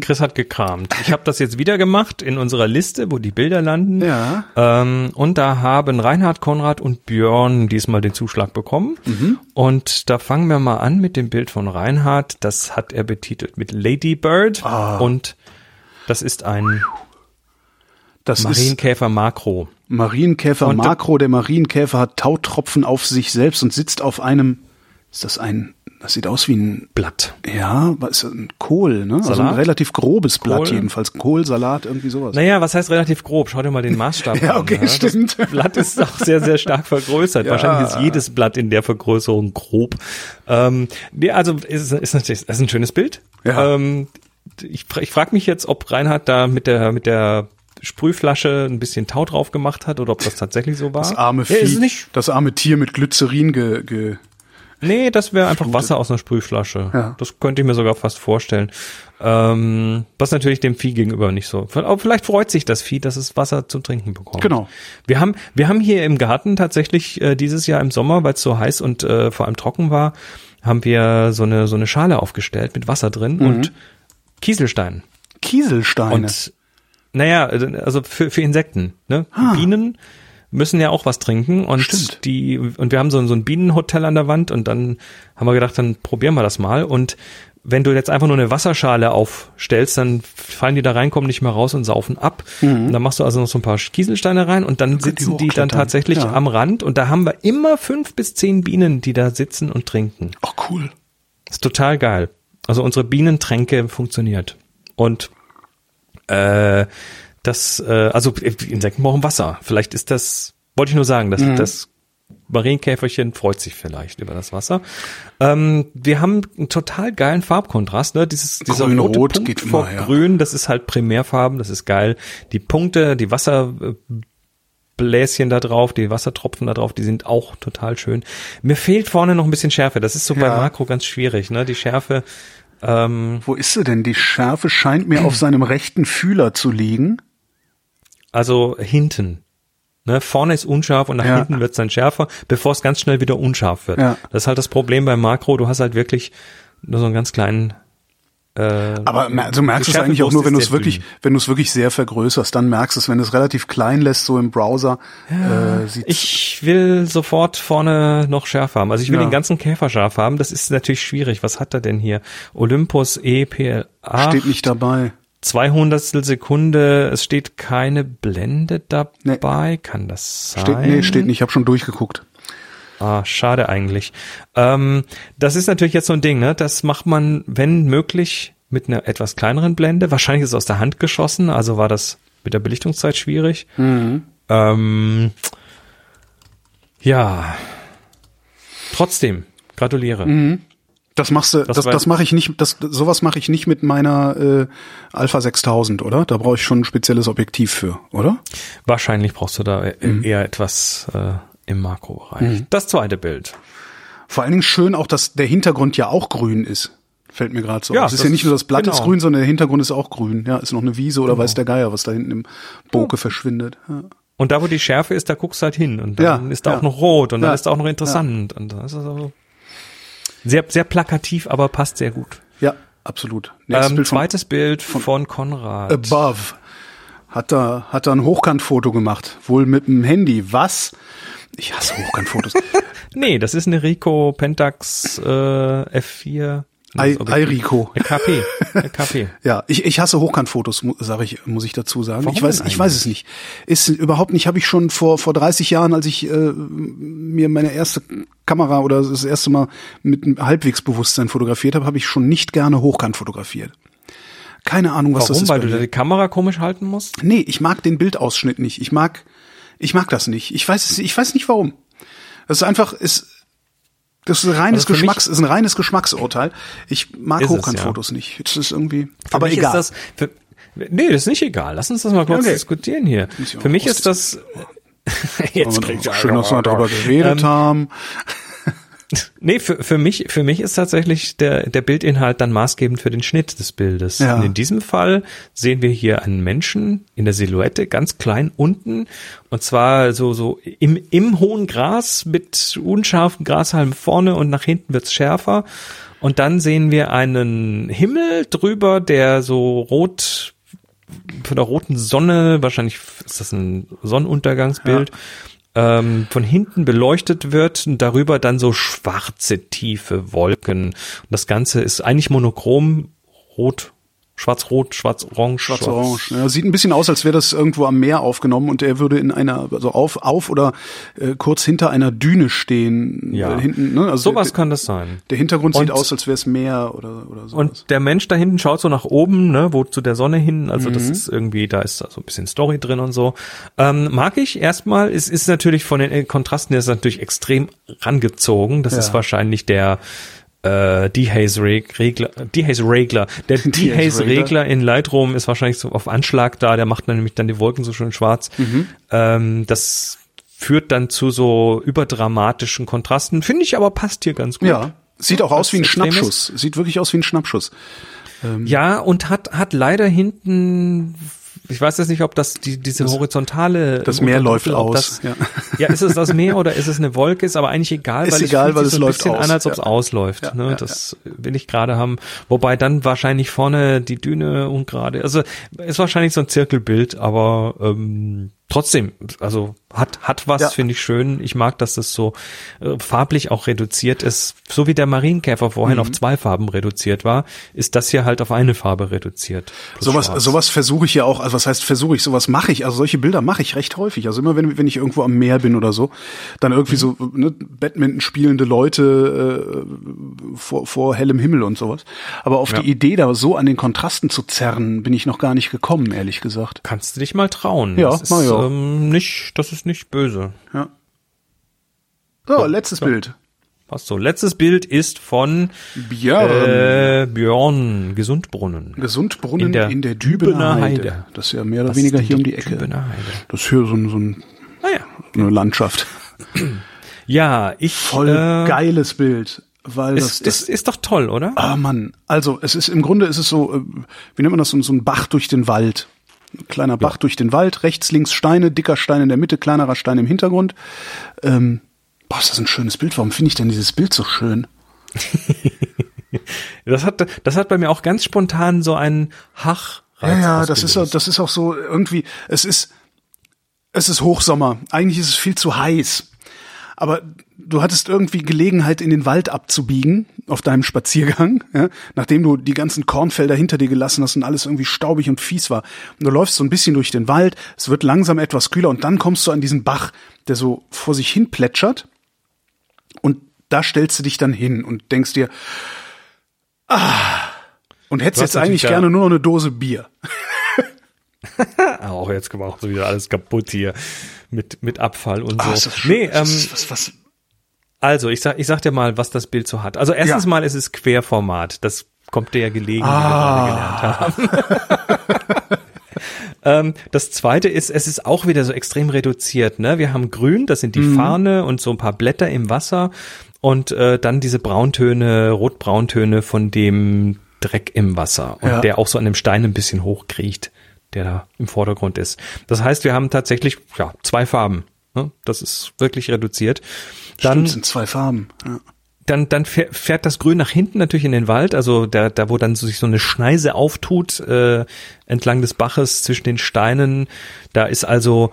Chris hat gekramt. Ich habe das jetzt wieder gemacht in unserer Liste, wo die Bilder landen. Ja. Ähm, und da haben Reinhard, Konrad und Björn diesmal den Zuschlag bekommen. Mhm. Und da fangen wir mal an mit dem Bild von Reinhard. Das hat er betitelt mit Lady Bird. Ah. Und das ist ein Das Marienkäfer Makro. Marienkäfer Und- Makro. Der Marienkäfer hat Tautropfen auf sich selbst und sitzt auf einem. Ist das ein? Das sieht aus wie ein. Blatt. Ja, was ist das? ein Kohl, ne? Also ein Salat? relativ grobes Blatt Kohl? jedenfalls. Kohl, Salat, irgendwie sowas. Naja, was heißt relativ grob? Schau dir mal den Maßstab (laughs) Ja, an. okay, Das stimmt. Blatt ist auch sehr, sehr stark vergrößert. (laughs) Ja. Wahrscheinlich ist jedes Blatt in der Vergrößerung grob. Ähm, nee, also ist, ist natürlich das ist ein schönes Bild. Ja. Ähm, ich ich frage mich jetzt, ob Reinhard da mit der mit der Sprühflasche ein bisschen Tau drauf gemacht hat oder ob das tatsächlich so war. Das arme Ja, Vieh, nicht. das arme Tier mit Glycerin ge, ge Nee, das wäre einfach Wasser aus einer Sprühflasche. Ja. Das könnte ich mir sogar fast vorstellen. Ähm, was natürlich dem Vieh gegenüber nicht so. Aber vielleicht freut sich das Vieh, dass es Wasser zu trinken bekommt. Genau. Wir haben, wir haben hier im Garten tatsächlich äh, dieses Jahr im Sommer, weil es so heiß und äh, vor allem trocken war, haben wir so eine so eine Schale aufgestellt mit Wasser drin Mhm. und Kieselstein. Kieselsteine. Und naja, also für, für Insekten. Ne? Ah. Bienen müssen ja auch was trinken und Stimmt. die und wir haben so, so ein Bienenhotel an der Wand und dann haben wir gedacht, dann probieren wir das mal und wenn du jetzt einfach nur eine Wasserschale aufstellst, dann fallen die da rein, kommen nicht mehr raus und saufen ab. Und dann machst du also noch so ein paar Kieselsteine rein und dann Mhm. könnt die sitzen die dann tatsächlich Ja. am Rand und da haben wir immer fünf bis zehn Bienen, die da sitzen und trinken. Ach cool. Ist total geil. Also unsere Bienentränke funktioniert. Und äh, das, äh, also die Insekten brauchen Wasser. Vielleicht ist das, wollte ich nur sagen, dass das Marienkäferchen freut sich vielleicht über das Wasser. Ähm, wir haben einen total geilen Farbkontrast, ne? Dieses, dieser Grün, rote Rot Punkt geht vor immer, ja. Grün, das ist halt Primärfarben, das ist geil. Die Punkte, die Wasserbläschen da drauf, die Wassertropfen da drauf, die sind auch total schön. Mir fehlt vorne noch ein bisschen Schärfe. Das ist so bei Ja. Makro ganz schwierig, ne? Die Schärfe. Ähm, Wo ist sie denn? Die Schärfe scheint mir auf seinem rechten Fühler zu liegen. Also hinten. Ne, vorne ist unscharf und nach Ja. hinten wird es dann schärfer, bevor es ganz schnell wieder unscharf wird. Ja. Das ist halt das Problem beim Makro. Du hast halt wirklich nur so einen ganz kleinen. Äh, Aber also merkst du es eigentlich auch nur, wenn du es wirklich, dünn. wenn du es wirklich sehr vergrößerst, dann merkst du es, wenn du es relativ klein lässt, so im Browser, äh, sieht Ich will sofort vorne noch scharf haben. Also ich will Ja. den ganzen Käfer scharf haben. Das ist natürlich schwierig. Was hat er denn hier? Olympus E EPLA. steht nicht dabei. Zwei Hundertstel Sekunde, es steht keine Blende dabei, kann das sein? Steht, nee, steht nicht, ich habe schon durchgeguckt. Ah, schade eigentlich. Ähm, das ist natürlich jetzt so ein Ding, ne? Das macht man, wenn möglich, mit einer etwas kleineren Blende. Wahrscheinlich ist es aus der Hand geschossen, also war das mit der Belichtungszeit schwierig. Mhm. Ähm, ja. Trotzdem, gratuliere. Mhm. Das machst du, das, das, das mache ich nicht, das, sowas mache ich nicht mit meiner äh, Alpha 6000, oder? Da brauche ich schon ein spezielles Objektiv für, oder? Wahrscheinlich brauchst du da e- Mhm. eher etwas äh, im Makrobereich. Das zweite Bild. Vor allen Dingen schön auch, dass der Hintergrund ja auch grün ist. Fällt mir gerade so. Ja, es ist das ja nicht nur das Blatt genau. ist grün, sondern der Hintergrund ist auch grün. Ja, ist noch eine Wiese oder weiß der Geier, was da hinten im Boke verschwindet. Ja. Und da, wo die Schärfe ist, da guckst du halt hin. Und dann Ja, ist da ja. auch noch rot und dann Ja, ist da auch noch interessant. Und das ist also sehr, sehr plakativ, aber passt sehr gut. ja, absolut. Ähm, Bild von zweites Bild von, Konrad. Above. Hat da, hat da ein Hochkantfoto gemacht. Wohl mit dem Handy. Was? Ich hasse Hochkantfotos. (laughs) Nee, das ist eine Ricoh Pentax äh, F4. Das. Eirico. KP. KP. Ja, ich, ich hasse Hochkantfotos, sage ich, muss ich dazu sagen. Warum ich weiß, ich weiß es nicht. Ist überhaupt nicht. Habe ich schon vor vor 30 Jahren, als ich äh, mir meine erste Kamera oder das erste Mal mit einem Halbwegsbewusstsein fotografiert habe, habe ich schon nicht gerne hochkant fotografiert. Keine Ahnung, was das Warum? ist. Weil bei du die Kamera komisch halten musst? Nee, ich mag den Bildausschnitt nicht. Ich mag, ich mag das nicht. Ich weiß, ich weiß nicht warum. Das ist einfach, ist, das ist ein reines Also Geschmacks, ist ein reines Geschmacksurteil. Ich mag Hochkantfotos nicht. Das ist irgendwie, Für aber egal. Ist das, für, nee, das ist nicht egal. Lass uns das mal kurz Okay. diskutieren hier. Für mich ist das, (laughs) jetzt kriegt schön, dass wir darüber geredet Ähm, haben. Nee, für, für mich, für mich ist tatsächlich der, der Bildinhalt dann maßgebend für den Schnitt des Bildes. Ja. Und in diesem Fall sehen wir hier einen Menschen in der Silhouette ganz klein unten und zwar so, so im, im hohen Gras mit unscharfen Grashalmen vorne und nach hinten wird's schärfer. Und dann sehen wir einen Himmel drüber, der so rot von der roten Sonne, wahrscheinlich ist das ein Sonnenuntergangsbild, ähm, von hinten beleuchtet wird und darüber dann so schwarze, tiefe Wolken. Und das Ganze ist eigentlich monochrom, rot, schwarz-rot, schwarz-orange. Schwarz-Orange. Ja, sieht ein bisschen aus, als wäre das irgendwo am Meer aufgenommen und er würde in einer, also auf, auf oder äh, kurz hinter einer Düne stehen. Ja. Äh, hinten, ne? also Sowas der, kann das sein. der Hintergrund sieht Und- aus, als wäre es Meer oder, oder so. Und der Mensch da hinten schaut so nach oben, ne, wo zu der Sonne hin. Also das Mhm. ist irgendwie, da ist da so ein bisschen Story drin und so. Ähm, mag ich erstmal. Es ist natürlich von den äh, Kontrasten her ist natürlich extrem rangezogen. Das Ja. ist wahrscheinlich der äh, Dehaze-Regler, Dehaze-Regler. Der (laughs) Dehaze-Regler in Lightroom ist wahrscheinlich so auf Anschlag da. Der macht dann nämlich dann die Wolken so schön schwarz. Mhm. Ähm, das führt dann zu so überdramatischen Kontrasten. Finde ich aber passt hier ganz gut. ja, sieht auch aus wie ein ist. Schnappschuss. Sieht wirklich aus wie ein Schnappschuss. Ja, und hat, hat leider hinten, ich weiß jetzt nicht, ob das die, diese horizontale. Das Meer läuft aus, Das, ja. (laughs) ja. ist es das Meer oder ist es eine Wolke? Ist aber eigentlich egal, Ist weil egal, es fühlt weil sich es so ein bisschen aus, an, als ob es ja. ausläuft. Ja, ne? das will ich gerade haben. Wobei dann wahrscheinlich vorne die Düne und gerade, also ist wahrscheinlich so ein Zirkelbild, aber ähm, trotzdem, also hat hat was, Ja. finde ich schön. Ich mag, dass das so äh, farblich auch reduziert ist, so wie der Marienkäfer vorhin Mhm. auf zwei Farben reduziert war, ist das hier halt auf eine Farbe reduziert. Sowas, schwarz. sowas versuche ich ja auch, also was heißt versuche ich, sowas mache ich, also solche Bilder mache ich recht häufig. Also immer wenn, wenn ich irgendwo am Meer bin oder so, dann irgendwie so ne, Badminton spielende Leute äh, vor, vor hellem Himmel und sowas. Aber auf Ja. die Idee, da so an den Kontrasten zu zerren, bin ich noch gar nicht gekommen, ehrlich gesagt. Kannst du dich mal trauen. Ja, das ist, mach ich auch. Ähm, nicht, das ist nicht böse. Ja. So, letztes ja. Bild. Passt so. Letztes Bild ist von Björn. äh, Björn Gesundbrunnen. Gesundbrunnen in der in der Dübener Dübener Heide. Heide. Das ist ja mehr oder Was weniger hier um die Ecke. Dübener Heide? Das ist hier so, ein, so ein, Naja. eine Landschaft. Ja, ich Voll äh, geiles Bild. Weil das, Ist, das ist, ist doch toll, oder? Ah Mann, also es ist im Grunde ist es so, äh, wie nennt man das, so, so ein Bach durch den Wald. Ein kleiner Bach durch den Wald, rechts, links Steine, dicker Stein in der Mitte, kleinerer Stein im Hintergrund. Ähm, boah, ist das ein schönes Bild. Warum finde ich denn dieses Bild so schön? (laughs) Das hat, das hat bei mir auch ganz spontan so einen Hach. Ja, ja, das ist, auch- das ist auch so irgendwie, es ist, es ist Hochsommer. Eigentlich ist es viel zu heiß. aber du hattest irgendwie Gelegenheit, in den Wald abzubiegen auf deinem Spaziergang, (laughs) ja, nachdem du die ganzen Kornfelder hinter dir gelassen hast und alles irgendwie staubig und fies war. Und du läufst so ein bisschen durch den Wald, es wird langsam etwas kühler und dann kommst du an diesen Bach, der so vor sich hin plätschert und da stellst du dich dann hin und denkst dir, ah, und hättest jetzt eigentlich gerne nur noch eine Dose Bier. (laughs) Auch jetzt gemacht, so wieder alles kaputt hier mit, mit Abfall und so. Ah, ist das schön. nee, ähm, was, was, was, also ich sag, ich sag dir mal, was das Bild so hat. Also erstens Ja. mal ist es Querformat. Das kommt dir ja gelegen, Ah. wie wir gerade gelernt haben. (laughs) ähm, das zweite ist, es ist auch wieder so extrem reduziert. Ne? Wir haben Grün, das sind die Mhm. Fahne und so ein paar Blätter im Wasser und äh, dann diese Brauntöne, Rotbrauntöne von dem Dreck im Wasser und Ja. der auch so an dem Stein ein bisschen hochkriecht, der da im Vordergrund ist. Das heißt, wir haben tatsächlich ja zwei Farben. Ne? Das ist wirklich reduziert. Dann Stimmt, sind zwei Farben. Ja. dann, dann fähr- fährt das Grün nach hinten natürlich in den Wald, also da, da wo dann so sich so eine Schneise auftut äh, entlang des Baches zwischen den Steinen. Da ist also,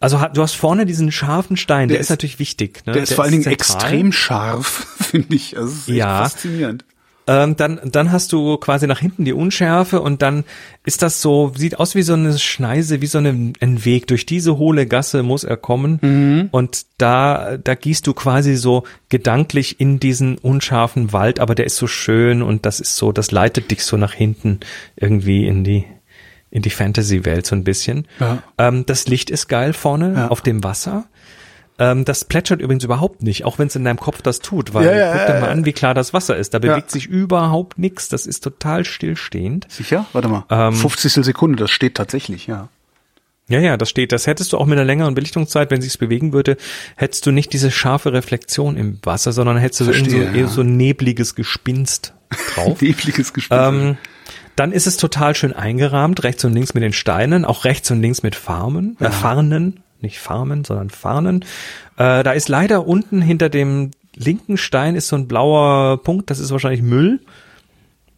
also du hast vorne diesen scharfen Stein, der, Der ist, ist- natürlich wichtig. Ne? Der ist vor allen Dingen extrem scharf, (laughs) finde ich. Also, es ist Ja. faszinierend. Ähm, dann, dann hast du quasi nach hinten die Unschärfe und dann ist das so, sieht aus wie so eine Schneise, wie so eine, ein Weg. Durch diese hohle Gasse muss er kommen und da, da gießt du quasi so gedanklich in diesen unscharfen Wald, aber der ist so schön und das ist so, das leitet dich so nach hinten irgendwie in die, in die Fantasy-Welt so ein bisschen. Ja. Ähm, das Licht ist geil vorne Ja. auf dem Wasser. Ähm, das plätschert übrigens überhaupt nicht, auch wenn es in deinem Kopf das tut, weil Ja, ja, guck dir ja, mal ja. an, wie klar das Wasser ist. Da bewegt Ja. sich überhaupt nichts. Das ist total stillstehend. Sicher? Warte mal. Ähm, 50. Sekunde, das steht tatsächlich, ja. Ja, ja, das steht. Das hättest du auch mit einer längeren Belichtungszeit, wenn sich's bewegen würde, hättest du nicht diese scharfe Reflexion im Wasser, sondern hättest du so, Verstehe, irgend so, ja. eher so ein nebliges Gespinst drauf. (laughs) Nebliges Gespiel. ähm, dann ist es total schön eingerahmt, rechts und links mit den Steinen, auch rechts und links mit Farmen, äh, Farnen, nicht Farmen, sondern Farnen. Äh, da ist leider unten hinter dem linken Stein ist so ein blauer Punkt, das ist wahrscheinlich Müll.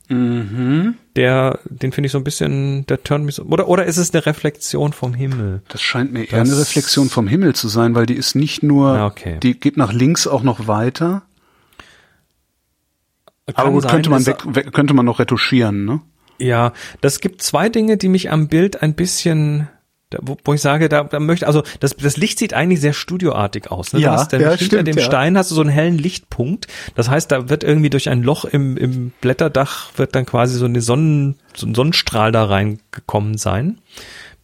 Mhm. Der, den finde ich so ein bisschen, der turnt mich so, oder, oder ist es eine Reflexion vom Himmel? das scheint mir eher das- eine Reflexion vom Himmel zu sein, weil die ist nicht nur, Ah, okay. die geht nach links auch noch weiter. Aber Kann gut, sein, könnte man weg, weg, könnte man noch retuschieren, ne? Ja, das gibt zwei Dinge, die mich am Bild ein bisschen, da, wo, wo ich sage, da, da möchte, also das, das Licht sieht eigentlich sehr studioartig aus. Ne? Ja, hast ja, hinter stimmt, dem ja. Stein hast du so einen hellen Lichtpunkt. Das heißt, da wird irgendwie durch ein Loch im, im Blätterdach wird dann quasi so eine Sonnen, so ein Sonnenstrahl da reingekommen sein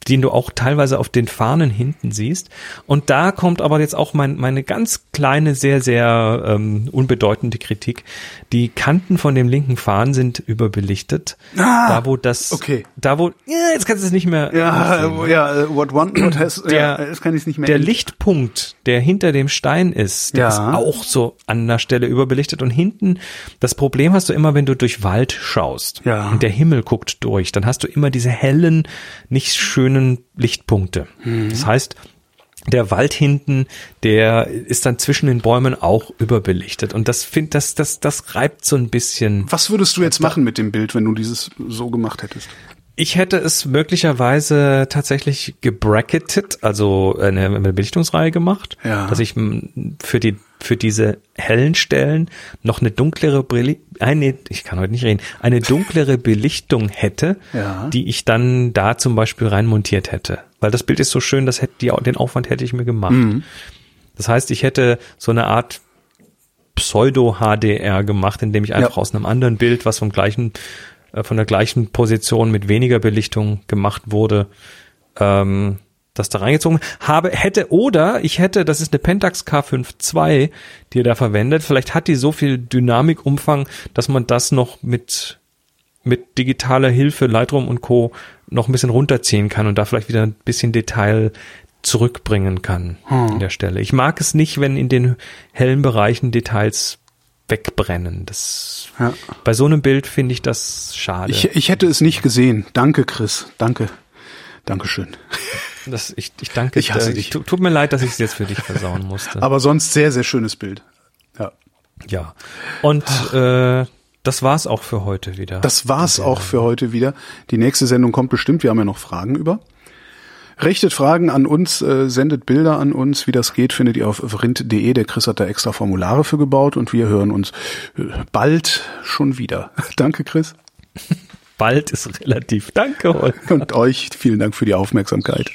den du auch teilweise auf den Fahnen hinten siehst. Und da kommt aber jetzt auch mein, meine ganz kleine, sehr, sehr ähm, unbedeutende Kritik. Die Kanten von dem linken Fahnen sind überbelichtet. Ah, da wo das, okay. da wo, ja, jetzt kannst du es nicht mehr. Ja, sehen. äh, ja, what one, what has, Der- ja, das kann ich nicht mehr. Der Lichtpunkt, der hinter dem Stein ist, der Ja. ist auch so an der Stelle überbelichtet und hinten, das Problem hast du immer, wenn du durch Wald schaust Ja. und der Himmel guckt durch, dann hast du immer diese hellen, nicht schönen Lichtpunkte. Mhm. Das heißt, der Wald hinten, der ist dann zwischen den Bäumen auch überbelichtet und das find, das, das, das reibt so ein bisschen. Was würdest du jetzt machen mit dem Bild, wenn du dieses so gemacht hättest? Ich hätte es möglicherweise tatsächlich gebracketed, also eine, eine Belichtungsreihe gemacht, Ja. dass ich für die für diese hellen Stellen noch eine dunklere Beli eine ich kann heute nicht reden eine dunklere (laughs) Belichtung hätte, Ja. die ich dann da zum Beispiel reinmontiert hätte, weil das Bild ist so schön, das hätte die, den Aufwand hätte ich mir gemacht. Mhm. Das heißt, ich hätte so eine Art Pseudo-HDR gemacht, indem ich einfach Ja. aus einem anderen Bild, was vom gleichen, äh, von der gleichen Position mit weniger Belichtung gemacht wurde, ähm, das da reingezogen habe, hätte oder ich hätte, das ist eine Pentax K5 II, die er da verwendet, vielleicht hat die so viel Dynamikumfang, dass man das noch mit mit digitaler Hilfe, Lightroom und Co. noch ein bisschen runterziehen kann und da vielleicht wieder ein bisschen Detail zurückbringen kann an der Stelle. Ich mag es nicht, wenn in den hellen Bereichen Details wegbrennen. Das, Ja. Bei so einem Bild finde ich das schade. Ich, ich hätte es nicht gesehen. Danke, Chris. Danke. Dankeschön. das, ich, ich danke Ich hasse dir. dich. Tu- Tut mir leid, dass ich es jetzt für dich versauen musste. Aber sonst sehr, sehr schönes Bild. Ja. ja. Und äh, das war's auch für heute wieder. Das war's auch für heute wieder. Die nächste Sendung kommt bestimmt. Wir haben ja noch Fragen über. Richtet Fragen an uns, äh, sendet Bilder an uns. Wie das geht, findet ihr auf vrind.de. Der Chris hat da extra Formulare für gebaut und wir hören uns äh, bald schon wieder. (laughs) Danke, Chris. Bald ist relativ. Danke, Holger. Und euch vielen Dank für die Aufmerksamkeit.